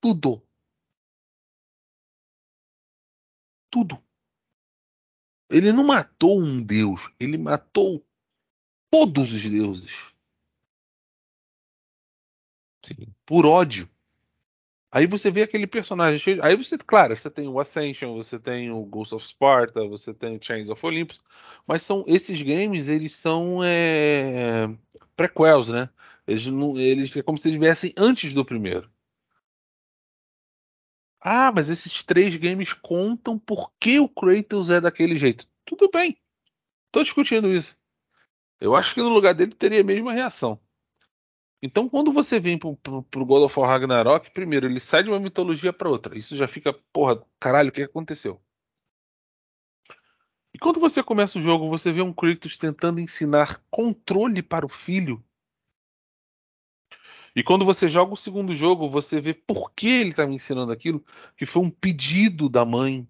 S2: tudo. Tudo. Ele não matou um deus, ele matou todos os deuses. Sim. Por ódio. Aí você vê aquele personagem cheio. Aí você, claro, você tem o Ascension, você tem o Ghost of Sparta, você tem o Chains of Olympus, mas são esses games, eles são é, prequels, né? Eles, não, eles é como se eles viessem antes do primeiro. Ah, mas esses três games contam porque o Kratos é daquele jeito. Tudo bem. Tô discutindo isso. Eu acho que no lugar dele teria a mesma reação. Então, quando você vem pro, pro, pro God of War Ragnarok, primeiro, ele sai de uma mitologia para outra. Isso já fica, porra, caralho, o que aconteceu? E quando você começa o jogo, você vê um Kratos tentando ensinar controle para o filho. E quando você joga o segundo jogo, você vê por que ele estava ensinando aquilo, que foi um pedido da mãe.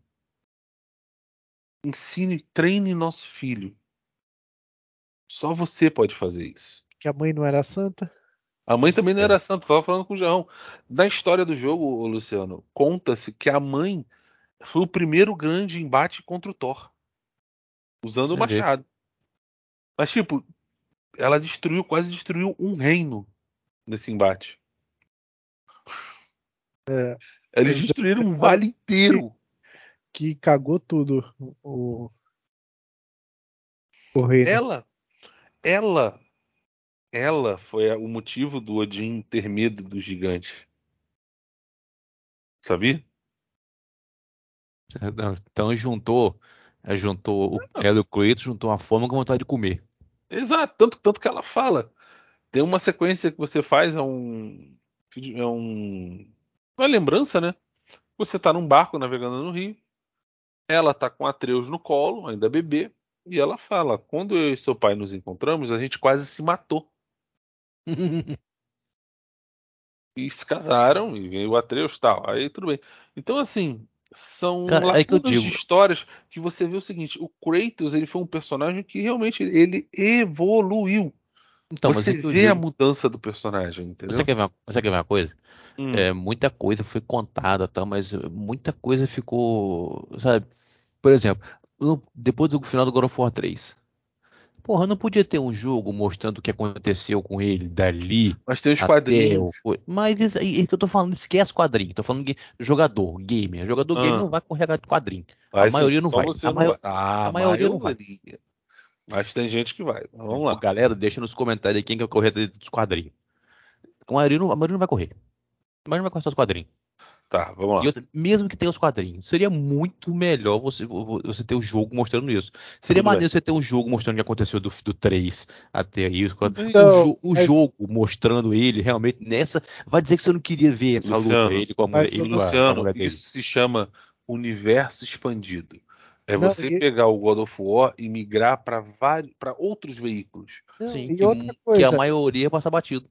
S2: Ensine, treine nosso filho. Só você pode fazer isso.
S3: Que a mãe não era santa?
S2: A mãe também não era santa, estava falando com o João. Na história do jogo, Luciano, conta-se que a mãe foi o primeiro grande embate contra o Thor. Usando o machado. Mas, tipo, ela destruiu, quase destruiu um reino nesse embate. É, Eles destruíram um vale inteiro.
S3: Que cagou tudo. O,
S2: o reino. Ela, ela, ela foi o motivo do Odin ter medo do gigante. Sabia?
S1: Então juntou, juntou o ela e o Kratos, juntou a fome com a vontade de comer.
S2: Exato, tanto, tanto que ela fala. Tem uma sequência que você faz, é um. É um. Uma lembrança, né? Você tá num barco navegando no rio. Ela tá com Atreus no colo, ainda bebê, e ela fala: "Quando eu e seu pai nos encontramos, a gente quase se matou". e se casaram e veio o Atreus tal. Aí tudo bem. Então assim, são
S1: Cara, é
S2: de histórias que você vê o seguinte, o Kratos, ele foi um personagem que realmente ele evoluiu.
S1: Então,
S2: você
S1: é
S2: vê a mudança do personagem, entendeu?
S1: Você quer ver uma, você quer ver uma coisa?
S2: Hum,
S1: É, muita coisa foi contada, tá? Mas muita coisa ficou, sabe? Por exemplo, depois do final do God of War 3. Porra, não podia ter um jogo mostrando o que aconteceu com ele dali
S2: Mas tem os quadrinhos.
S1: o. Mas isso que eu tô falando, esquece quadrinho. Tô falando jogador, gamer. Jogador
S2: Ah.
S1: gamer não vai correr de quadrinho.
S2: Vai
S1: a
S2: sim,
S1: maioria não vai. A,
S2: não vai. Ah,
S1: a maioria não vai.
S2: Mas tem gente que vai. Vamos lá.
S1: Galera, deixa nos comentários aí quem quer correr dos quadrinhos. A maioria, não, a maioria não vai correr. A maioria não vai correr dos quadrinhos.
S2: Tá, vamos lá.
S1: E outra, mesmo que tenha os quadrinhos, seria muito melhor você, você ter o jogo mostrando isso. Seria
S2: Tudo bem.
S1: maneiro você ter um jogo mostrando o que aconteceu do, do 3 até isso. O,
S3: Então,
S1: jo- o
S3: mas-
S1: jogo mostrando ele realmente nessa. Vai dizer que você não queria ver essa
S2: Luciano,
S1: luta, ele com a mulher, ele a- a
S2: Luciano,
S1: mulher dele.
S2: isso se chama universo expandido. É
S3: Não,
S2: você
S3: e-
S2: pegar o God of War e migrar para vários, para outros veículos.
S3: Não,
S1: Sim,
S3: e
S1: que,
S3: outra
S1: que a maioria passa batido.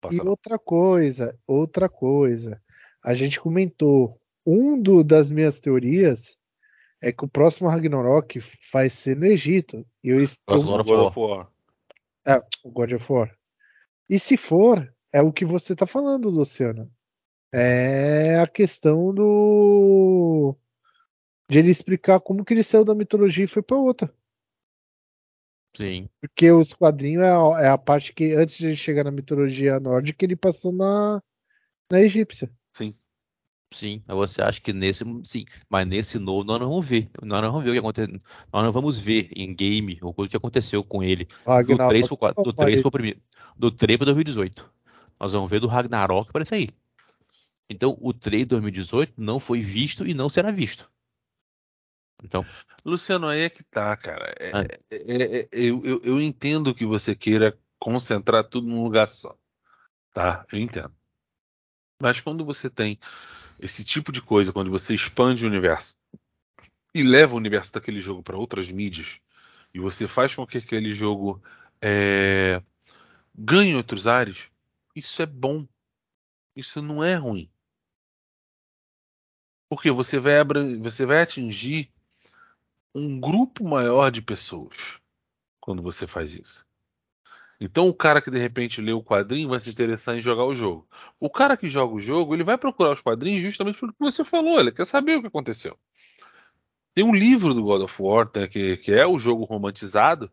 S2: Passa
S3: e outra coisa, outra coisa. A gente comentou, um do- das minhas teorias é que o próximo Ragnarok vai ser no Egito. E eu
S1: God
S3: espero
S1: of
S2: God of War.
S3: É, o God of War. E se for, é o que você tá falando, Luciano. É a questão do. de ele explicar como que ele saiu da mitologia e foi pra outra.
S1: Sim.
S3: Porque os quadrinhos é a, é a parte que, antes de ele chegar na mitologia nórdica, ele passou na, na egípcia.
S2: Sim.
S1: Sim, mas você acha que nesse, sim, mas nesse novo nós não vamos ver, nós não vamos ver o que aconteceu, nós não vamos ver em game o que aconteceu com ele do
S3: Ragnarok
S1: 3 pro 4, do
S3: não,
S1: 3
S3: mas-
S1: pro primeiro, do 3 para 2018. Nós vamos ver do Ragnarok para isso aí. Então, o 3 de 2018 não foi visto e não será visto. Então,
S2: Luciano, aí é que tá, cara. É-
S1: Ah.
S2: é- é- eu, eu- eu entendo que você queira concentrar tudo num lugar só. Tá? Eu entendo. Mas quando você tem esse tipo de coisa, quando você expande o universo e leva o universo daquele jogo para outras mídias, e você faz com que aquele jogo é, ganhe outros ares, isso é bom. Isso não é ruim. Porque você vai, você vai atingir um grupo maior de pessoas quando você faz isso. Então o cara que de repente lê o quadrinho vai se interessar em jogar o jogo. O cara que joga o jogo, ele vai procurar os quadrinhos justamente pelo que você falou, ele quer saber o que aconteceu. Tem um livro do God of War, né, que, que é o jogo romantizado,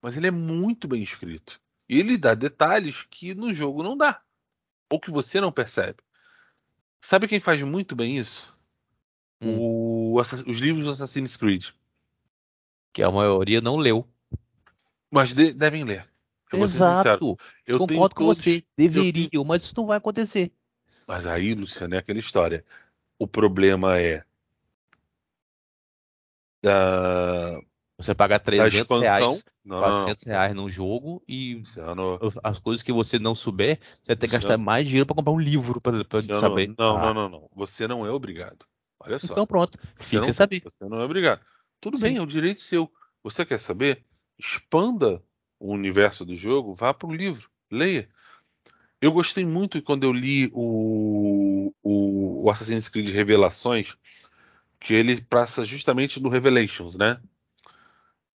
S2: mas ele é muito bem escrito. E ele dá detalhes que no jogo não dá, ou que você não percebe. Sabe quem faz muito bem isso?
S1: Hum.
S2: O os livros do Assassin's Creed.
S1: que a maioria não leu.
S2: Mas de- devem ler. Eu.
S1: Exato.
S2: Eu
S1: Concordo com
S2: todos-
S1: você. Deveriam, mas isso não vai acontecer.
S2: Mas aí, Luciano, é aquela história. O problema é da,
S1: Você paga
S2: da
S1: 300
S2: expansão.
S1: reais,
S2: Não, não, não.
S1: 400 reais num jogo e
S2: Luciano,
S1: as coisas que você não souber, você vai ter que gastar
S2: Luciano.
S1: mais dinheiro para comprar um livro para saber.
S2: não,
S1: Ah,
S2: não, não, não. Você não é obrigado. Olha só.
S1: Então pronto,
S2: você,
S1: fique sem saber.
S2: você não é obrigado. Tudo
S1: Sim.
S2: bem, é um direito seu. Você quer saber? Expanda o universo do jogo, vá para o livro, leia. Eu gostei muito quando eu li o, o, o Assassin's Creed Revelações, que ele passa justamente no Revelations, né?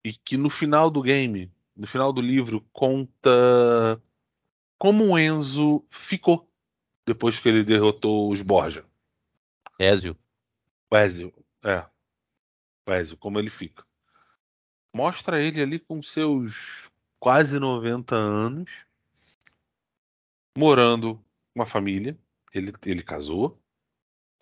S2: E que no final do game, no final do livro, conta como o Enzo ficou depois que ele derrotou os Borgia.
S1: Ezio.
S2: Ezio, é. Ezio, como ele fica. Mostra ele ali com seus quase 90 anos, morando uma família. Ele, ele casou.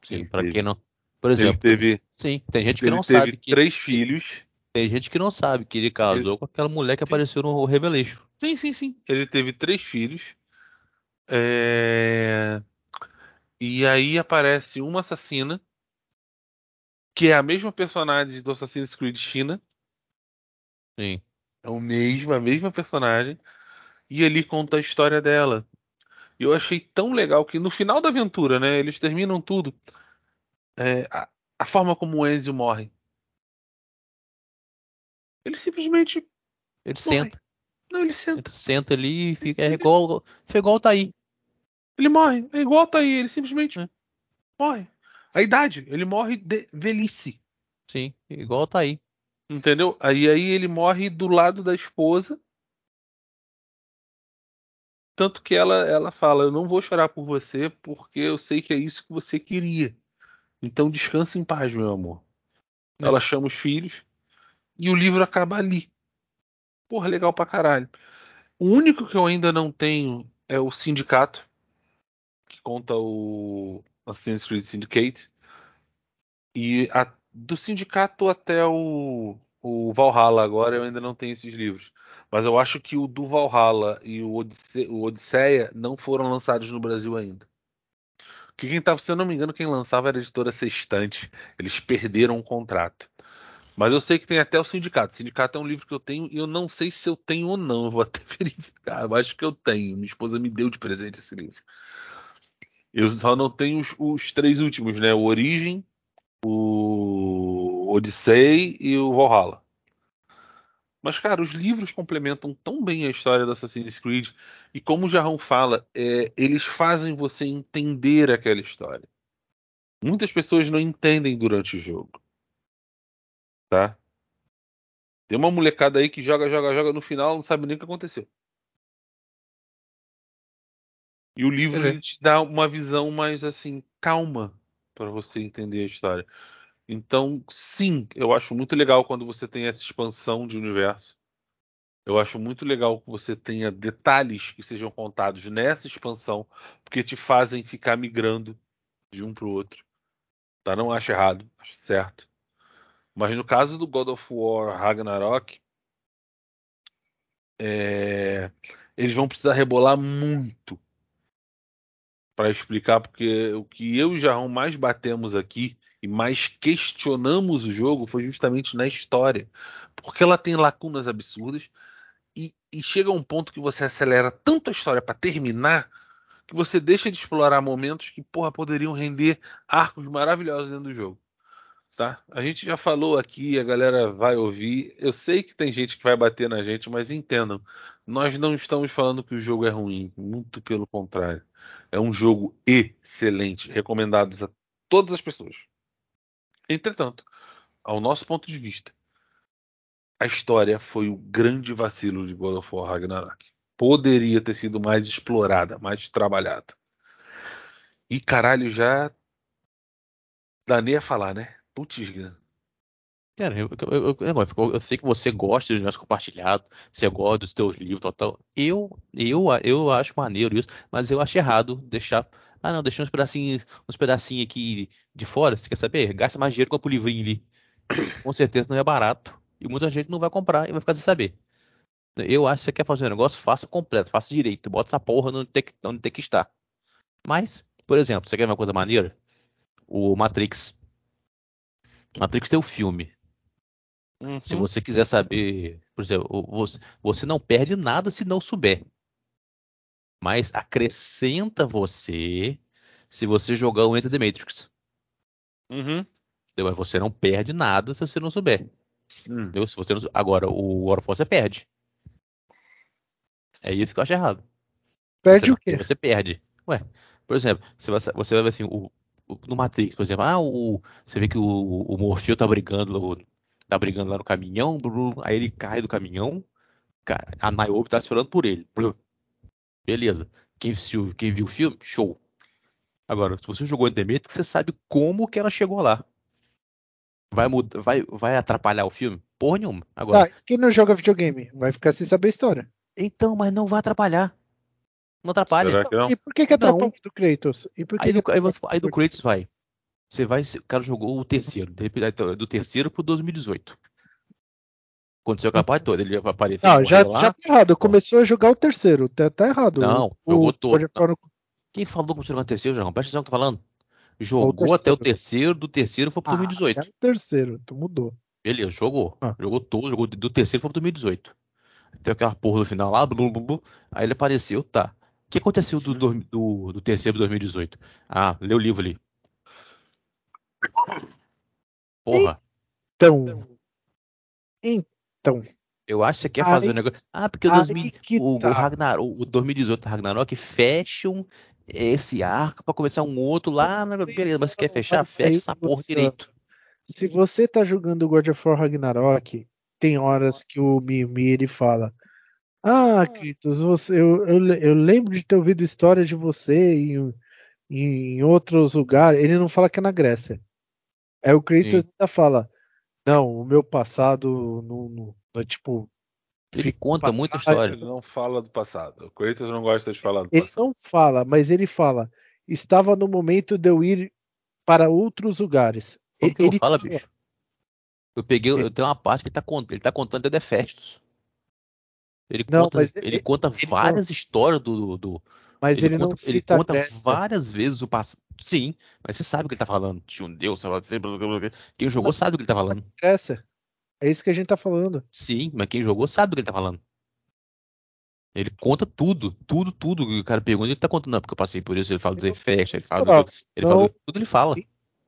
S1: Sim,
S2: Ele
S1: para quem não. Por
S2: Ele
S1: exemplo,
S2: teve,
S1: sim, tem gente que
S2: ele
S1: não sabe que
S2: três filhos.
S1: tem gente que não sabe que ele casou com aquela mulher que
S2: Sim.
S1: apareceu no Revelation.
S2: Sim, sim, sim. Ele teve três filhos. É, E aí aparece uma assassina, que é a mesma personagem do Assassin's Creed China.
S1: Sim.
S2: É o mesmo, a mesma personagem. E ele conta a história dela. E eu achei tão legal que no final da aventura, né? Eles terminam tudo. é, a, a, forma como o Enzo morre. Ele simplesmente.
S1: Ele morre. senta.
S2: Não, ele senta.
S1: Ele senta ali e fica. É igual, foi igual tá aí.
S2: Ele morre. É igual tá aí. Ele simplesmente é. morre. A idade. Ele morre de velhice.
S1: Sim, igual tá aí.
S2: Entendeu? Aí, aí ele morre do lado da esposa. Tanto que ela, ela fala: Eu não vou chorar por você porque eu sei que é isso que você queria. Então descanse em paz, meu amor. É. Ela chama os filhos e o livro acaba ali. Porra, legal pra caralho. O único que eu ainda não tenho é o Sindicato, que conta o Assassin's Creed Syndicate. E a, do Sindicato até o, o Valhalla agora eu ainda não tenho esses livros. Mas eu acho que o do Valhalla e o, Odisse, o Odisseia não foram lançados no Brasil ainda. Que quem tava, se eu não me engano, quem lançava era a editora Sextante. Eles perderam o contrato. Mas eu sei que tem até o Sindicato. O Sindicato é um livro que eu tenho e eu não sei se eu tenho ou não. Eu vou até verificar. Eu acho que eu tenho. Minha esposa me deu de presente esse livro. Eu só não tenho os, os três últimos, né? O Origem, o Odyssey e o Valhalla. Mas, cara, os livros complementam tão bem a história do Assassin's Creed. E como o Jarrão fala, é, eles fazem você entender aquela história. Muitas pessoas não entendem durante o jogo. Tá? Tem uma molecada aí que joga, joga, joga, no final não sabe nem o que aconteceu. E o livro é. te dá uma visão mais assim, calma para você entender a história. Então, sim, eu acho muito legal quando você tem essa expansão de universo. Eu acho muito legal que você tenha detalhes que sejam contados nessa expansão, porque te fazem ficar migrando de um para o outro. Tá? Não acho errado, acho certo. Mas no caso do God of War Ragnarok, é... eles vão precisar rebolar muito para explicar, porque o que eu e o Jarrão mais batemos aqui e mais questionamos o jogo foi justamente na história. Porque ela tem lacunas absurdas e, e chega um ponto que você acelera tanto a história para terminar que você deixa de explorar momentos que porra, poderiam render arcos maravilhosos dentro do jogo. Tá? A gente já falou aqui, a galera vai ouvir. Eu sei que tem gente que vai bater na gente, mas entendam, nós não estamos falando que o jogo é ruim, muito pelo contrário. É um jogo excelente, recomendado a todas as pessoas. Entretanto, ao nosso ponto de vista, a história foi o grande vacilo de God of War Ragnarok. Poderia ter sido mais explorada, mais trabalhada. E caralho, já dá nem a falar, né? Putz,
S1: Cara, eu, eu, eu, eu, sei que você gosta de negócio compartilhado, você gosta dos teus livros, tal, tal. Eu, eu, eu acho maneiro isso, mas eu acho errado deixar. Ah, não, deixa uns pedacinhos, uns pedacinhos aqui de fora. Você quer saber? Gasta mais dinheiro com o livrinho ali. Com certeza não é barato. E muita gente não vai comprar e vai ficar sem saber. Eu acho que você quer fazer um negócio, faça completo, faça direito. Bota essa porra onde tem, que, onde tem que estar. Mas, por exemplo, você quer uma coisa maneira? O Matrix. Matrix tem o filme. Uhum. Se você quiser saber, por exemplo, você, você não perde nada se não souber. Mas acrescenta você se você jogar o Enter the Matrix.
S2: Uhum.
S1: Mas você não perde nada se você não souber. Hum. Se você não... Agora, o War você perde. É isso que eu acho errado.
S3: Perde
S1: você,
S3: o quê?
S1: Você perde. Ué, por exemplo, você vai, você vai ver assim, o, o, no Matrix, por exemplo, ah, o, você vê que o, o Morfeu tá brigando tá brigando lá no caminhão, aí ele cai do caminhão, a Niobe tá esperando por ele. Beleza. Quem, quem viu o filme, show. Agora, se você jogou Intermediate, você sabe como que ela chegou lá. Vai, mudar, vai, vai atrapalhar o filme? Porra nenhuma. Agora,
S3: tá, quem não joga videogame vai ficar sem saber a história.
S1: Então, mas não vai atrapalhar. Não atrapalha.
S2: Será que não?
S3: E por que, que atrapalha do Kratos?
S1: E por que aí, que do, aí, aí do Kratos vai. Você vai. O cara jogou o terceiro. Do terceiro pro 2018. Aconteceu aquela parte toda. Ele apareceu.
S3: Não, já, lá. já tá errado. Começou a jogar o terceiro. Tá, tá errado.
S1: Não, o, jogou todo. Não. Quem falou que começou a jogar o terceiro, João? Presta atenção que eu tô falando. Jogou o até o terceiro, do terceiro foi pro ah, 2018. É o
S3: terceiro, tu mudou.
S1: Beleza, jogou. Ah. Jogou todo, jogou do terceiro foi pro 2018. Tem aquela porra no final lá, blum, blum, aí ele apareceu, tá. O que aconteceu do, do, do, do terceiro de 2018? Ah, lê o livro ali. Porra.
S3: Então. Então.
S1: Eu acho que você quer fazer o um negócio. Ah, porque o, 2000, o,
S3: tá.
S1: o, Ragnar, o 2018 Ragnarok fecham esse arco para começar um outro lá. Beleza, mas você quer fechar? Fecha essa porra direito.
S3: Se você tá jogando God of War Ragnarok, tem horas que o Mimi ele fala. Ah, Kratos, você, eu, eu, eu, lembro de ter ouvido história de você em, em outros lugares. Ele não fala que é na Grécia. Aí o Kratos ainda fala: Não, o meu passado não, não, não é tipo.
S1: Ele conta muita história.
S2: Ele não fala do passado. O Kratos não gosta de falar do
S3: ele
S2: passado.
S3: Ele não fala, mas ele fala: Estava no momento de eu ir para outros lugares.
S1: Como que
S3: ele
S1: não fala, bicho? Eu peguei, eu tenho uma parte que ele tá contando, ele tá contando de Defestos. Ele
S3: não,
S1: conta,
S3: mas
S1: ele, ele conta
S3: ele
S1: várias
S3: não,
S1: histórias do, do
S3: mas ele,
S1: ele
S3: não
S1: conta, ele
S3: cita
S1: conta várias vezes o passado. Sim, mas você sabe o que ele tá falando. Tinha um Deus, quem jogou sabe o que ele tá falando.
S3: Grécia. É isso que a gente tá falando.
S1: Sim, mas quem jogou sabe do que ele tá falando. Ele conta tudo, tudo, tudo. O cara pergunta, ele tá contando, não, porque eu passei por isso, ele fala dizer fecha, ele fala, do, ele
S3: não,
S1: fala tudo, ele fala.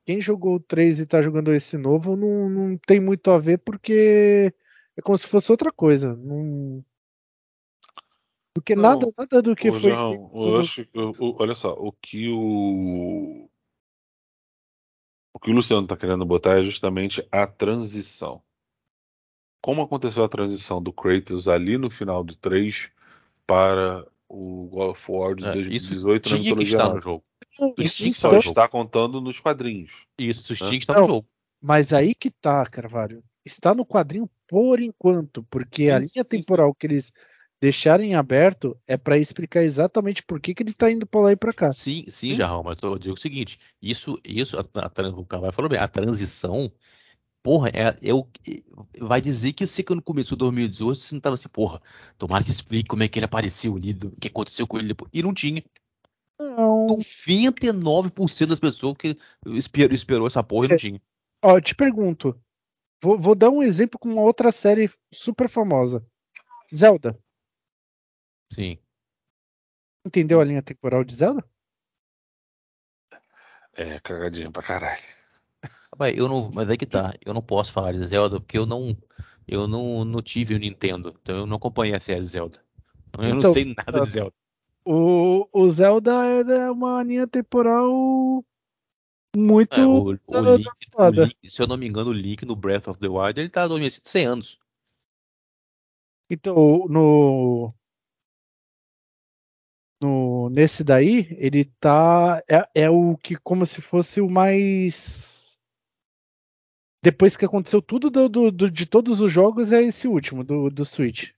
S3: Quem jogou o 3 e tá jogando esse novo não, não tem muito a ver porque é como se fosse outra coisa. Não... Porque
S2: Não,
S3: nada, nada do que foi
S2: João,
S3: feito.
S2: eu acho que- eu- eu- olha só, o que o o que o Luciano está querendo botar é justamente a transição. Como aconteceu a transição do Kratos ali no final do 3 para o God of War de
S1: É,
S2: 2018
S1: isso
S2: na
S1: tinha que estar no jogo.
S3: Isso
S1: Isso tinha que
S2: Só
S1: estar no jogo.
S2: está contando nos quadrinhos.
S1: Isso, isso
S2: Hã?
S1: tinha que estar no jogo.
S3: Mas aí que tá, Carvalho. Está no quadrinho por enquanto, porque
S2: Sim,
S3: a linha temporal que eles deixarem aberto é para explicar exatamente por que, que ele tá indo pra lá e pra cá.
S1: Sim, sim,
S3: Sim.
S1: Jarrão, mas eu digo o seguinte: isso, isso a, a, o Carvalho falou bem, a transição, porra, é, é é- vai dizer que você quando começou 2018, você não tava assim, porra, tomara que explique como é que ele apareceu ali, o que aconteceu com ele depois. E não tinha.
S3: Não.
S1: 99% das pessoas que esperou, esperou essa porra e não tinha.
S3: Ó, eu te pergunto. Vou, vou dar um exemplo com uma outra série super famosa. Zelda.
S1: Sim.
S3: Entendeu a linha temporal de Zelda?
S2: É, cagadinha pra caralho.
S1: Rapaz, eu não, mas é que tá, eu não posso falar de Zelda porque eu não, eu não, não tive o Nintendo, então eu não acompanhei a série Zelda. Eu não
S3: Então,
S1: sei nada de Zelda.
S3: O, o Zelda é uma linha temporal muito
S1: É, o, o
S3: da-
S1: Link, o. Link- se eu não me engano, o Link no Breath of the Wild, ele tá adormecido 100 anos.
S3: Então, no, no nesse daí, ele tá é, é o que como se fosse o mais depois que aconteceu tudo do, do- do- de todos os jogos é esse último do, do Switch.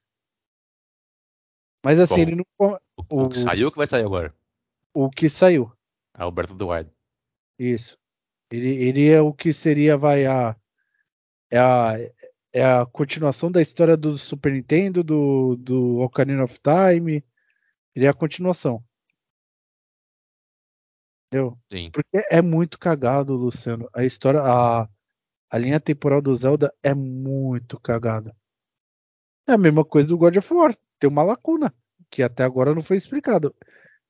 S3: Mas assim,
S1: Bom.
S3: ele não
S1: O, o que saiu ou o que vai sair agora?
S3: o que saiu.
S1: O Breath of the Wild.
S3: Isso. Ele, ele é o que seria, vai, a, é a, é a continuação da história do Super Nintendo, do, do Ocarina of Time. Ele é a continuação. Entendeu?
S1: Sim.
S3: Porque é muito cagado, Luciano. A história, a, a linha temporal do Zelda é muito cagada. É a mesma coisa do God of War. Tem uma lacuna que até agora não foi explicado.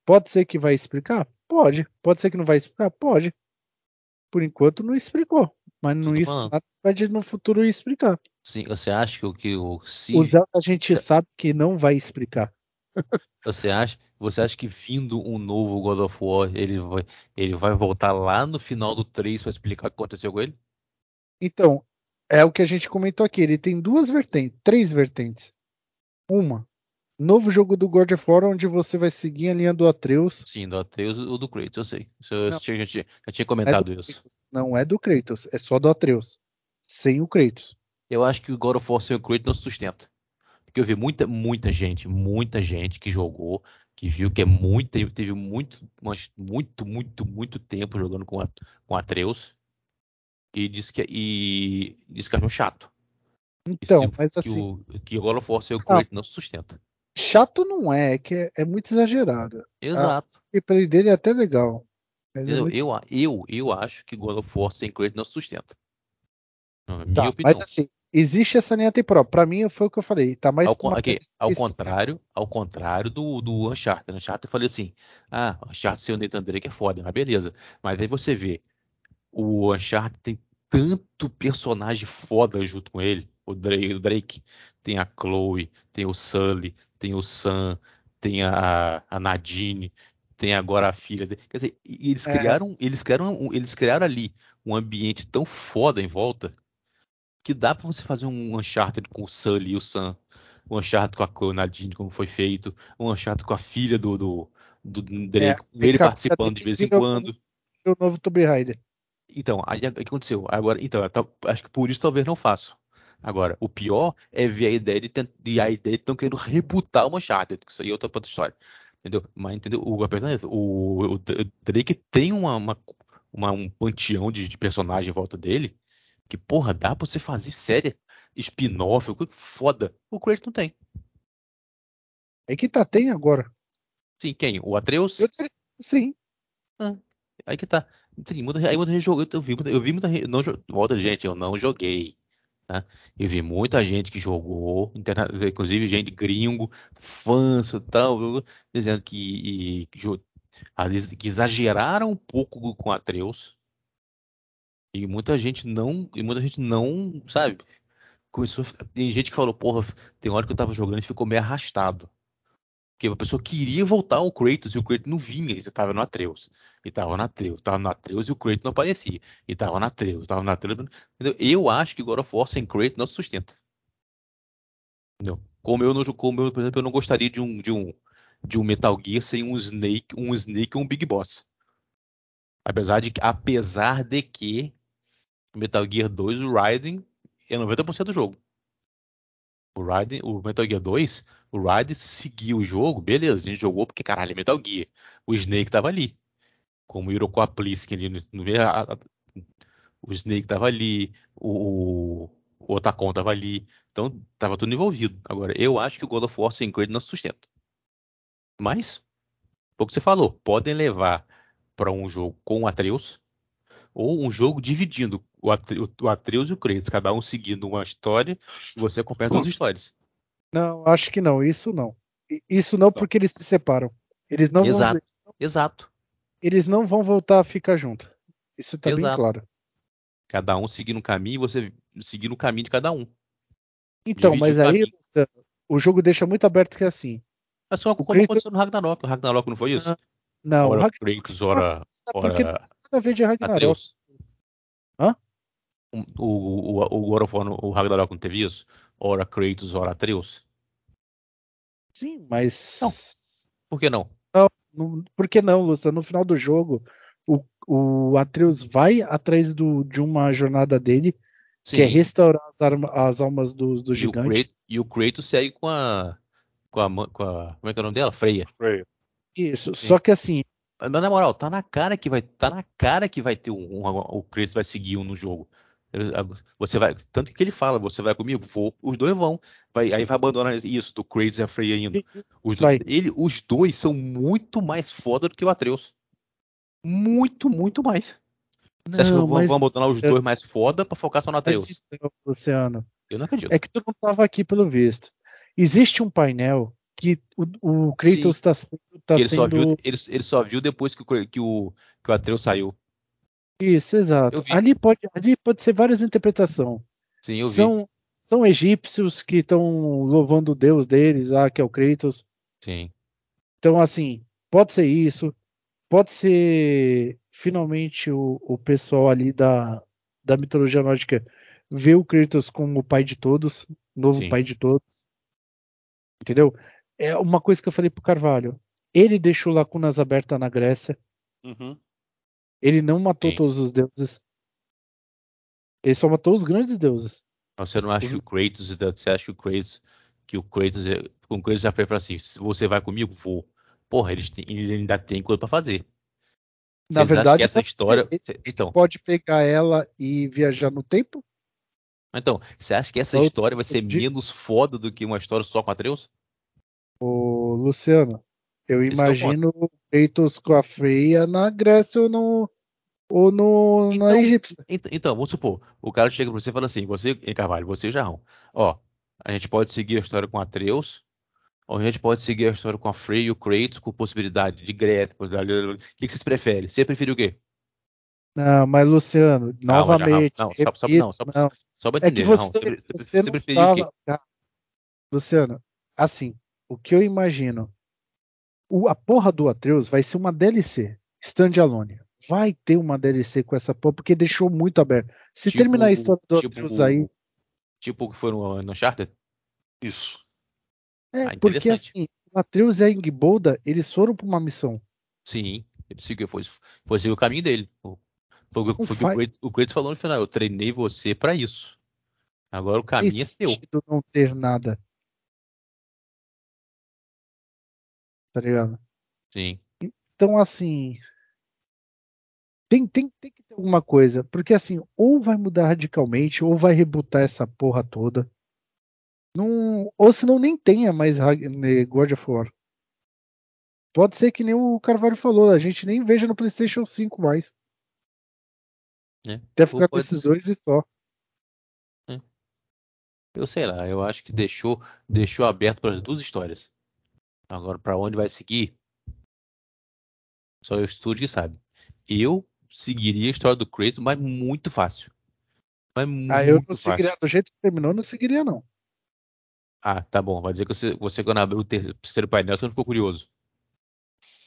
S3: Pode ser que vai explicar? Pode. Pode ser que não vai explicar? Pode. Por enquanto não explicou. Mas não isso pode no futuro explicar.
S1: Sim, você acha que o que o se
S3: O Zelda a gente
S1: se-
S3: sabe que não vai explicar.
S1: Você acha, você acha que vindo um novo God of War, ele vai, ele vai voltar lá no final do 3 para explicar o que aconteceu com ele?
S3: Então, é o que a gente comentou aqui. Ele tem duas vertentes, três vertentes. Uma, novo jogo do God of War, onde você vai seguir a linha do Atreus.
S1: Sim, do Atreus e o do Kratos, eu sei. Isso eu já, tinha, já tinha
S3: É
S1: comentado
S3: do
S1: isso.
S3: Kratos. Não é do Kratos, é só do Atreus. Sem o Kratos.
S1: Eu acho que o God of War sem o Kratos não sustenta. Porque eu vi muita, muita gente, muita gente que jogou, que viu que é muito, teve muito, muito, muito, muito tempo jogando com, a, com Atreus. E disse que, e disse que achou chato. E
S3: Então,
S1: se-
S3: mas
S1: que,
S3: assim,
S1: o, que o God of War sem o
S3: Não.
S1: Não sustenta.
S3: chato não é, é que é, é muito exagerado.
S1: Exato.
S3: O gameplay dele é até legal. Mas é
S1: Entendeu?
S3: muito...
S1: eu, eu, eu acho que God of War sem Kratos não sustenta. Na minha
S3: Tá,
S1: opinião.
S3: mas assim, existe essa linha temporal. Pra mim foi o que eu falei. Tá mais
S1: Ao, aqui, ao contrário, ao contrário do, do Uncharted. Uncharted eu falei assim, ah, Uncharted sem o Nathan Drake é foda, mas beleza. Mas aí você vê o Uncharted tem tanto personagem foda junto com ele. O Drake, o Drake tem a Chloe, tem o Sully, tem o Sam, tem a, a Nadine, tem agora a filha. Quer dizer, eles é. criaram, eles criaram, eles criaram ali um ambiente tão foda em volta que dá para você fazer um Uncharted com o Sully e o Sam, um Uncharted com a Chloe Nadine, como foi feito, um Uncharted com a filha do, do, do Drake, é, ele participando de vez em quando.
S3: O novo Tomb Raider.
S1: Então, aí o que aconteceu? Agora, então, acho que por isso talvez não faço. Agora, o pior é ver a ideia de, de a ideia de estão querendo rebutar o Uncharted, que isso aí é outra, outra história. Entendeu? Mas entendeu? O, o, o Drake tem uma, uma, uma um panteão de, de personagem em volta dele que, porra, dá pra você fazer série spin-off, foda. O Kratos não tem.
S3: É que tá, tem agora.
S1: Sim, quem? O Atreus?
S3: Eu, sim.
S1: Ah, aí que tá. Sim, muita, aí muita gente jogou, eu vi, eu vi muita não, volta gente, eu não joguei. Tá? Eu vi muita gente que jogou, inclusive gente gringo, fãs e tal, dizendo que, que, que exageraram um pouco com Atreus e muita gente não, e muita gente não, sabe? Começou, tem gente que falou, porra, tem hora que eu tava jogando e ficou meio arrastado. Porque a pessoa queria voltar ao Kratos e o Kratos não vinha, ele estava no Atreus. E tava no Atreus, tava no Atreus e o Kratos não aparecia. E tava no Atreus, tava no Atreus. Entendeu? Eu acho que God of War sem Kratos não se sustenta. Entendeu? Como eu, não, como eu, por exemplo, eu não gostaria de um, de um, de um Metal Gear sem um Snake, um Snake ou um Big Boss. Apesar de, apesar de que Metal Gear 2, o Raiden é 90% do jogo. O Raiden, o Metal Gear 2, o Raiden seguiu o jogo, beleza, a gente jogou porque caralho, é Metal Gear. O Snake tava ali. Como o Iroquois Pliskin ali no, no o Snake tava ali, o, o Otacon tava ali, então tava tudo envolvido. Agora, eu acho que o God of War sem Kratos não sustenta. Mas, o que você falou, podem levar para um jogo com Atreus, ou um jogo dividindo o, Atreus e o Kratos, cada um seguindo uma história, e você acompanha duas histórias.
S3: Não, acho que não, isso não. Isso não porque eles se separam. Eles não
S1: Exato.
S3: Vão...
S1: Exato.
S3: Eles não vão voltar a ficar junto. Isso tá Exato. bem claro.
S1: Cada um seguindo um caminho e você seguindo o caminho de cada um.
S3: Então, Divide mas aí o jogo deixa muito aberto que é assim.
S1: Mas só como Kratos... aconteceu no Ragnarok. O Ragnarok não foi isso?
S3: Não,
S1: ora Ragnarok... Kratos, ora, ora
S3: nada a ver de Ragnarok. Atreus.
S1: O, o, o, God of War, o Ragnarok não teve isso? Ora Kratos, ora Atreus?
S3: Sim, mas.
S1: Não. Por que não?
S3: Não, não por que não, Lúcia? No final do jogo, o, o Atreus vai atrás do, de uma jornada dele, Sim. que é restaurar as, arma, as almas dos do gigantes.
S1: E o Kratos segue com a, com a. com a. Como é que é o nome dela? Freia.
S2: Freia.
S3: Isso, Sim. só que assim,
S1: mas na moral, tá na cara que vai, tá na cara que vai ter um, um o Kratos vai seguir um no jogo. Você vai, tanto que ele fala, você vai comigo, vou, os dois vão, vai, aí vai abandonar isso do Kratos e a Freya indo. Os, dois, ele, os dois são muito mais foda do que o Atreus. Muito, muito mais. Não, Você acha que vão, vão abandonar os eu... dois mais foda pra focar só no Atreus?
S3: Luciano.
S1: Eu não acredito.
S3: É que tu não tava aqui pelo visto. Existe um painel que o, o Kratos está tá
S1: ele
S3: sendo.
S1: Só viu, ele, ele, só viu depois que, o, que o, que o Atreus saiu.
S3: Isso, exato. Ali pode, ali pode ser várias interpretações.
S1: Sim, eu
S3: são,
S1: vi.
S3: São egípcios que estão louvando o deus deles, ah, que é o Kratos.
S1: Sim.
S3: Então, assim, pode ser isso. Pode ser finalmente o, o pessoal ali da, da mitologia nórdica ver o Kratos como o pai de todos, novo Sim. pai de todos. Entendeu? é uma coisa que eu falei pro Carvalho. Ele deixou lacunas abertas na Grécia.
S2: Uhum.
S3: Ele não matou Sim. todos os deuses. Ele só matou os grandes deuses.
S1: Você não acha que o Kratos, você acha que o Kratos, que o Kratos, o Kratos já foi assim, se você vai comigo, vou. Porra, eles, têm, eles ainda têm coisa para fazer.
S3: Na Vocês verdade,
S1: essa história,
S3: ele, então, pode pegar ela e viajar no tempo?
S1: Então, você acha que essa história vai ser menos foda do que uma história só com Atreus?
S3: Ô, Luciano, eu Esse imagino o Kratos com a Freia na Grécia ou no, ou no, então, na Egípcia.
S1: Então, vamos supor, o cara chega pra você e fala assim, você, em Carvalho, você e Jarrão, ó, a gente pode seguir a história com Atreus, ou a gente pode seguir a história com a Freya e o Kratos com possibilidade de Grécia, possibilidade... o que, que vocês preferem? Você prefere o quê?
S3: Não, mas Luciano, novamente.
S1: Não, só, só,
S3: repito,
S1: não, só,
S3: não.
S1: só pra
S3: É que
S1: entender.
S3: você,
S1: não, você, você,
S3: você
S1: preferiu o quê?
S3: Cara, Luciano, assim, o que eu imagino. O, a porra do Atreus vai ser uma DLC. Standalone. Vai ter uma DLC com essa porra, porque deixou muito aberto. Se
S1: Tipo-
S3: terminar a história do
S1: tipo
S3: Atreus aí.
S1: Tipo o que foi no, no Uncharted?
S2: Isso.
S3: É,
S1: Ah,
S3: porque assim, o Atreus e a Ingbolda, eles foram pra uma missão.
S1: Sim, ele seguiu, foi, foi seguir o caminho dele. Foi, o que-
S3: Não
S1: foi o Kratos, falou no final. Eu treinei você pra isso. Agora o caminho é
S3: Faz
S1: seu.
S3: não ter nada. Tá ligado?
S1: Sim.
S3: Então, assim. Tem, tem, tem que ter alguma coisa. Porque, assim, ou vai mudar radicalmente, ou vai rebutar essa porra toda. Não, ou senão nem tenha mais né, God of War. Pode ser que nem o Carvalho falou, a gente nem veja no PlayStation 5 mais.
S1: É.
S3: Até ficar com esses
S1: ser-
S3: dois e só.
S1: Eu sei lá, eu acho que deixou, deixou aberto para as duas histórias. Agora, para onde vai seguir? Só o estúdio que sabe. Eu seguiria a história do Kratos, mas muito fácil. Mas muito
S3: Ah, eu não
S1: fácil.
S3: seguiria, do jeito que terminou, não seguiria, não.
S1: Ah, tá bom. Vai dizer que você, você quando abriu o terceiro, terceiro painel, você não ficou curioso.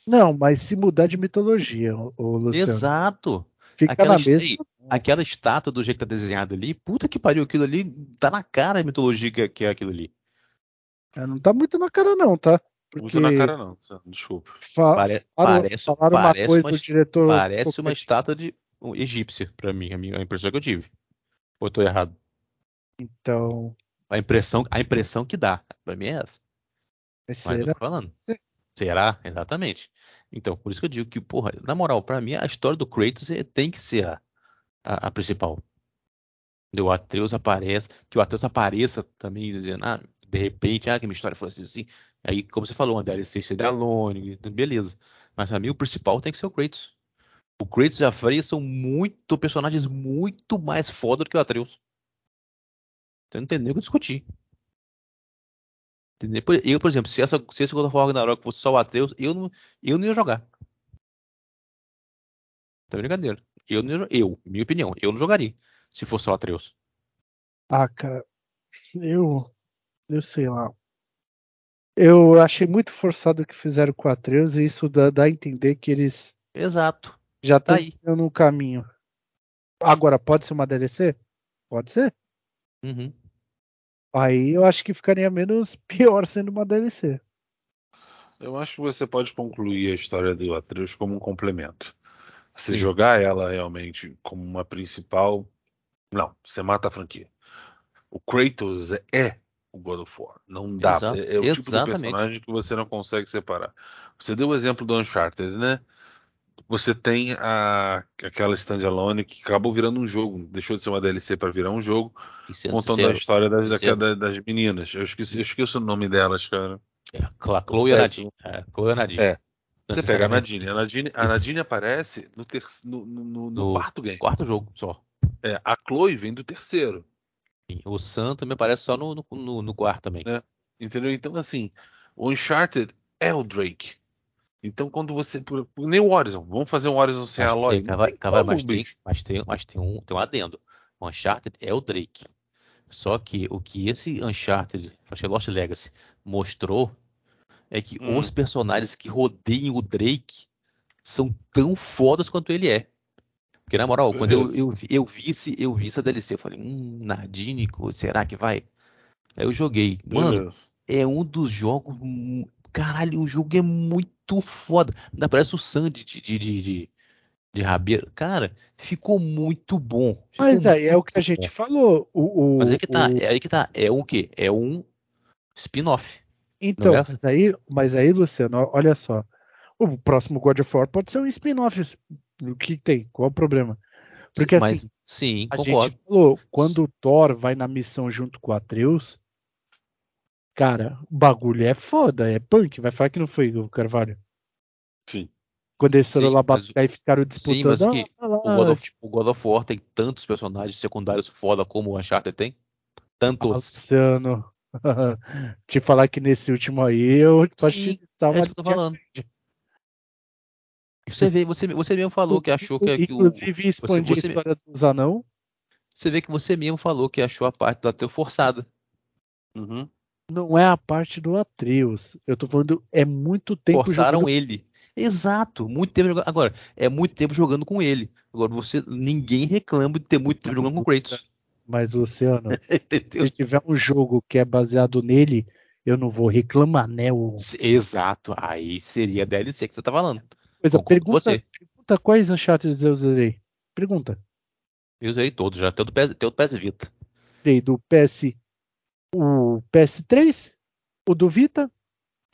S3: Não, mas se mudar de mitologia, ô, Luciano,
S1: Exato.
S3: fica
S1: Aquela,
S3: na mesa.
S1: aquela estátua do jeito que tá desenhado ali, puta que pariu, aquilo ali tá na cara a mitologia que, que é aquilo ali.
S3: É, Não tá muito na cara, não, tá? Porque
S2: Muito na cara, não. Desculpa.
S3: fa-
S1: Pare-
S3: falaram,
S1: parece
S3: falaram uma
S1: parece
S3: coisa
S1: uma,
S3: do diretor.
S1: parece uma estátua de um egípcia, pra mim, a, minha, a impressão que eu tive. Ou eu tô errado?
S3: Então,
S1: A impressão, a impressão que dá, pra mim é essa.
S3: mas
S1: Mas eu
S3: será?
S1: tô falando.
S3: Sim.
S1: Será? Exatamente. Então, por isso que eu digo que, porra, na moral, pra mim a história do Kratos é- tem que ser a, a, a principal. O Atreus aparece, que o Atreus apareça também dizendo, ah, de repente, ah, que minha história fosse assim. Aí, como você falou, uma DLC seria Alone, beleza. Mas pra mim o principal tem que ser o Kratos. O Kratos e a Freya são muito personagens muito mais foda do que o Atreus. Então não tem nem o que discutir. Entendeu? Eu, por exemplo, se, essa, se esse God of War Ragnarok fosse só o Atreus, eu não, eu não ia jogar. Tá brincadeira. Eu, não eu, minha opinião, eu não jogaria se fosse só o Atreus.
S3: Ah, cara, eu, eu sei lá. Eu achei muito forçado o que fizeram com o Atreus e isso dá, dá a entender que eles
S1: Exato.
S3: já
S1: Tá
S3: estão
S1: aí.
S3: no caminho. Agora, pode ser uma DLC? Pode ser.
S1: Uhum.
S3: Aí eu acho que ficaria menos pior sendo uma DLC.
S2: Eu acho que você pode concluir a história do Atreus como um complemento. Se
S1: Sim.
S2: jogar ela realmente como uma principal, não, você mata a franquia. O Kratos é o God of War. Não dá. É, é o tipo de
S1: exatamente.
S2: personagem que você não consegue separar. Você deu o exemplo do Uncharted, né? Você tem a, aquela standalone que acabou virando um jogo, deixou de ser uma DLC para virar um jogo, contando
S1: sincero,
S2: a história das,
S1: sincero.
S2: das, das meninas. Eu esqueci, eu esqueci o nome delas, cara.
S1: é, Chloe e a. Nadine. É, Chloe e a Nadine.
S2: É. Você pega a Nadine. A Nadine, a Nadine aparece no, ter, no- no No- quarto game.
S1: Quarto jogo só.
S2: É, a Chloe vem do terceiro.
S1: O Sam também aparece só no, no, no, quarto também.
S2: É. Entendeu? Então, assim, o Uncharted é o Drake. Então, quando você. Nem o Horizon. Vamos fazer um Horizon sem
S1: Mas, Cava-
S2: Não
S1: Cavalo, mas, tem, mas, tem, mas tem, um, tem um adendo. O Uncharted é o Drake. Só que o que esse Uncharted, acho que é Lost Legacy, mostrou é que
S2: Hum.
S1: os personagens que rodeiam o Drake são tão fodas quanto ele é. Porque, na moral, quando eu, eu, vi- eu, vi esse, eu vi essa DLC, eu falei, hum, Chloe, será que vai? Aí eu joguei. Mano, é um dos jogos. Caralho, o jogo é muito foda. Ainda parece o Sandy de, de, de, de, de rabeira. Cara, ficou muito bom. Ficou
S3: Mas aí é o que a gente
S1: bom.
S3: falou. O, o,
S1: Mas aí que tá,
S3: o-
S1: é aí que tá. É um quê? É um spin-off.
S3: Então,
S1: é?
S3: mas aí, mas aí, Luciano, olha só. O próximo God of War pode ser um spin-off. O que tem? Qual o problema? Porque
S1: Mas,
S3: assim,
S1: sim,
S3: a
S1: concordo.
S3: gente falou, quando o Thor vai na missão junto com o Atreus, cara, o bagulho é foda, é punk. Vai falar que não foi o Carvalho.
S2: Sim.
S3: Quando eles foram
S1: Sim,
S3: lá
S1: mas-
S3: batalhar e ficaram
S1: Sim,
S3: disputando.
S1: mas o que?
S3: ah, lá,
S1: O God, of, o God of War tem tantos personagens secundários foda como o Uncharted tem? Tantos.
S3: Luciano. Te falar que nesse último aí, eu acho
S1: Sim,
S3: que tava
S1: é isso que eu tô falando. Você vê, você, você mesmo falou que achou que, que
S3: o. Inclusive, expandir você, a história dos anão.
S1: Você vê que você mesmo falou que achou a parte do Atreus forçada.
S2: Uhum.
S3: Não é a parte do Atreus. Eu tô falando, é muito tempo
S1: Forçaram jogando... ele. Exato, muito tempo jogando. Agora, é muito tempo jogando com ele. Agora, você ninguém reclama de ter muito tempo jogando com o Kratos.
S3: Mas, Luciano, se tiver um jogo que é baseado nele, eu não vou reclamar, né? O...
S1: Exato, aí seria DLC que você tá falando.
S3: Pois é, pergunta, você. pergunta quais Uncharted eu zerei. Pergunta.
S1: Eu usei todos, já tem o do PS, o do PS Vita.
S3: Usei do PS, o PS3, o do Vita,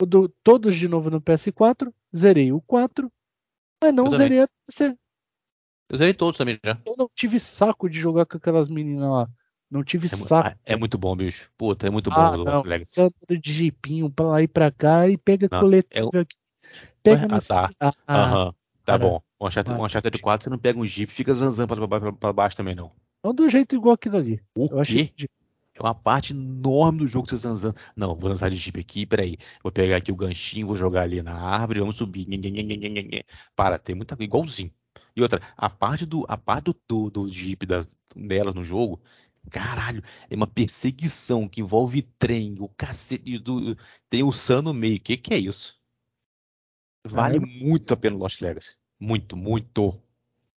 S3: o do, todos de novo no PS4, zerei o 4, mas não zerei a PC.
S1: Eu zerei todos também já.
S3: Eu não tive saco de jogar com aquelas meninas lá. Não tive
S1: é,
S3: saco.
S1: É muito bom, bicho. Puta, é muito bom ah, o
S3: Lost Legacy. de jipinho pra lá e pra cá e pega não, coletivo é... aqui. Pega
S1: ah, tá. Ah, Aham. Tá bom. O Uncharted, Uncharted 4 você não pega um Jeep e fica zanzando pra, pra, pra, baixo também, não.
S3: Não do jeito igual aquilo ali.
S1: O eu quê? É uma parte enorme do jogo que você zanzando. Não, vou lançar de Jeep aqui, peraí. Vou pegar aqui o ganchinho, vou jogar ali na árvore, vamos subir. Para, tem muita coisa. Igualzinho. E outra, a parte do, a parte do, do, Jeep das, delas no jogo, caralho, é uma perseguição que envolve trem, o cacete, do, tem o Sun no meio. O que, que é isso? Vale é. muito a pena Lost Legacy. Muito, muito.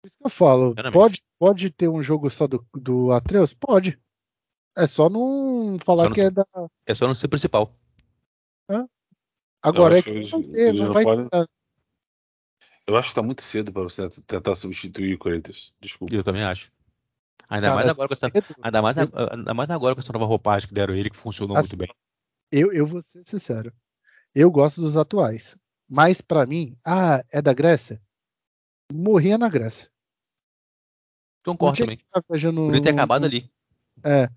S3: Isso que eu falo. Pode, pode ter um jogo só do, do Atreus? Pode. É só não falar só não que é da.
S1: É só não ser principal.
S3: É? Agora é que, eles, não, ter, não vai
S2: podem... Eu acho que tá muito cedo para você tentar substituir o Kratos. Desculpa.
S1: Eu também acho. Ainda, Cara, mais agora com essa, ainda, mais, ainda mais agora com essa nova roupagem que deram ele, que funcionou assim, muito bem.
S3: Eu, eu vou ser sincero. Eu gosto dos atuais. Mas para mim, ah, é da Grécia? Morria na Grécia.
S1: Concordo também. Podia ter acabado ali.
S3: É.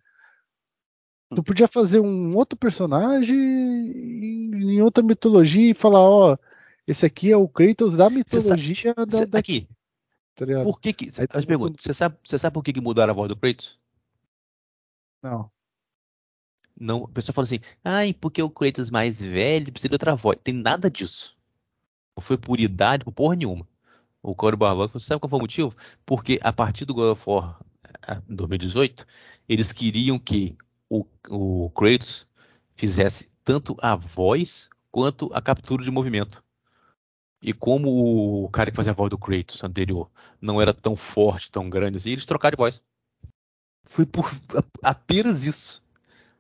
S3: Tu podia fazer um outro personagem em outra mitologia e falar, ó, esse aqui é o Kratos da mitologia
S1: cê
S3: da,
S1: cê, da... Aqui. Tá por que que. Aí, as perguntas, você sabe, você sabe por que, que mudaram a voz do Kratos?
S3: Não.
S1: Não, a pessoa fala assim, ai, porque o Kratos mais velho precisa de outra voz. Tem nada disso. Não foi por idade, por porra nenhuma. O Corey Barlog, sabe qual foi o motivo? Porque a partir do God of War 2018, eles queriam que o, o Kratos fizesse tanto a voz quanto a captura de movimento. E como o cara que fazia a voz do Kratos anterior não era tão forte, tão grande assim, eles trocaram de voz. Foi por apenas isso.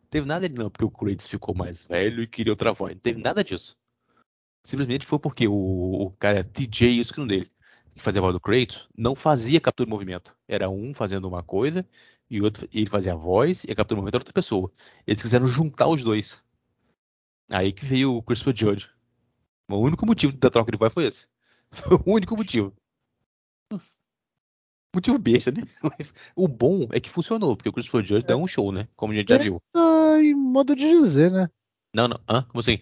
S1: Não teve nada de não, porque o Kratos ficou mais velho e queria outra voz. Não teve nada disso. Simplesmente foi porque o, o cara TJ, isso que não dele, que fazia a voz do Kratos, não fazia captura de movimento. Era um fazendo uma coisa e outro ele fazia a voz e a captura de movimento era outra pessoa. Eles quiseram juntar os dois. Aí que veio o Christopher Judge. O único motivo da troca de voz foi esse. Foi o único motivo. Motivo besta, né? O bom é que funcionou, porque o Christopher Judge é. dá um show, né? Como a gente já viu.
S3: em modo de dizer, né?
S1: Não, não. Hã? Como assim?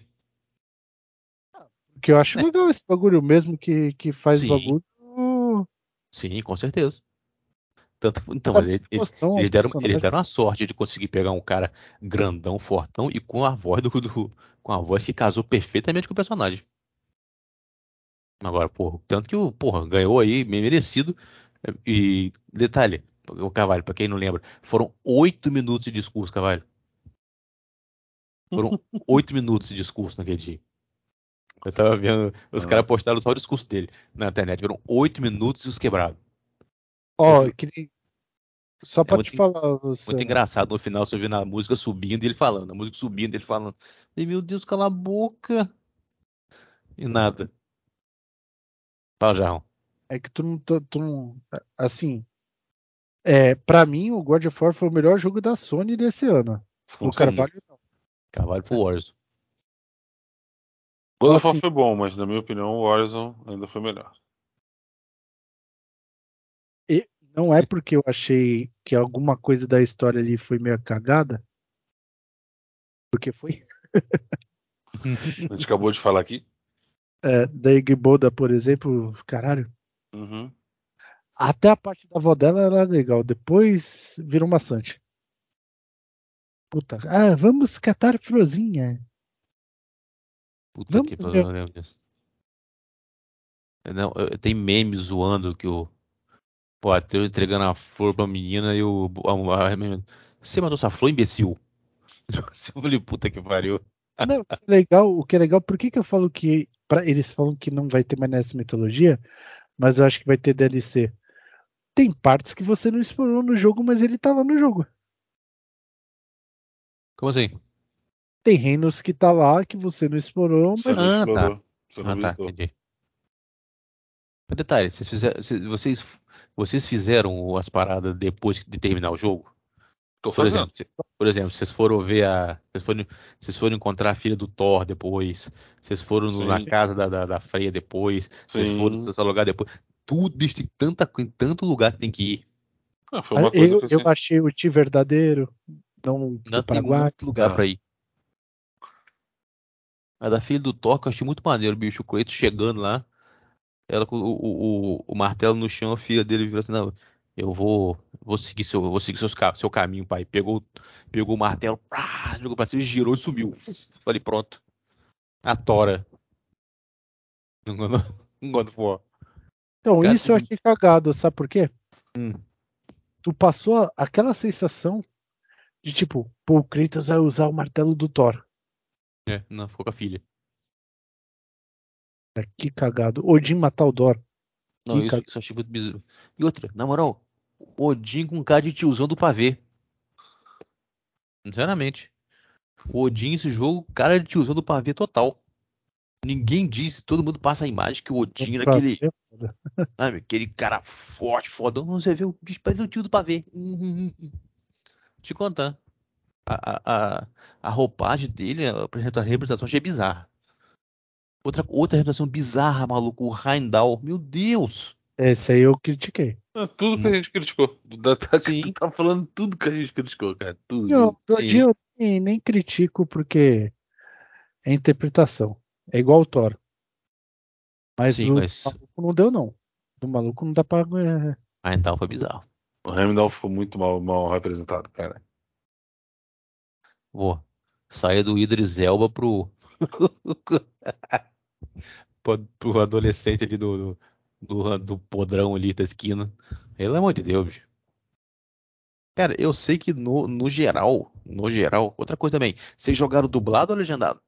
S3: Que eu acho é. legal esse bagulho, mesmo que, que faz Sim. bagulho.
S1: Sim, com certeza. Tanto, então, mas eles, eles, deram, eles deram a sorte de conseguir pegar um cara grandão, fortão e com a voz do, do, com a voz que casou perfeitamente com o personagem. Agora, porra, tanto que o porra ganhou aí, bem merecido. E detalhe, o Cavalho, para quem não lembra, foram oito minutos de discurso, Cavalho. Foram oito minutos de discurso naquele dia. Eu tava vendo, os ah. caras postaram só o discurso dele na internet. Viram oito minutos e os quebrados.
S3: Ó, oh, que... só é pra é te falar.
S1: Você... Muito engraçado no final você ouvindo a música subindo e ele falando. A música subindo ele falando. E meu Deus, cala a boca. E nada. Fala, Jarrão.
S3: É que tu não. Tu, tu não assim. É, pra mim, o God of War foi o melhor jogo da Sony desse ano. o Carvalho não.
S1: Carvalho pro Warzone.
S2: God of War foi bom, mas na minha opinião o Horizon ainda foi melhor.
S3: E não é porque eu achei que alguma coisa da história ali foi meio cagada. Porque foi.
S2: A gente acabou de falar aqui.
S3: É, da Igboda, por exemplo, caralho.
S2: Uhum.
S3: Até a parte da avó dela era legal. Depois virou maçante. Puta. Ah, vamos catar florzinha.
S1: Puta Vamos que pariu, Não, tem memes zoando que o pô, Atreus entregando a flor pra menina e o. A, a, você matou essa flor, imbecil? Eu falei, puta que pariu.
S3: Não, o que é legal, o que é legal, por que, que eu falo que. Pra, eles falam que não vai ter mais nessa mitologia, mas eu acho que vai ter DLC. Tem partes que você não explorou no jogo, mas ele tá lá no jogo.
S1: Como assim?
S3: Tem reinos que tá lá que você não explorou, mas.
S2: Você não
S1: Ah,
S2: explorou,
S1: tá.
S2: Você não
S1: Ah, tá, entendi. Mas detalhe, vocês fizeram, vocês, vocês fizeram as paradas depois de terminar o jogo?
S2: Tô
S1: Por
S2: fazendo.
S1: exemplo, por exemplo, vocês foram ver a. Vocês foram, vocês foram encontrar a filha do Thor depois. Vocês foram no- na
S2: Sim.
S1: casa da, da, da Freya depois. Vocês
S2: Sim.
S1: foram nesse lugar depois. Tudo, bicho, tem tanta, em tanto lugar que tem que ir.
S2: Ah, foi uma coisa
S3: eu,
S2: que eu
S3: eu achei o Ti verdadeiro, não
S1: Não tem muito lugar
S2: Ah.
S1: pra ir. A da filha do Thor, que eu achei muito maneiro, bicho. O Kratos chegando lá. Ela com o, o, o, martelo no chão, a filha dele virou assim, não, eu vou, vou seguir seu, vou seguir seus, seu caminho, pai. Pegou, pegou o martelo, pá, jogou pra cima, girou e sumiu. Falei, pronto. A Tora. Não War.
S3: Então,
S1: Cara,
S3: isso eu achei cagado, sabe por quê?
S1: Hum.
S3: Tu passou aquela sensação de tipo, pô, o Kratos vai usar o martelo do Thor.
S1: É, não, ficou com a filha.
S3: Cara, Que cagado. Odin matar o Thor.
S1: Não,
S3: Que
S1: isso,
S3: ca-
S1: isso eu achei muito bizarro. E outra, na moral, Odin com cara de tiozão do pavê. Sinceramente. O Odin, esse jogo, cara de tiozão do pavê total. Ninguém disse, todo mundo passa a imagem que o Odin era aquele, sabe, aquele cara forte, fodão. Você vê o bicho, parece o tio do pavê. Hum, hum, hum. Te contar. A, a, a, roupagem dele, a apresenta- a representação, achei bizarra. Outra, outra representação bizarra, maluco, o Heimdall. Meu Deus!
S3: Esse aí eu critiquei.
S2: Ah, tudo que a gente criticou. Da, tá,
S1: Sim.
S2: Tá falando tudo que a gente criticou, cara. Tudo.
S3: Eu, eu nem, nem critico porque é interpretação. É igual o Thor. Mas
S1: Sim,
S3: o
S1: mas-
S3: maluco não deu, não. O maluco não dá pra. é,
S1: Heimdall foi bizarro.
S2: O Heimdall ficou muito mal, mal representado, cara.
S1: Pô, saia do Idris Elba pro. pro, pro adolescente ali do, do, do, do podrão ali da esquina. Pelo amor de Deus, bicho. Cara, eu sei que no, no geral, no geral, outra coisa também, vocês jogaram dublado ou legendado?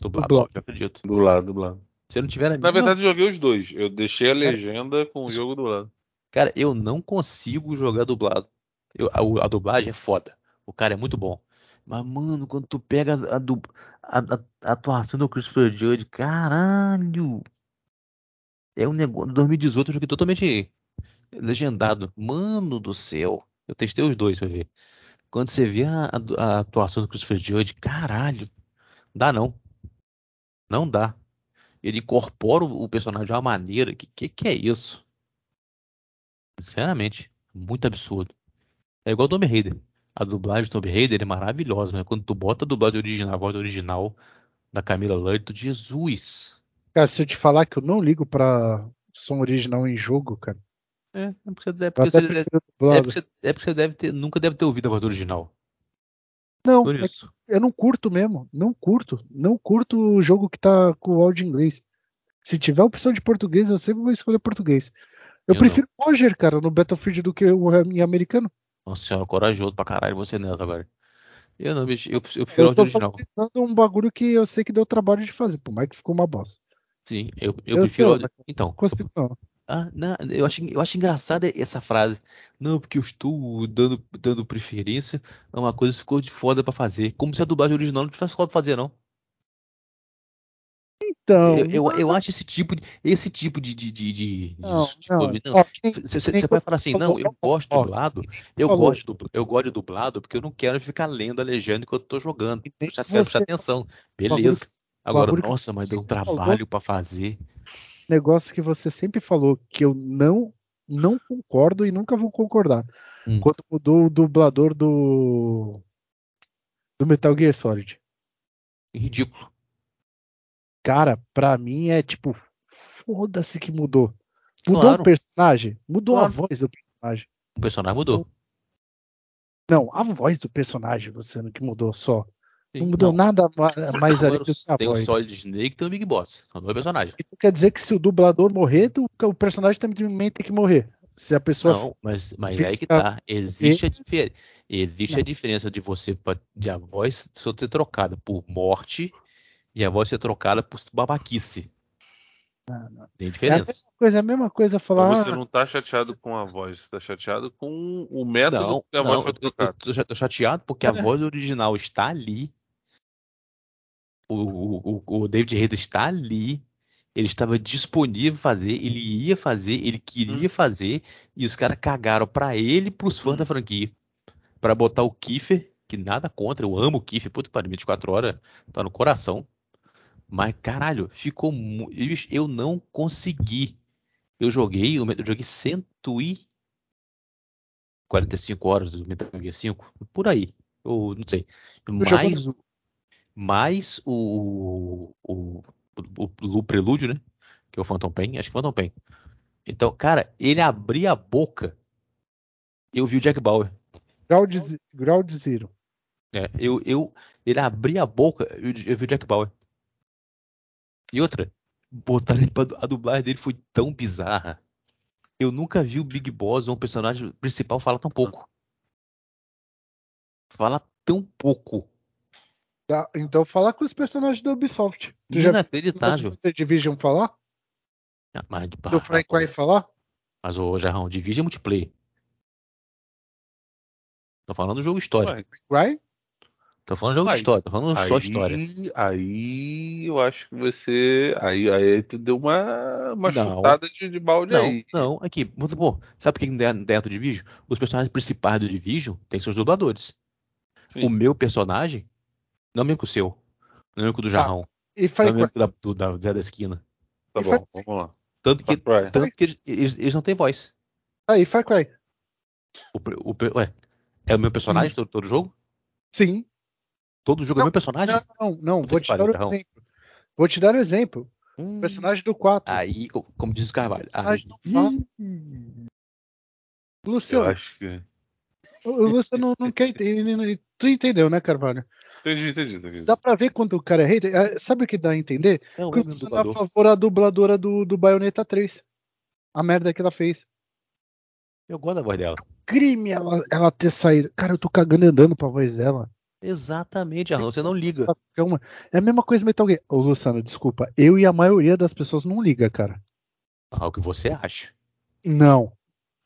S1: Dublado,
S3: Dublado.
S1: óbvio, acredito.
S2: Do lado, do lado.
S1: Se eu não tiver
S2: Na
S1: mínima-
S2: verdade, eu joguei os dois. Eu deixei a legenda com o jogo do lado.
S1: Cara, eu não consigo jogar dublado. Eu- a, a dublagem é foda. O cara é muito bom. Mas, mano, quando tu pega a, a- a- a atuação do Christopher Judge, caralho! É um negócio. Em 2018 eu joguei totalmente legendado. Mano do céu. Eu testei os dois pra ver. Quando você vê a, a- atuação do Christopher Judge, caralho. Dá não. Não dá. Ele incorpora o, o personagem de uma maneira que que, que é isso? Sinceramente, muito absurdo. É igual o Tomb Raider. A dublagem do Tomb Raider é maravilhosa, mas quando tu bota a dublagem original, a voz original da Camila Ludd, tu, Jesus.
S3: Cara, se eu te falar que eu não ligo pra som original em jogo, cara.
S1: É, é porque você deve,
S3: Eu
S1: porque você, é porque você- é porque você deve ter, nunca deve ter ouvido a voz original.
S3: Não, é eu não curto mesmo. Não curto. Não curto o jogo que tá com o áudio em inglês. Se tiver opção de português, eu sempre vou escolher português. Eu,
S1: Eu
S3: prefiro Roger, cara, no Battlefield do que o em americano.
S1: Nossa senhora, corajoso pra caralho você nessa agora. Eu não, bicho, eu, eu prefiro
S3: Eu tô
S1: original.
S3: valorizando um bagulho que eu sei que deu trabalho de fazer, por mais que ficou uma bosta.
S1: Sim, eu, eu
S3: Eu
S1: prefiro.
S3: sei,
S1: Então,
S3: Não consigo, não.
S1: Ah, não, eu acho, eu acho engraçada essa frase. Não, porque eu estou dando, dando preferência a uma coisa que ficou de foda pra fazer. Como se a dublagem original não tivesse foda pra fazer, não.
S3: Então,
S1: Eu, eu, eu acho esse tipo de, esse tipo de, de, de, de, de
S3: não,
S1: escolha-
S3: quem-
S1: Você, vai falar assim, não, eu gosto
S3: Ó,
S1: dublado, eu
S3: falou.
S1: gosto, du- eu gosto de dublado porque eu não quero ficar lendo a legenda enquanto eu tô jogando.
S3: E nem
S1: Já quero prestar atenção. Beleza. Agora, nossa, mas deu um trabalho pra fazer.
S3: negócio que você sempre falou que eu não não concordo e nunca vou concordar.
S1: Hum.
S3: Quando mudou o dublador do do Metal Gear Solid.
S1: Ridículo.
S3: Cara, pra mim é tipo, foda-se que mudou. Mudou
S1: Claro.
S3: o personagem, mudou
S1: Claro.
S3: a voz do personagem.
S1: O personagem mudou.
S3: Não, a voz do personagem, você que mudou só. Sim, não mudou não. nada mais ali
S1: do que a Tem voz. o Solid Snake e tem o Big Boss. São dois personagens.
S3: Isso quer dizer que se o dublador morrer, o personagem também tem que morrer. Se a pessoa.
S1: Não, mas, mas é aí que tá. Existe, a, difer... Existe a diferença de você de a voz ser trocada por morte e a voz ser trocada por babaquice.
S3: Não, não. Tem diferença. É a mesma coisa, a mesma coisa falar.
S2: Então você não tá chateado com a voz, você tá chateado com o método não, que a não, voz foi trocada.
S1: Eu, eu, tô chateado porque a é. voz original está ali. O, o, o David Hayter está ali ele estava disponível fazer, ele ia fazer, ele queria hum. fazer, e os caras cagaram para ele e pros fãs hum. da franquia. para botar o Kiefer, que nada contra, eu amo o Kiefer, puta para 24 horas, tá no coração. Mas, caralho, ficou. Eu não consegui. Eu joguei, eu joguei 145 horas do Metal Gear 5, por aí. Eu não sei. Mais, mais o, o, o, o prelúdio, né? Que é o Phantom Pain, acho que é o Phantom Pain. Então, cara, ele abria a boca. Eu vi o Jack Bauer.
S3: Grau de, grau de zero.
S1: É, eu, eu, ele abria a boca, eu, eu vi o Jack Bauer. E outra, botar ele pra, a dublagem dele foi tão bizarra. Eu nunca vi o Big Boss, um personagem principal, falar tão pouco. Fala tão pouco.
S3: Tá, então fala com os personagens do Ubisoft.
S1: Tu Inacreditável. Já
S3: viu Division falar?
S1: Ah, mas,
S3: do Fry Cry falar?
S1: Mas o Jarrão, Division é multiplayer. Tô falando do jogo histórico.
S3: Cry?
S1: Tô falando jogo de história, tô falando
S2: aí,
S1: só história.
S2: Aí eu acho que você. Aí, aí tu deu uma, uma não, chutada de, de balde
S1: não,
S2: aí.
S1: Não, aqui. Pô, sabe por que dentro de Division? Os personagens principais do Division têm seus dubladores. Sim. O meu personagem não é o mesmo que o seu. Não é o mesmo que o do Jarrão. Ah, e não é o mesmo que o da, do, da Zé da Esquina.
S2: Tá e bom, vamos lá.
S1: Tanto que, tanto que eles, eles, eles, não têm voz.
S3: Aí, Far Cry.
S1: O, o, ué, é o meu personagem todo, todo jogo?
S3: Sim.
S1: Todo jogo não, é meu personagem?
S3: Não, não, não. Vou te dar um então. exemplo. Vou te dar um exemplo. Hum, personagem do 4.
S1: Aí, como diz o Carvalho.
S3: Aí, não Luciano.
S2: Eu acho que.
S3: O Luciano não, não quer entender. Tu entendeu, né, Carvalho?
S2: Entendi, entendi, entendi.
S3: Dá pra ver quando o cara é hater. É, sabe o que dá a entender?
S1: Não, que
S3: você tá a favor da dubladora do, do Bayonetta 3. A merda que ela fez.
S1: Eu gosto da voz dela.
S3: Crime ela, ela ter saído. Cara, eu tô cagando e andando pra voz dela.
S1: Exatamente, Arlan, você não liga.
S3: É a mesma coisa Metal Gear. Ô, Luciano, desculpa. Eu e a maioria das pessoas não liga, cara.
S1: Ah, o que você acha?
S3: Não.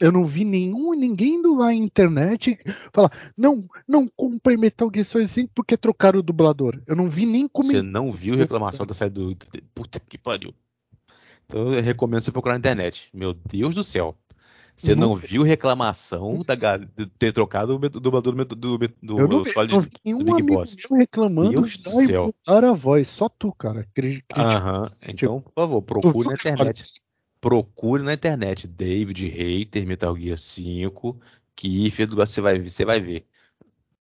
S3: Eu não vi nenhum ninguém indo lá na internet falar, não, não comprei Metal Gear Solid 5 porque trocaram o dublador. Eu não vi nem
S1: como. Você não viu reclamação da saída do. Puta que pariu. Então eu recomendo você procurar na internet. Meu Deus do céu. Você não, viu reclamação da, de ter trocado o dublador do, do, do, do,
S3: eu não vi, não vi nenhum do Big Boss. reclamando
S1: Deus do céu.
S3: a voz, só tu, cara.
S1: Aham. Então, por favor, procure na internet. Procure na internet David Hater, Metal Gear 5, que você vai, você vai ver.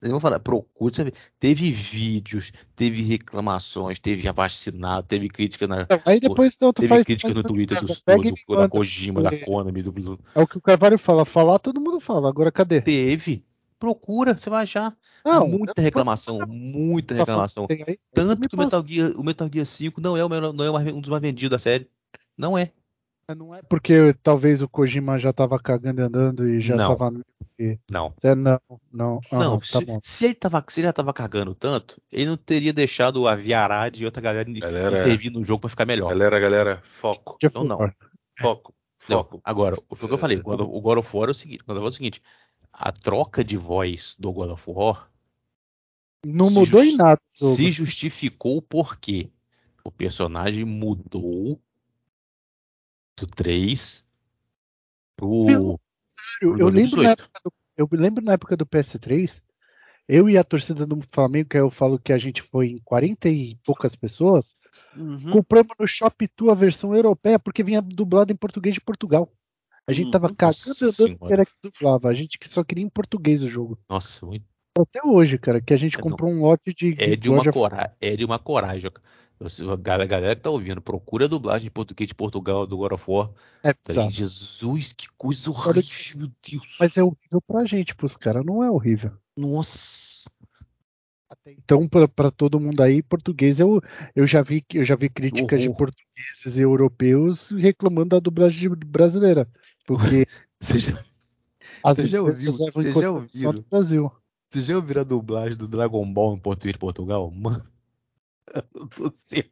S1: Eu vou falar, procure, sabe? Teve vídeos, teve reclamações, teve abastinado, teve crítica na.
S3: Aí depois
S1: então, teve faz, crítica no Twitter do, do, do, da Kojima, da Konami, do, do.
S3: É o que o Carvalho fala, falar todo mundo fala, agora cadê?
S1: Teve. Procura, você vai achar. Não, muita reclamação, muita tá reclamação. Tanto que o Metal, Gear, o Metal Gear 5 não é, o melhor, não é um dos mais vendidos da série. Não é.
S3: Não é porque talvez o Kojima já tava cagando e andando e já não. tava.
S1: Não.
S3: É, não, não. Ah,
S1: não, tá se, se, ele tava, se ele já tava cagando tanto, ele não teria deixado a Viarad e outra galera, galera intervir no jogo pra ficar melhor.
S2: Galera, galera, foco.
S1: Então, não.
S2: Foco. Foco.
S1: Agora, foi o que eu falei, o God of War é o seguinte, é o seguinte a troca de voz do God of War
S3: não mudou em nada.
S1: Se justificou porque o personagem mudou do 3 pro.
S3: Pelo, pro eu, lembro na época do, eu lembro na época do PS3, eu e a torcida do Flamengo, que eu falo que a gente foi em 40 e poucas pessoas, uhum. compramos no Shop a versão europeia, porque vinha dublado em português de Portugal. A gente tava uhum. cagando andando que era que dublava. A gente só queria em português o jogo.
S1: Nossa, muito.
S3: Até hoje, cara, que a gente é, comprou não. um lote de.
S1: É de, uma cora... é de uma coragem. A galera que tá ouvindo, procura a dublagem de português de Portugal do God of War.
S3: É,
S1: tá Jesus, que coisa horrível, meu Deus.
S3: Mas é horrível pra gente, pros caras, não é horrível.
S1: Nossa.
S3: Então, para todo mundo aí, português eu, eu já vi eu já vi críticas uhum. de portugueses e europeus reclamando da dublagem brasileira, porque
S1: você já,
S3: as você já ouviu, você já ouviu do Brasil.
S1: Você já ouviu a dublagem do Dragon Ball em português de Portugal? Mano, do céu.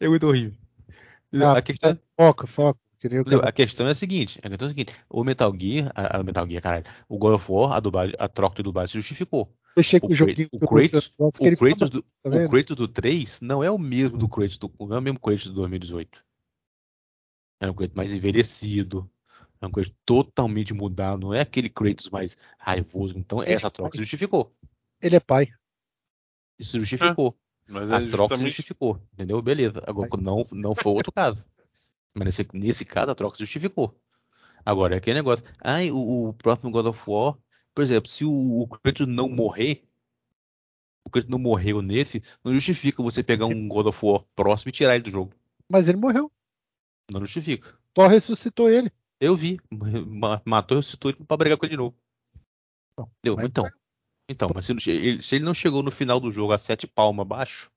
S1: É muito horrível.
S3: Ah, a questão é... Foca, foca.
S1: A questão é a seguinte, a questão é a seguinte, o Metal Gear, a, a Metal Gear, caralho, o God of War, a, dublagem, a troca de dublagem se justificou.
S3: Deixei o, joguinho.
S1: O Kratos, o Kratos, do, tá o Kratos do 3 não é o mesmo do Kratos do, não é o mesmo Kratos do 2018. É um Kratos mais envelhecido, é um Kratos totalmente mudado, não é aquele Kratos mais raivoso. Então ele essa troca se justificou.
S3: Ele é pai.
S1: Isso justificou. É, mas a é troca justamente... se justificou, entendeu? Beleza. Agora não, não foi outro caso. Mas nesse, nesse caso a troca se justificou. Agora é aquele negócio. Ai, o, o próximo God of War por exemplo, se o, o Kratos não morrer, o Kratos não morreu nesse, não justifica você pegar um God of War próximo e tirar ele do jogo.
S3: Mas ele morreu.
S1: Não justifica.
S3: Thor ressuscitou ele.
S1: Eu vi. Matou e ressuscitou ele pra brigar com ele de novo. Não, Deu, então. Então, mas se, ele, se ele não chegou no final do jogo a sete palmas abaixo,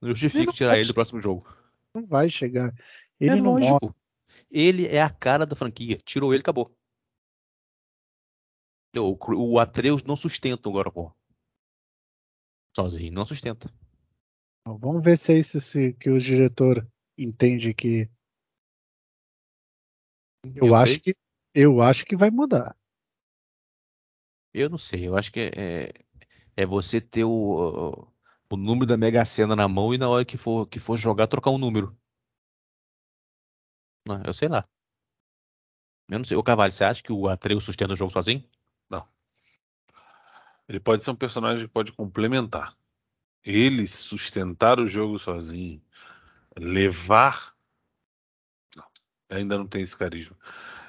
S1: não justifica tirar ele do próximo jogo.
S3: Não vai chegar. Ele é não lógico. Morre.
S1: Ele é a cara da franquia. Tirou ele, acabou. O, o Atreus não sustenta o God of War. Sozinho, não sustenta.
S3: Vamos ver se é isso se, que o diretor entende que. Eu, eu acho que eu acho que vai mudar.
S1: Eu não sei, eu acho que é, é você ter o, o número da Mega Sena na mão e na hora que for, que for jogar, trocar um número. Não, eu sei lá. Eu não sei. Ô Carvalho, você acha que o Atreus sustenta o jogo sozinho?
S2: Não. Ele pode ser um personagem que pode complementar. Ele sustentar o jogo sozinho, levar. Não, ainda não tem esse carisma.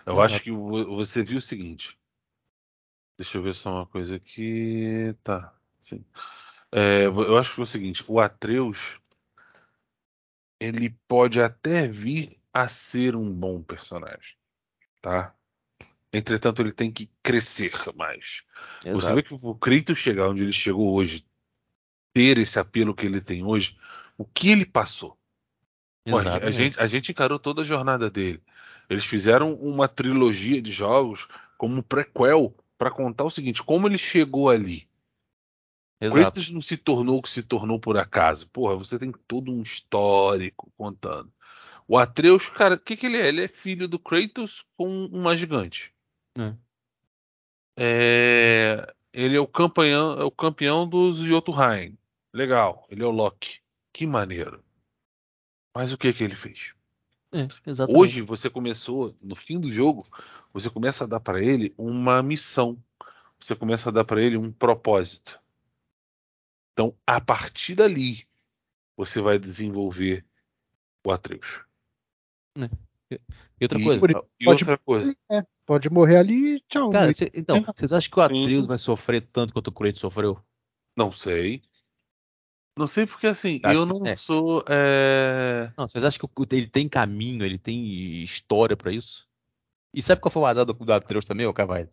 S2: Eu acho que você viu o seguinte. Deixa eu ver só uma coisa aqui. Tá. Sim. É, eu acho que é o seguinte: o Atreus ele pode até vir a ser um bom personagem, tá? Entretanto, ele tem que crescer mais. Exato. Você vê que o Kratos chegar onde ele chegou hoje, ter esse apelo que ele tem hoje, o que ele passou? a, gente, a gente encarou toda a jornada dele. Eles fizeram uma trilogia de jogos como um prequel para contar o seguinte: como ele chegou ali. Exato. Kratos não se tornou o que se tornou por acaso. Porra, você tem todo um histórico contando. O Atreus, cara, o que, que ele é? Ele é filho do Kratos com uma gigante. É. É, ele é o campeão, é o campeão dos Jotunheim. Legal, ele é o Loki. Que maneiro. Mas o que que ele fez? É, Hoje você começou, no fim do jogo, você começa a dar para ele uma missão. Você começa a dar para ele um propósito. Então, a partir dali, você vai desenvolver o Atreus.
S1: É. E outra coisa.
S3: E pode, outra coisa. É, pode morrer ali e tchau.
S1: Cara, cê, então, vocês acham que o Atreus vai sofrer tanto quanto o Kratos sofreu?
S2: Não sei. Não sei porque assim, eu não é. sou. É...
S1: Não, vocês acham que ele tem caminho, ele tem história para isso? E sabe qual foi o azar do, do Atreus também, ô Carvalho?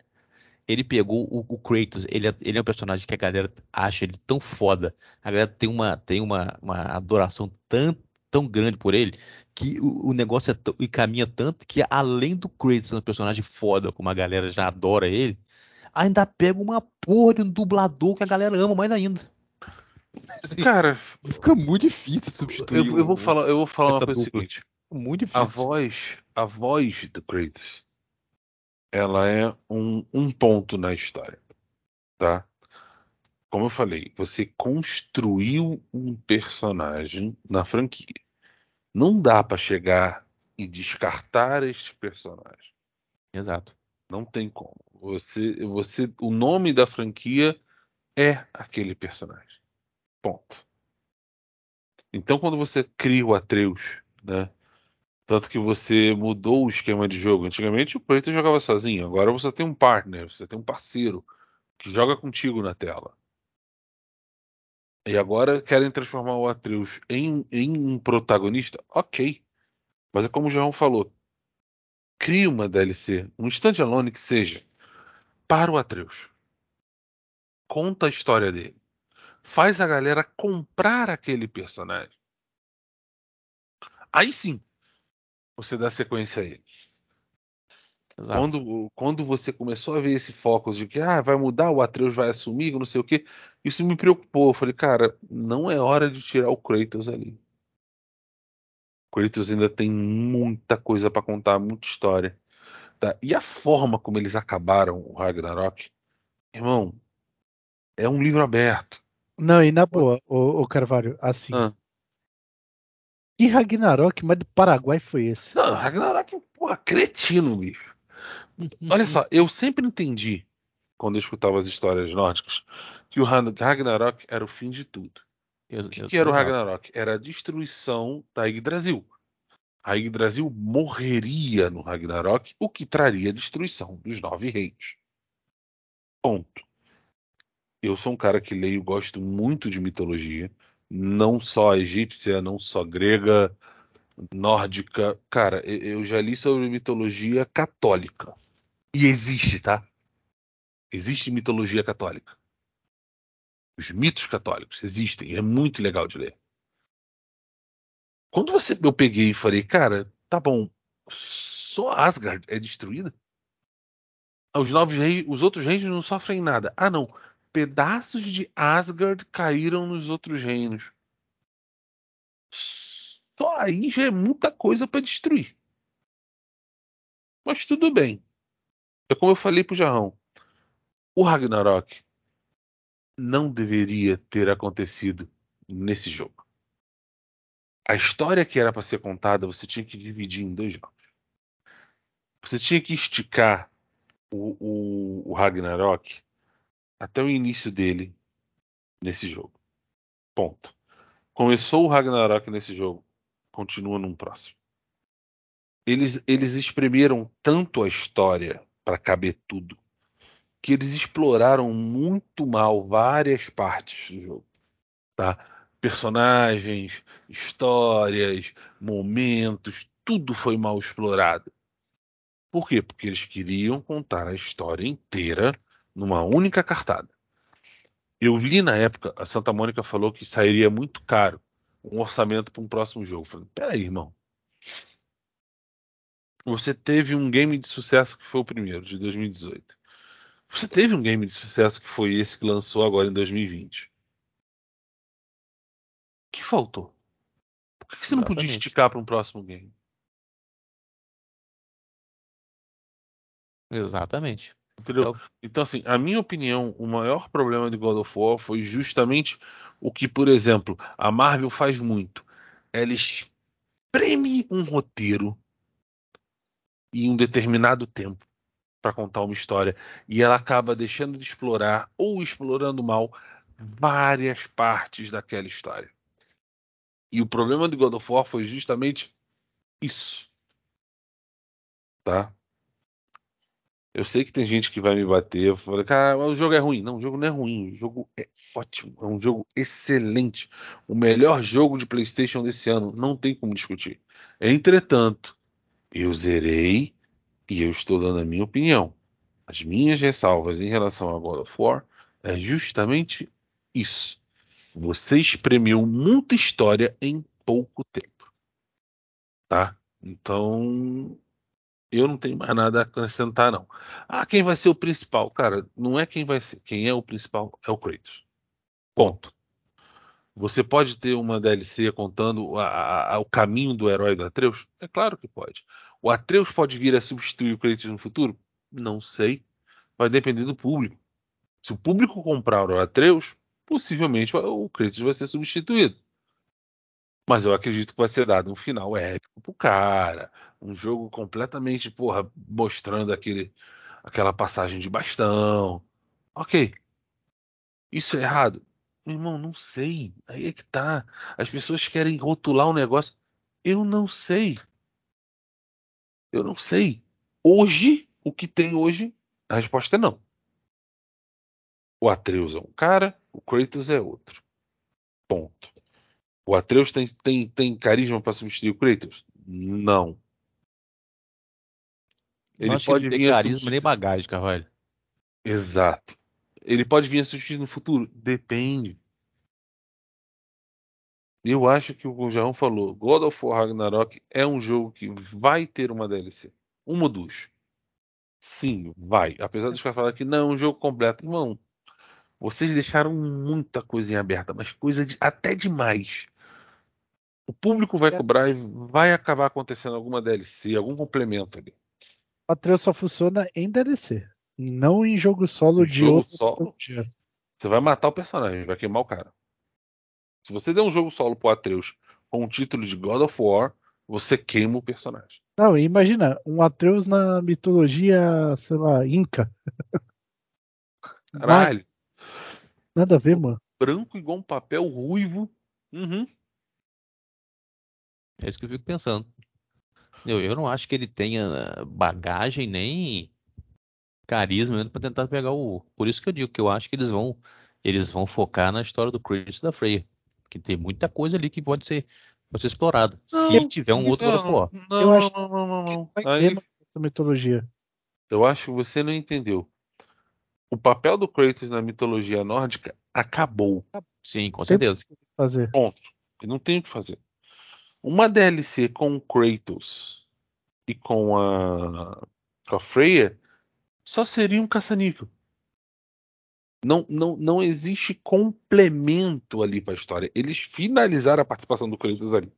S1: Ele pegou o, o Kratos, ele é, ele é um personagem que a galera acha ele tão foda. A galera tem uma, tem uma, uma adoração tão, tão grande por ele que o, o negócio é e caminha tanto que além do Kratos ser um personagem foda, como a galera já adora ele, ainda pega uma porra de um dublador que a galera ama mais ainda.
S2: Assim, Cara,
S1: fica muito difícil substituir.
S2: Eu, eu vou falar, eu vou falar uma coisa dupla. seguinte.
S1: Muito difícil.
S2: A voz, a voz do Kratos, ela é um, um ponto na história, tá? Como eu falei, você construiu um personagem na franquia. Não dá para chegar e descartar este personagem.
S1: Exato.
S2: Não tem como. Você, você, o nome da franquia é aquele personagem. Ponto. Então, quando você cria o Atreus, né? Tanto que você mudou o esquema de jogo. Antigamente o Preto jogava sozinho. Agora você tem um partner, você tem um parceiro que joga contigo na tela. E agora querem transformar o Atreus em, em um protagonista? Ok. Mas é como o João falou. Crie uma DLC, um standalone que seja, para o Atreus. Conta a história dele. Faz a galera comprar aquele personagem. Aí sim, você dá sequência a ele. Quando, quando você começou a ver esse foco de que ah, vai mudar, o Atreus vai assumir, não sei o que, isso me preocupou. Eu falei, cara, não é hora de tirar o Kratos ali. O Kratos ainda tem muita coisa para contar, muita história. Tá? E a forma como eles acabaram o Ragnarok, irmão, é um livro aberto.
S3: Não, e na boa, o, o Carvalho, assim. Ah. Que Ragnarok, mas do Paraguai foi esse?
S2: Não, Ragnarok, porra, cretino, bicho. Olha só, eu sempre entendi, quando eu escutava as histórias nórdicas, que o Ragnarok era o fim de tudo. O que, que era o Ragnarok? Era a destruição da Yggdrasil. A Yggdrasil morreria no Ragnarok, o que traria a destruição dos nove reinos. Ponto. Eu sou um cara que leio, gosto muito de mitologia, não só egípcia, não só grega, nórdica. Cara, eu já li sobre mitologia católica. E existe, tá? Existe mitologia católica. Os mitos católicos existem, é muito legal de ler. Quando você, eu peguei e falei, cara, tá bom, só Asgard é destruída? Os novos reis, os outros reinos não sofrem nada. Ah, não. Pedaços de Asgard caíram nos outros reinos. Só aí já é muita coisa para destruir. Mas tudo bem. É como eu falei pro Jarrão. O Ragnarok não deveria ter acontecido nesse jogo. A história que era para ser contada, você tinha que dividir em dois jogos. Você tinha que esticar o, o, o Ragnarok até o início dele nesse jogo. Ponto. Começou o Ragnarok nesse jogo, continua num próximo. Eles, eles espremeram tanto a história para caber tudo. Que eles exploraram muito mal várias partes do jogo, tá? Personagens, histórias, momentos, tudo foi mal explorado. Por quê? Porque eles queriam contar a história inteira numa única cartada. Eu vi na época, a Santa Mônica falou que sairia muito caro um orçamento para um próximo jogo. Eu falei, peraí, irmão você teve um game de sucesso que foi o primeiro, de 2018. Você teve um game de sucesso que foi esse que lançou agora em 2020. O que faltou? Por que você Exatamente. não podia esticar para um próximo game?
S1: Exatamente.
S2: Entendeu? Então, então, assim, a minha opinião, o maior problema de God of War foi justamente o que, por exemplo, a Marvel faz muito. Ela espreme um roteiro em um determinado tempo para contar uma história e ela acaba deixando de explorar ou explorando mal várias partes daquela história. E o problema de God of War foi justamente isso. Tá? Eu sei que tem gente que vai me bater, eu falo, cara, o jogo é ruim. Não, o jogo não é ruim, o jogo é ótimo, é um jogo excelente. O melhor jogo de PlayStation desse ano, não tem como discutir. Entretanto, eu zerei e eu estou dando a minha opinião. As minhas ressalvas em relação a God of War é justamente isso. Você espremeu muita história em pouco tempo. Tá? Então, eu não tenho mais nada a acrescentar, não. Ah, quem vai ser o principal? Cara, não é quem vai ser. Quem é o principal é o Kratos. Ponto. Você pode ter uma DLC contando a, a, o caminho do herói do Atreus? É claro que pode. O Atreus pode vir a substituir o Kratos no futuro? Não sei. Vai depender do público. Se o público comprar o Atreus, possivelmente o Kratos vai ser substituído. Mas eu acredito que vai ser dado um final épico pro cara. Um jogo completamente, porra, mostrando aquele, aquela passagem de bastão. Ok. Isso é errado? Meu irmão, não sei. Aí é que tá. As pessoas querem rotular um negócio. Eu não sei. Eu não sei. Hoje, o que tem hoje, a resposta é não. O Atreus é um cara, o Kratos é outro. Ponto. O Atreus tem, tem, tem carisma para substituir o Kratos? Não.
S1: Ele pode vir carisma nem bagagem, Carvalho.
S2: Exato. Ele pode vir a substituir no futuro? Depende. Eu acho que o João falou, God of War Ragnarok é um jogo que vai ter uma DLC. Uma ou duas. Sim, vai. Apesar dos caras falarem que não, é um jogo completo. Irmão, vocês deixaram muita coisa em aberta, mas coisa de, até demais. O público vai cobrar e vai acabar acontecendo alguma DLC, algum complemento ali.
S3: A trail só funciona em DLC, não em jogo solo
S2: Em
S3: de
S2: jogo
S3: outro
S2: solo?
S3: dia.
S2: Você vai matar o personagem, vai queimar o cara. Se você der um jogo solo pro Atreus com o título de God of War, você queima o personagem.
S3: Não, imagina, um Atreus na mitologia, sei lá, Inca.
S2: Caralho,
S3: Nada a ver, mano.
S2: branco igual um papel ruivo. Uhum.
S1: É isso que eu fico pensando. Eu, eu não acho que ele tenha bagagem nem carisma para tentar pegar o. Por isso que eu digo que eu acho que eles vão eles vão focar na história do Kratos e da Freya, que tem muita coisa ali que pode ser pode ser explorada. Se
S2: Não,
S1: tiver um outro War.
S2: Não,
S3: Eu acho
S2: não, não, não, não.
S3: Vai
S2: Aí,
S3: ter essa mitologia.
S2: eu acho que você não entendeu. O papel do Kratos na mitologia nórdica acabou.
S1: Sim, com certeza.
S3: fazer.
S2: Ponto. E não tem o que fazer. Uma DLC com o Kratos e com a, com a Freya só seria um caça-níquel. Não, não, não existe complemento ali para a história. Eles finalizaram a participação do Kratos ali.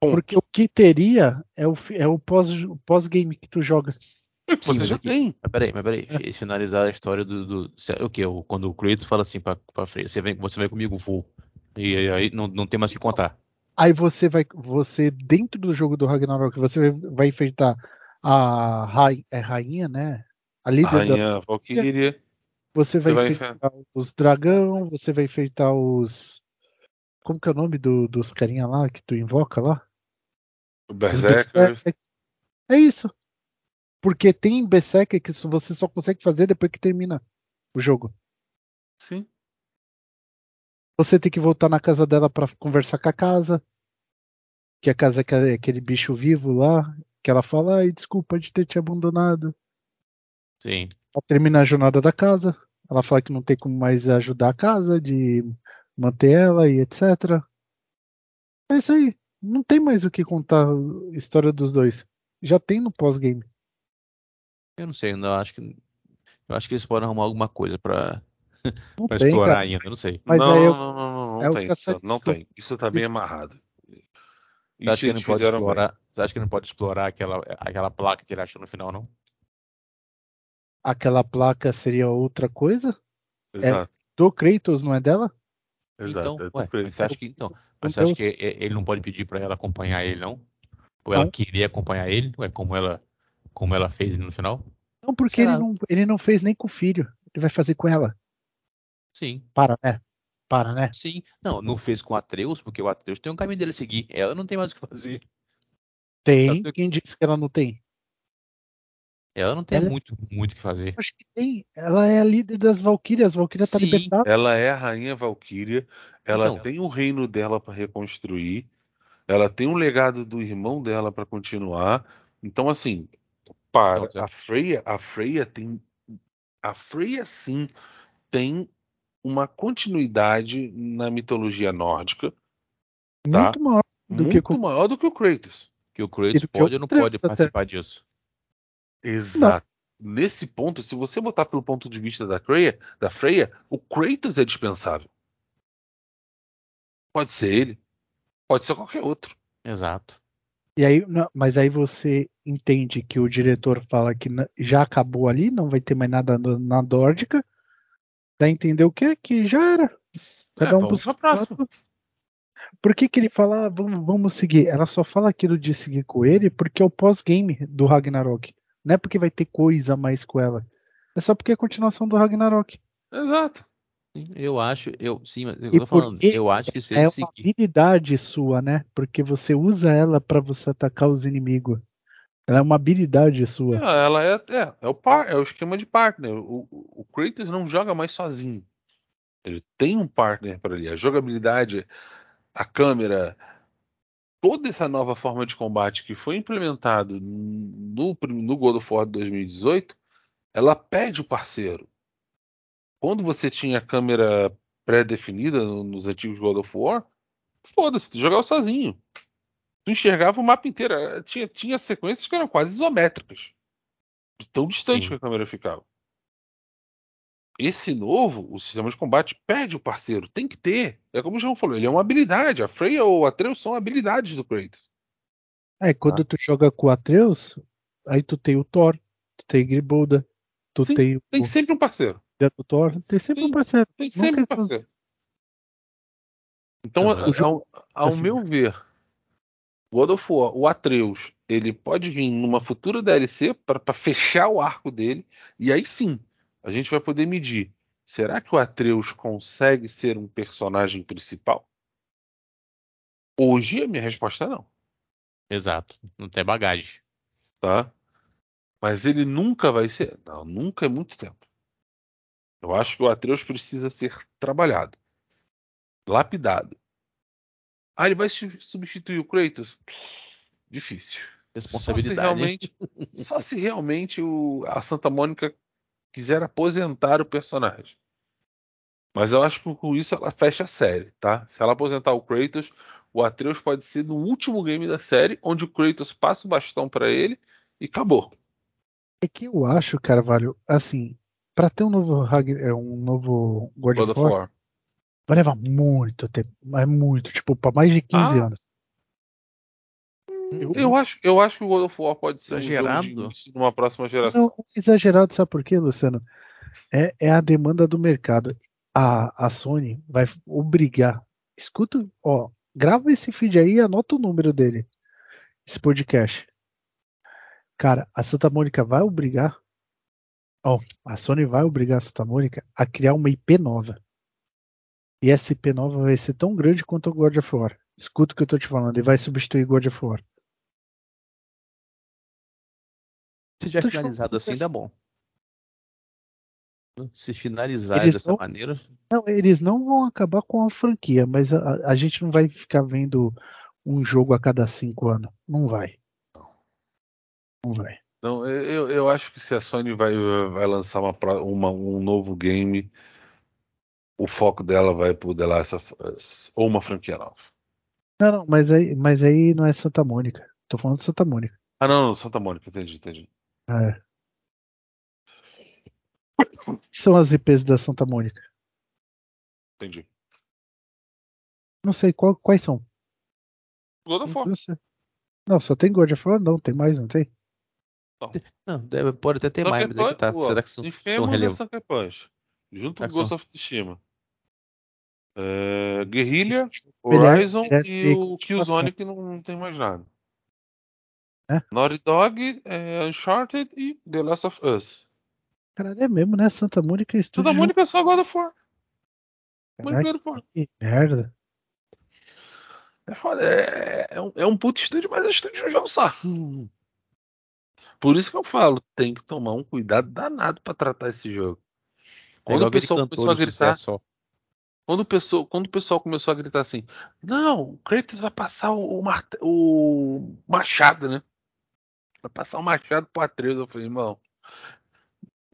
S2: Ponto.
S3: Porque o que teria é o, é o pós- pós-game que tu joga.
S2: Você
S1: mas
S2: já tem.
S1: Mas peraí, mas peraí. Eles finalizaram a história do. do o quê? O- Quando o Kratos fala assim pra, pra Freya, você vem, você vem comigo, vou. E aí não, não tem mais o que contar.
S3: Aí você vai, você dentro do jogo do Ragnarok, você vai, vai enfrentar a rai- é rainha, né? A líder da,
S2: Rainha Valkyria.
S3: você vai,
S2: você vai
S3: enfrentar os dragão, você vai enfrentar os como que é o nome do- dos carinha lá que tu invoca lá?
S2: O.
S3: Berserker. É isso. Porque tem Berserker que você só consegue fazer depois que termina o jogo.
S2: Sim.
S3: Você tem que voltar na casa dela pra conversar com a casa. Que a casa é aquele, aquele bicho vivo lá. Que ela fala, ai, desculpa de ter te abandonado.
S1: Sim.
S3: Ela termina a jornada da casa. Ela fala que não tem como mais ajudar a casa, de manter ela e etc. É isso aí. Não tem mais o que contar a história dos dois. Já tem no pós-game.
S1: Eu não sei, eu acho que. Eu acho que eles podem arrumar alguma coisa pra,
S3: Tem,
S1: explorar
S3: cara.
S1: ainda, não sei.
S3: Mas
S2: não,
S3: eu-
S2: não, não, não, não,
S3: é
S2: tem.
S3: caçador-
S2: Não tem. Isso tá bem amarrado.
S1: Você
S2: Isso
S1: acha que não pode
S2: bem.
S1: explorar? Você acha que não pode explorar aquela, aquela placa que ele achou no final, não?
S3: Aquela placa seria outra coisa?
S2: Exato.
S3: Do Kratos, não é dela?
S2: Exato.
S1: Então,
S2: é
S1: ué,
S2: Kratos.
S1: você acha que então? Mas você acha que ele não pode pedir pra ela acompanhar ele, não? Ou ela
S3: Não.
S1: queria acompanhar ele? Ué, como ela, como ela fez no final?
S3: Não, porque ele não, ele não fez nem com o filho. Ele vai fazer com ela.
S1: Sim,
S3: Para, né? Para, né?
S1: sim. Não, não fez com o Atreus, porque o Atreus tem um caminho dele a seguir. Ela não tem mais o que fazer.
S3: Tem.
S1: Tá-
S3: Quem disse que ela não tem?
S1: Ela não tem
S3: Ela-
S1: muito, muito o que fazer.
S3: Acho que tem. Ela é a líder das Valkyrias. As Valkyrias tá
S1: Sim.
S3: libertada.
S2: Ela é a rainha Valkyria. Ela
S1: Então.
S2: tem o reino dela para reconstruir. Ela tem um legado do irmão dela para continuar. Então, assim, para
S1: Então,
S2: a Freya, a Freya tem, a Freya sim tem uma continuidade na mitologia nórdica tá.
S3: Muito maior do que
S2: muito
S3: com
S2: maior do que o Kratos.
S1: Que o Kratos
S3: que
S1: pode ou não pode
S3: até.
S1: participar disso.
S2: Exato. Nesse ponto, se você botar pelo ponto de vista da Freya, da Freya, o Kratos é dispensável. Pode ser ele, pode ser qualquer outro.
S1: Exato.
S3: E aí, não, mas aí você entende que o diretor fala que já acabou ali, não vai ter mais nada na, na nórdica. Dá a entender o quê? Que já era. Cada
S2: É,
S3: um
S2: vamos
S3: pro
S2: pra
S3: seu
S2: próxima.
S3: lado. Por que, que ele fala, ah, vamos, vamos seguir? Ela só fala aquilo de seguir com ele porque é o pós-game do Ragnarok. Não é porque vai ter coisa a mais com ela. É só porque é a continuação do Ragnarok.
S2: Exato.
S1: Eu acho, eu sim, mas eu tô falando, eu acho que se
S3: É
S1: ele
S3: uma
S1: seguir.
S3: habilidade sua, né? Porque você usa ela pra você atacar os inimigos. Ela é uma habilidade sua.
S2: É, ela é, é, é o par, é o esquema de partner. O, o, Kratos não joga mais sozinho. Ele tem um partner para ali. A jogabilidade, a câmera, toda essa nova forma de combate que foi implementado no, no God of War 2018, ela pede o parceiro. Quando você tinha a câmera pré-definida no- nos antigos God of War, foda-se, jogava sozinho. Tu enxergava o mapa inteiro. Tinha, tinha sequências que eram quase isométricas. De tão distante Sim. que a câmera ficava. Esse novo, o sistema de combate, pede o parceiro. Tem que ter. É como o João falou, ele é uma habilidade. A Freya ou o Atreus são habilidades do Kratos.
S3: É, quando ah. tu joga com o Atreus, aí tu tem o Thor, tu tem Gribolda, tu
S2: Sim,
S3: tem.
S2: Tem sempre um parceiro.
S3: Do Thor, tem sempre Sim, um parceiro.
S2: Tem sempre Nunca um parceiro. Então, ao, ao assim, meu ver, God of War, o Atreus, ele pode vir numa futura DLC para fechar o arco dele, e aí sim, a gente vai poder medir. Será que o Atreus consegue ser um personagem principal? Hoje a minha resposta é não.
S1: Exato, não tem bagagem.
S2: Tá? Mas ele nunca vai ser. Não, nunca é muito tempo. Eu acho que o Atreus precisa ser trabalhado, lapidado. Ah, ele vai substituir o Kratos? Difícil.
S1: Responsabilidade.
S2: Só se realmente, só se realmente o, a Santa Mônica quiser aposentar o personagem. Mas eu acho que com isso ela fecha a série, tá? Se ela aposentar o Kratos, o Atreus pode ser no último game da série, onde o Kratos passa o bastão para ele e acabou.
S3: É que eu acho, Carvalho, assim, para ter um novo, é, um novo God, God of War, War, vai levar muito tempo, mas muito, tipo, para mais de 15 ah. anos.
S2: Eu, eu, acho, eu acho que o God of War pode ser exagerado um numa próxima geração. Não,
S3: exagerado, sabe por quê, Luciano? É, é a demanda do mercado. A, a Sony vai obrigar. Escuta, ó, grava esse feed aí e anota o número dele. Esse podcast. Cara, a Santa Mônica vai obrigar. Ó, a Sony vai obrigar a Santa Mônica a criar uma IP nova. E essa IP nova vai ser tão grande quanto o God of War. Escuta o que eu tô te falando, e vai substituir God of War.
S1: Se tiver finalizado assim, dá bom. Se finalizar eles dessa
S3: não,
S1: maneira.
S3: Não, eles não vão acabar com a franquia, mas a, a, gente não vai ficar vendo um jogo a cada cinco anos. Não vai. Não vai.
S2: Não, eu, eu acho que se a Sony vai, vai lançar uma, uma, um novo game, o foco dela vai pro The Last of Us. Ou uma franquia nova.
S3: Não, não, mas aí, mas aí não é Santa Mônica. Tô falando de Santa Mônica.
S2: Ah, não, não Santa Mônica, entendi, entendi.
S3: É. São as IPs da Santa Mônica.
S2: Entendi.
S3: Não sei qual, quais são.
S2: God of War.
S3: Não, não, só tem God of War? Não, tem mais, não tem?
S1: Não, não deve, pode até ter mais, mas é que tá. Será que são, são
S2: relevantes? Junto com Ghost of Tsushima. É, Guerrilla, Horizon e o Killzone que não, não tem mais nada. É? Naughty Dog, é, Uncharted e The Last of Us.
S3: Caralho, é mesmo, né? Santa Mônica
S2: é Santa Mônica é só God of War.
S3: Que merda.
S2: É, foda, é, é, um, é um puto estúdio, mas é um estúdio jogo só. Por isso que eu falo, tem que tomar um cuidado danado para tratar esse jogo. Quando é o pessoal começou a gritar. Só. Quando o, pessoal, quando o pessoal começou a gritar assim, não, o Kratos vai passar o, o, machado, né? Vai passar o machado pro Atreus. Eu falei, irmão,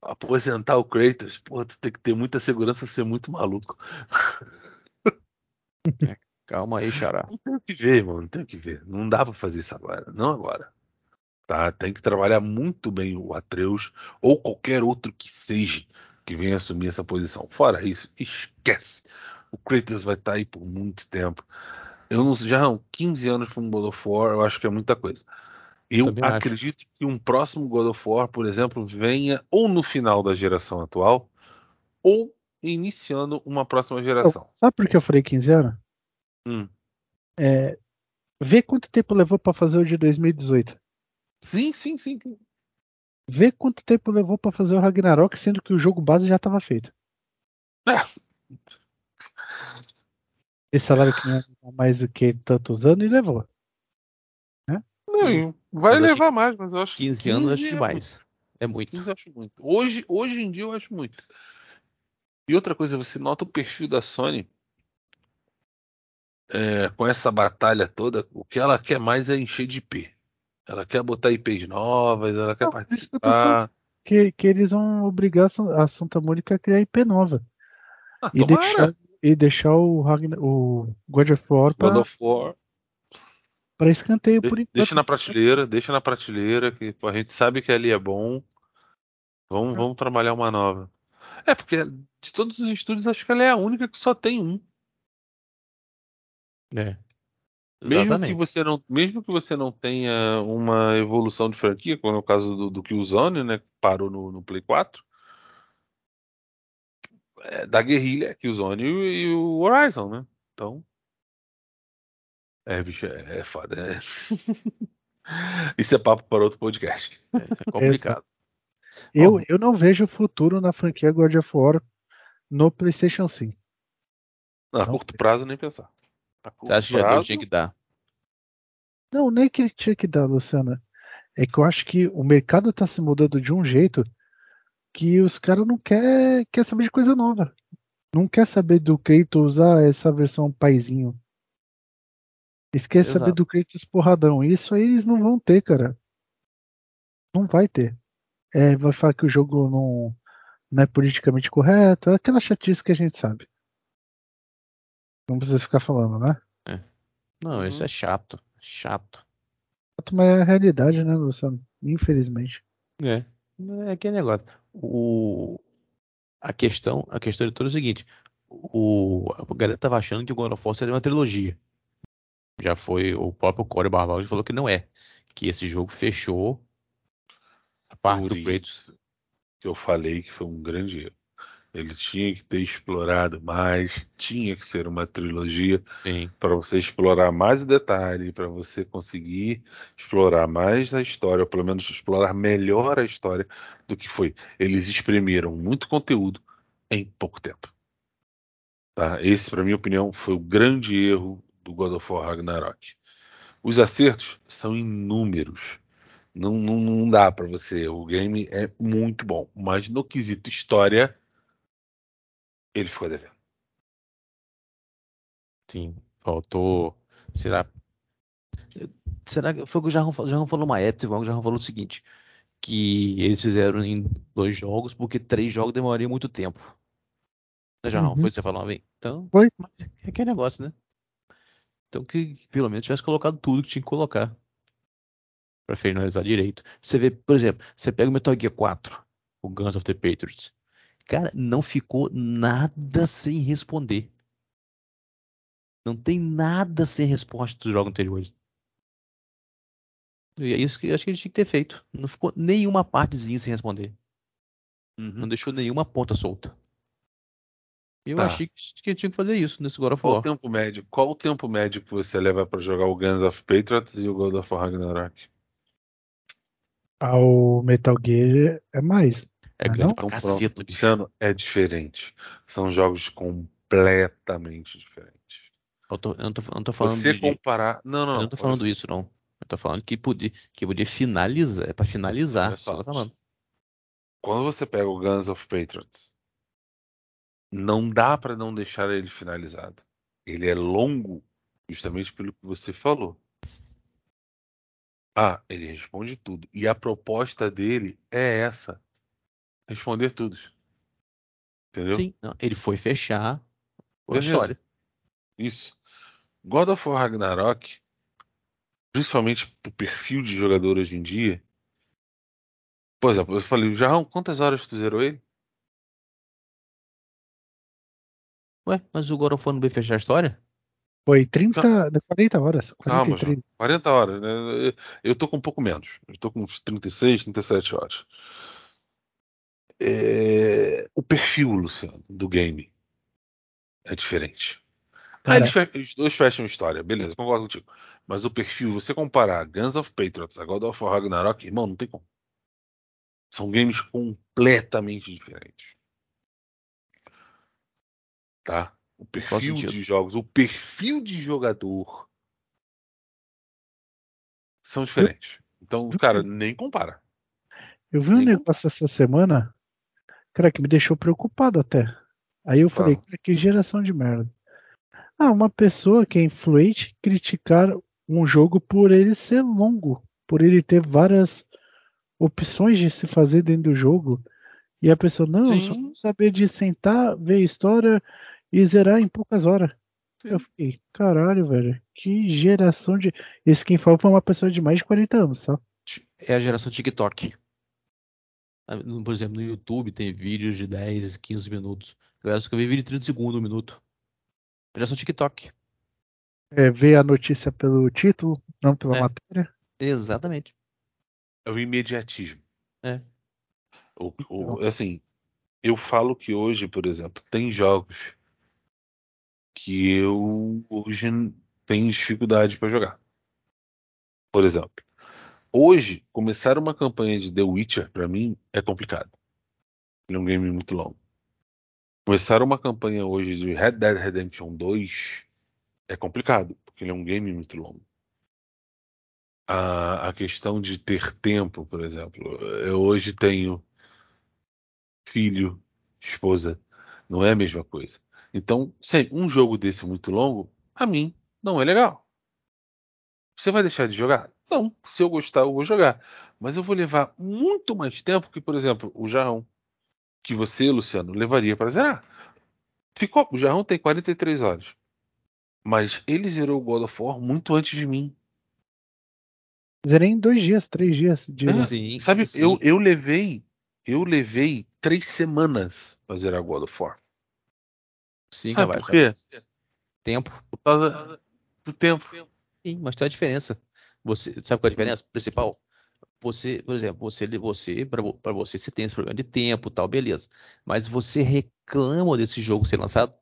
S2: aposentar o Kratos, pô, tu tem que ter muita segurança ser muito maluco.
S1: É, calma aí, Xará.
S2: Não tem o que ver, irmão, não tem o que ver. Não dá pra fazer isso agora, não agora. Tá? Tem que trabalhar muito bem o Atreus ou qualquer outro que seja que venha assumir essa posição. Fora isso, esquece. O Kratos vai estar tá aí por muito tempo. Eu não já 15 anos para um God of War, eu acho que é muita coisa. Eu Também acredito acho. que um próximo God of War, por exemplo, venha ou no final da geração atual ou iniciando uma próxima geração.
S3: Sabe por que eu falei 15 anos?
S2: Hum.
S3: É, vê quanto tempo levou para fazer o de 2018.
S2: Sim, sim, sim.
S3: Vê quanto tempo levou para fazer o Ragnarok, sendo que o jogo base já estava feito.
S2: É.
S3: Esse salário que não é mais do que tantos anos e levou. Né?
S2: Não, vai levar mais, mas eu acho
S1: 15, 15 anos acho demais. É muito.
S2: 15 acho muito. Hoje, hoje em dia eu acho muito. E outra coisa, você nota o perfil da Sony é, com essa batalha toda, o que ela quer mais é encher de IP. Ela quer botar IPs novas, ela quer Não, participar.
S3: Que, que, eles vão obrigar a Santa Mônica a criar IP nova. Ah, e, deixar, e deixar o, Ragnar, o God of War
S2: God pra, of War.
S3: pra escanteio
S2: de,
S3: por enquanto.
S2: Deixa na prateleira, deixa na prateleira, que a gente sabe que ali é bom. Vamos, é. vamos trabalhar uma nova. É, porque de todos os estúdios, acho que ela é a única que só tem um.
S1: É.
S2: Mesmo que, você não, mesmo que você não tenha uma evolução de franquia, como é o caso do, do Killzone, né? Que parou no, no Play 4. É, da guerrilha, Killzone e, e o Horizon, né? Então. É, bicho, é, é foda. É. Isso é papo para outro podcast.
S1: É, é complicado.
S3: Eu, eu não vejo futuro na franquia God of War no PlayStation 5.
S2: Não, a curto prazo nem pensar.
S1: Você acha que já deu, tinha que dar?
S3: Não, nem que tinha que dar, Luciana. É que eu acho que o mercado está se mudando de um jeito que os caras não quer, quer saber de coisa nova. Não quer saber do Kratos usar essa versão paizinho. Eles querem Exato. saber do Kratos porradão. Isso aí eles não vão ter, cara. Não vai ter. É, vai falar que o jogo não, não é politicamente correto. É aquela chatice que a gente sabe. Não precisa ficar falando, né?
S1: É. Não, uhum. isso é chato. Chato.
S3: Chato, mas é a realidade, né, Luciano? Infelizmente.
S1: É. É aquele negócio. O... A questão, a questão de tudo é o seguinte. O... A galera tava achando que o God of War seria uma trilogia. Já foi o próprio Corey Barlog falou que não é. Que esse jogo fechou a parte Por do Kratos.
S2: Que eu falei que foi um grande erro. Ele tinha que ter explorado mais, tinha que ser uma trilogia para você explorar mais o detalhe, para você conseguir explorar mais a história, ou pelo menos explorar melhor a história do que foi. Eles exprimiram muito conteúdo em pouco tempo. Tá? Esse, para minha opinião, foi o grande erro do God of War Ragnarok. Os acertos são inúmeros. Não, não, não dá para você. O game é muito bom, mas no quesito história ele ficou devendo.
S1: Sim, faltou. Será? Será que foi o que o Jarrão, Jarrão falou uma época, o Jarrão falou o seguinte: que eles fizeram em dois jogos porque três jogos demorariam muito tempo. Né, Jarrão? Uhum. Foi o que você falou bem? Então,
S3: foi.
S1: é aquele negócio, né? Então que pelo menos tivesse colocado tudo que tinha que colocar. Pra finalizar direito. Você vê, por exemplo, você pega o Metal Gear 4, o Guns of the Patriots. Cara, não ficou nada sem responder. Não tem nada sem resposta dos jogos anteriores. E é isso que eu acho que a gente tinha que ter feito. Não ficou nenhuma partezinha sem responder. Uhum. Não deixou nenhuma ponta solta. Eu tá. achei que tinha que fazer isso nesse God of
S2: War. Qual o tempo médio? Qual o tempo médio que você leva para jogar o Guns of Patriots e o God of War Ragnarok?
S3: Ao Metal Gear é mais.
S1: É grande não? pra caceta,
S2: bicho. é diferente. São jogos completamente diferentes.
S1: Eu, tô, eu, não, tô, eu não tô falando
S2: Você de... comparar. Não, não.
S1: Eu não tô falando isso, não. Eu tô falando que podia, que podia finalizar. É pra finalizar. Só falando.
S2: Quando você pega o Guns of Patriots, não dá para não deixar ele finalizado. Ele é longo, justamente pelo que você falou. Ah, ele responde tudo. E a proposta dele é essa responder tudo. Entendeu? Sim,
S1: não, ele foi fechar a história.
S2: Isso. God of War Ragnarok, principalmente pro perfil de jogador hoje em dia. Por exemplo, eu falei, Jarrão, quantas horas tu zerou ele?
S1: Ué, mas o God of War não veio fechar a história?
S3: Foi 30, 40 horas. 43.
S2: Calma, 40 horas, né? Eu tô com um pouco menos. Eu tô com uns 36, 37 horas é, o perfil, Luciano, do game é diferente. Ah, eles, os dois fecham história, beleza, concordo contigo. Mas o perfil, você comparar Guns of Patriots a God of War Ragnarok, irmão, não tem como. São games completamente diferentes. Tá? O perfil de jogos, o perfil de jogador são diferentes. Então, cara, nem compara.
S3: Eu vi um negócio essa semana Cara, que me deixou preocupado até. Aí eu falei, ah. que geração de merda. Ah, uma pessoa que é influente criticar um jogo por ele ser longo, por ele ter várias opções de se fazer dentro do jogo. E a pessoa, não, Sim. só saber de sentar, ver a história e zerar em poucas horas. Sim. Eu fiquei, caralho, velho, que geração de. Esse quem falou foi uma pessoa de mais de 40 anos, tá?
S1: É a geração TikTok. Por exemplo, no YouTube tem vídeos de 10, 15 minutos. Galera, só que eu vi vídeo de 30 segundos, um minuto. Geração TikTok.
S3: É, ver a notícia pelo título, não pela
S1: É.
S3: matéria.
S1: Exatamente.
S2: É o imediatismo.
S1: É.
S2: O, o- assim, eu falo que hoje, por exemplo, tem jogos que eu hoje tenho dificuldade para jogar. Por exemplo, hoje começar uma campanha de The Witcher para mim é complicado. Ele é um game muito longo. Começar uma campanha hoje de Red Dead Redemption 2 é complicado, porque ele é um game muito longo. A, a questão de ter tempo, por exemplo, eu hoje tenho filho, esposa, não é a mesma coisa. Então, sem um jogo desse muito longo, a mim não é legal. Você vai deixar de jogar? Não. Se eu gostar, eu vou jogar. Mas eu vou levar muito mais tempo que, por exemplo, o Jarrão, que você, Luciano, levaria para zerar. Ficou, o Jarrão tem 43 horas. Mas ele zerou o God of War muito antes de mim.
S3: Zerei em dois dias, três dias. De...
S2: É,
S1: Sim,
S2: Sabe,
S1: sim.
S2: eu, eu levei eu levei três semanas para zerar God of War.
S1: Sim,
S2: Sabe
S1: rapaz,
S2: por quê?
S1: Tempo.
S2: Por causa do tempo.
S1: Sim, mas tem uma diferença. Você sabe qual é a diferença principal? Você, por exemplo, você, você para você, você tem esse problema de tempo, tal, beleza. Mas você reclama desse jogo ser lançado?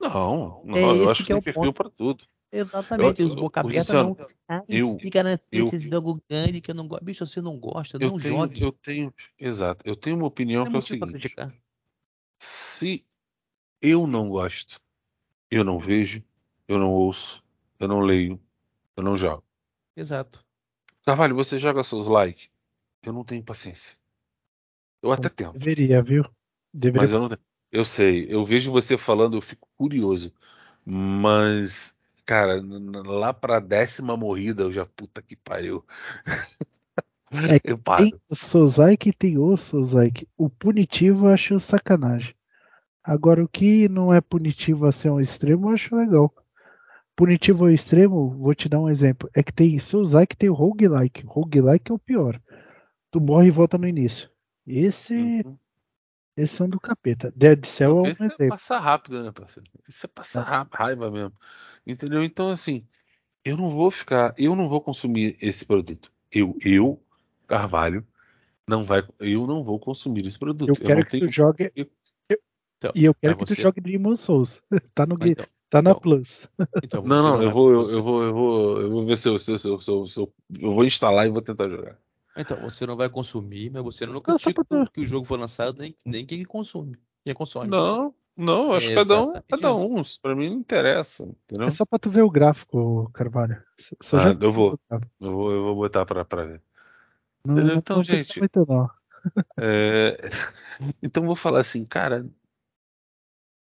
S2: Não, não
S1: É
S2: eu
S1: esse
S2: acho que
S1: que é
S2: tem
S1: o
S2: perfil
S1: ponto.
S2: para tudo.
S1: Exatamente,
S2: Eu-
S1: os boca aberta não. Ai,
S2: eu-
S1: fica nesse
S2: eu-
S1: esse jogo grande que eu não gosto. Bicho, você não gosta,
S2: Eu
S1: não
S2: tenho,
S1: jogue.
S2: eu tenho, exato, eu tenho uma opinião
S1: Não
S2: que é
S1: é
S2: o seguinte:
S1: criticar.
S2: se eu não gosto, eu não vejo, eu não ouço, eu não leio, eu não jogo.
S1: Exato.
S2: Carvalho, você joga seus likes? Eu não tenho paciência. Eu até tento,
S3: Deveria, viu? Deveria.
S2: mas eu não tenho. Eu sei, eu vejo você falando, eu fico curioso. Mas, cara, lá pra décima morrida, eu já, puta que pariu.
S3: É que
S2: Eu
S3: Tem
S2: paro.
S3: o Sozaik e tem o Sozaik. O punitivo eu acho sacanagem. Agora, o que não é punitivo a ser um extremo, eu acho legal. Punitivo ao extremo, vou te dar um exemplo. É que tem Sozaik e tem o Roguelike. Roguelike é o pior. Tu morre e volta no início. Esse,
S2: Uhum.
S3: esse são do capeta. Dead Cell é um
S2: Esse é
S3: exemplo.
S2: passar rápido, né, parceiro? Isso é passar ra- raiva mesmo. Entendeu? Então, assim, eu não vou ficar, eu não vou consumir esse produto. Eu, eu, Carvalho, não vai, eu não vou consumir esse produto.
S3: Eu
S2: Eu
S3: quero
S2: não
S3: que tu jogue.
S2: eu-
S1: Então,
S3: E eu quero
S1: mas
S3: que tu
S1: você-
S3: jogue Demon Souls. tá no
S1: então,
S3: tá na
S1: então,
S3: Plus.
S1: então
S2: Não, não, eu vou, eu, eu vou, eu vou, eu vou ver se eu, se eu, se eu, se eu, se eu, eu vou instalar e vou tentar jogar.
S1: Então, você não vai consumir, mas você não critica
S3: tu-
S1: que o jogo foi lançado, nem, nem quem consome. Quem consome.
S2: Não, não, acho que
S1: É
S2: cada um, cada um. Isso pra mim não interessa, entendeu?
S3: É só pra tu ver o gráfico, Carvalho. Só
S2: Ah,
S3: já
S2: eu vou. Eu vou, eu vou botar pra, pra ver.
S3: Não,
S2: Então,
S3: não
S2: gente,
S3: muito, não.
S2: É, Então vou falar assim, cara,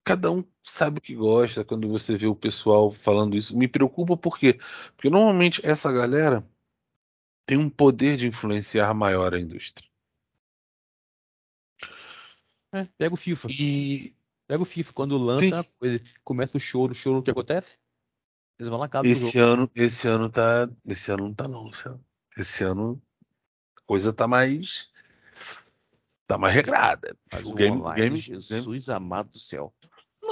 S2: cada um sabe o que gosta quando você vê o pessoal falando isso. Me preocupa por quê? Porque normalmente essa galera tem um poder de influenciar maior a indústria.
S1: É, pega o FIFA.
S2: E
S1: Pega o FIFA. Quando lança
S2: Sim.
S1: coisa, começa o choro, o choro, o que acontece? Eles vão jogo.
S2: esse ano, esse ano tá, esse ano não tá não. Esse ano a coisa tá mais tá mais regrada.
S1: Mas
S2: o
S1: o,
S2: game,
S1: online,
S2: game,
S1: Jesus amado do céu.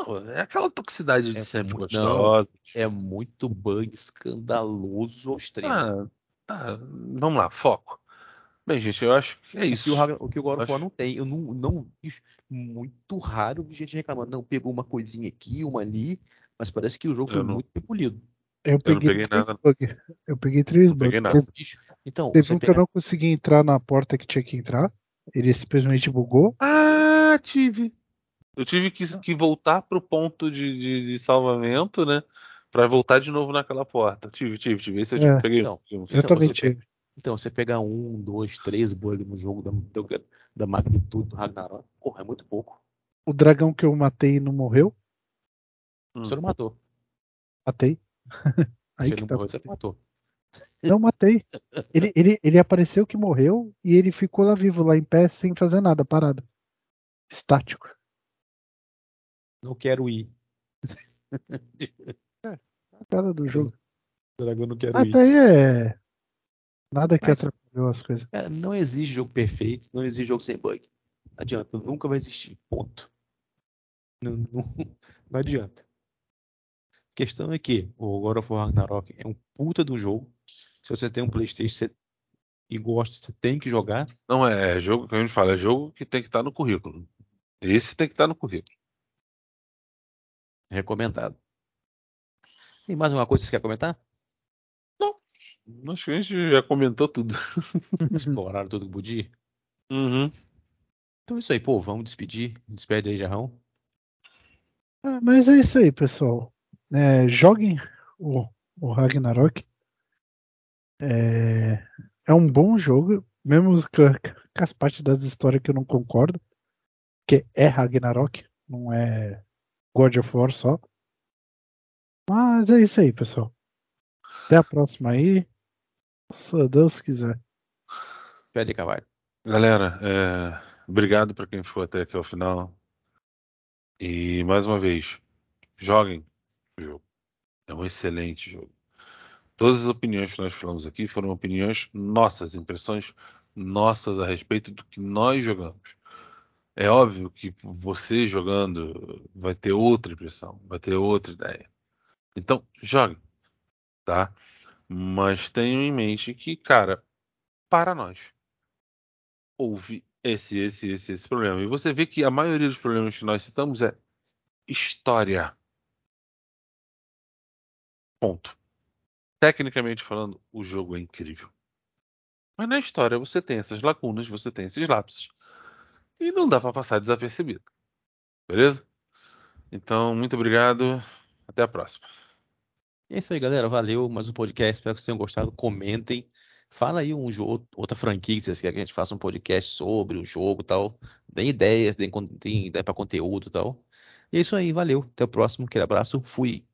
S2: Não, é aquela toxicidade de
S1: É
S2: sempre
S1: muito-
S2: gostosa.
S1: É muito bug escandaloso ao extremo.
S2: Ah, tá, vamos lá, foco. Bem, gente, eu acho que é
S1: O que
S2: isso.
S1: o, o que o God of
S2: Acho-
S1: War não tem. Eu não, não muito raro vi gente reclamando. Não, pegou uma coisinha aqui, uma ali, mas parece que o jogo
S2: Eu
S1: foi
S2: não-
S1: muito bem polido.
S3: Eu peguei,
S2: peguei
S3: três
S2: nada.
S3: bugs. Eu peguei três
S2: Não peguei
S3: bugs.
S2: nada.
S3: Teve,
S1: então,
S3: teve um que eu não consegui entrar na porta que tinha que entrar. Ele simplesmente bugou.
S2: Ah, tive. Eu tive que, que voltar pro ponto de, de, de salvamento, né? Pra voltar de novo naquela porta. Tive, tive, tive. Esse eu
S3: É.
S2: peguei.
S1: Então,
S3: Eu
S1: Então,
S3: também
S1: você
S3: tive.
S1: Então, você pegar um, dois, três bugs no jogo da, da, magnitude do Ragnarok, porra, é muito pouco.
S3: O dragão que eu matei não morreu.
S2: Hum.
S1: Você não matou.
S3: Matei. Aí
S1: Você
S3: que
S1: não
S3: tá.
S1: morreu, você não matou.
S3: Não matei. Ele, ele, ele apareceu que morreu e ele ficou lá vivo, lá em pé, sem fazer nada, parado. Estático.
S1: Não quero ir.
S3: é, a cara do jogo.
S1: Dragão não quero
S3: Até
S1: ir.
S3: Até aí é. Nada que
S1: Mas,
S3: atrapalhou as coisas.
S1: Cara, não existe jogo perfeito, não existe jogo sem bug. Não adianta, nunca vai existir. Ponto. Não, não, não adianta. A questão é que o God of War Ragnarok é um puta do jogo. Se você tem um Playstation você, e gosta, você tem que jogar.
S2: Não é, é jogo que a gente fala, é jogo que tem que estar no currículo. Esse tem que estar no currículo.
S1: Recomendado. Tem mais alguma coisa que você quer comentar?
S2: Não. Acho que a gente já comentou tudo.
S1: Exploraram tudo que podia.
S2: Uhum.
S1: Então é isso aí, pô. Vamos despedir. Despede aí, Jarrão.
S3: Ah, mas é isso aí, pessoal. É, joguem o, o Ragnarok. É, é um bom jogo, mesmo com, com as partes das histórias que eu não concordo. Que é Ragnarok, não é God of War só. Mas é isso aí, pessoal. Até a próxima aí. Se Deus quiser.
S1: Pede Cavalho.
S2: Galera, é, obrigado para quem ficou até aqui ao final. E mais uma vez, joguem o jogo. É um excelente jogo. Todas as opiniões que nós falamos aqui foram opiniões nossas, impressões nossas a respeito do que nós jogamos. É óbvio que você jogando vai ter outra impressão, vai ter outra ideia. Então, jogue, tá? Mas tenham em mente que, cara, para nós, houve esse, esse, esse, esse problema. E você vê que a maioria dos problemas que nós citamos é história. Ponto. Tecnicamente falando, o jogo é incrível. Mas na história você tem essas lacunas, você tem esses lapsos. E não dá para passar desapercebido. Beleza? Então, muito obrigado. Até a próxima.
S1: É isso aí, galera. Valeu. Mais um podcast. Espero que vocês tenham gostado. Comentem. Fala aí um jogo, outra franquia que vocês querem que a gente faça um podcast sobre o jogo e tal. Deem ideias, deem, ideia para conteúdo e tal. E é isso aí. Valeu. Até o próximo. Aquele abraço. Fui.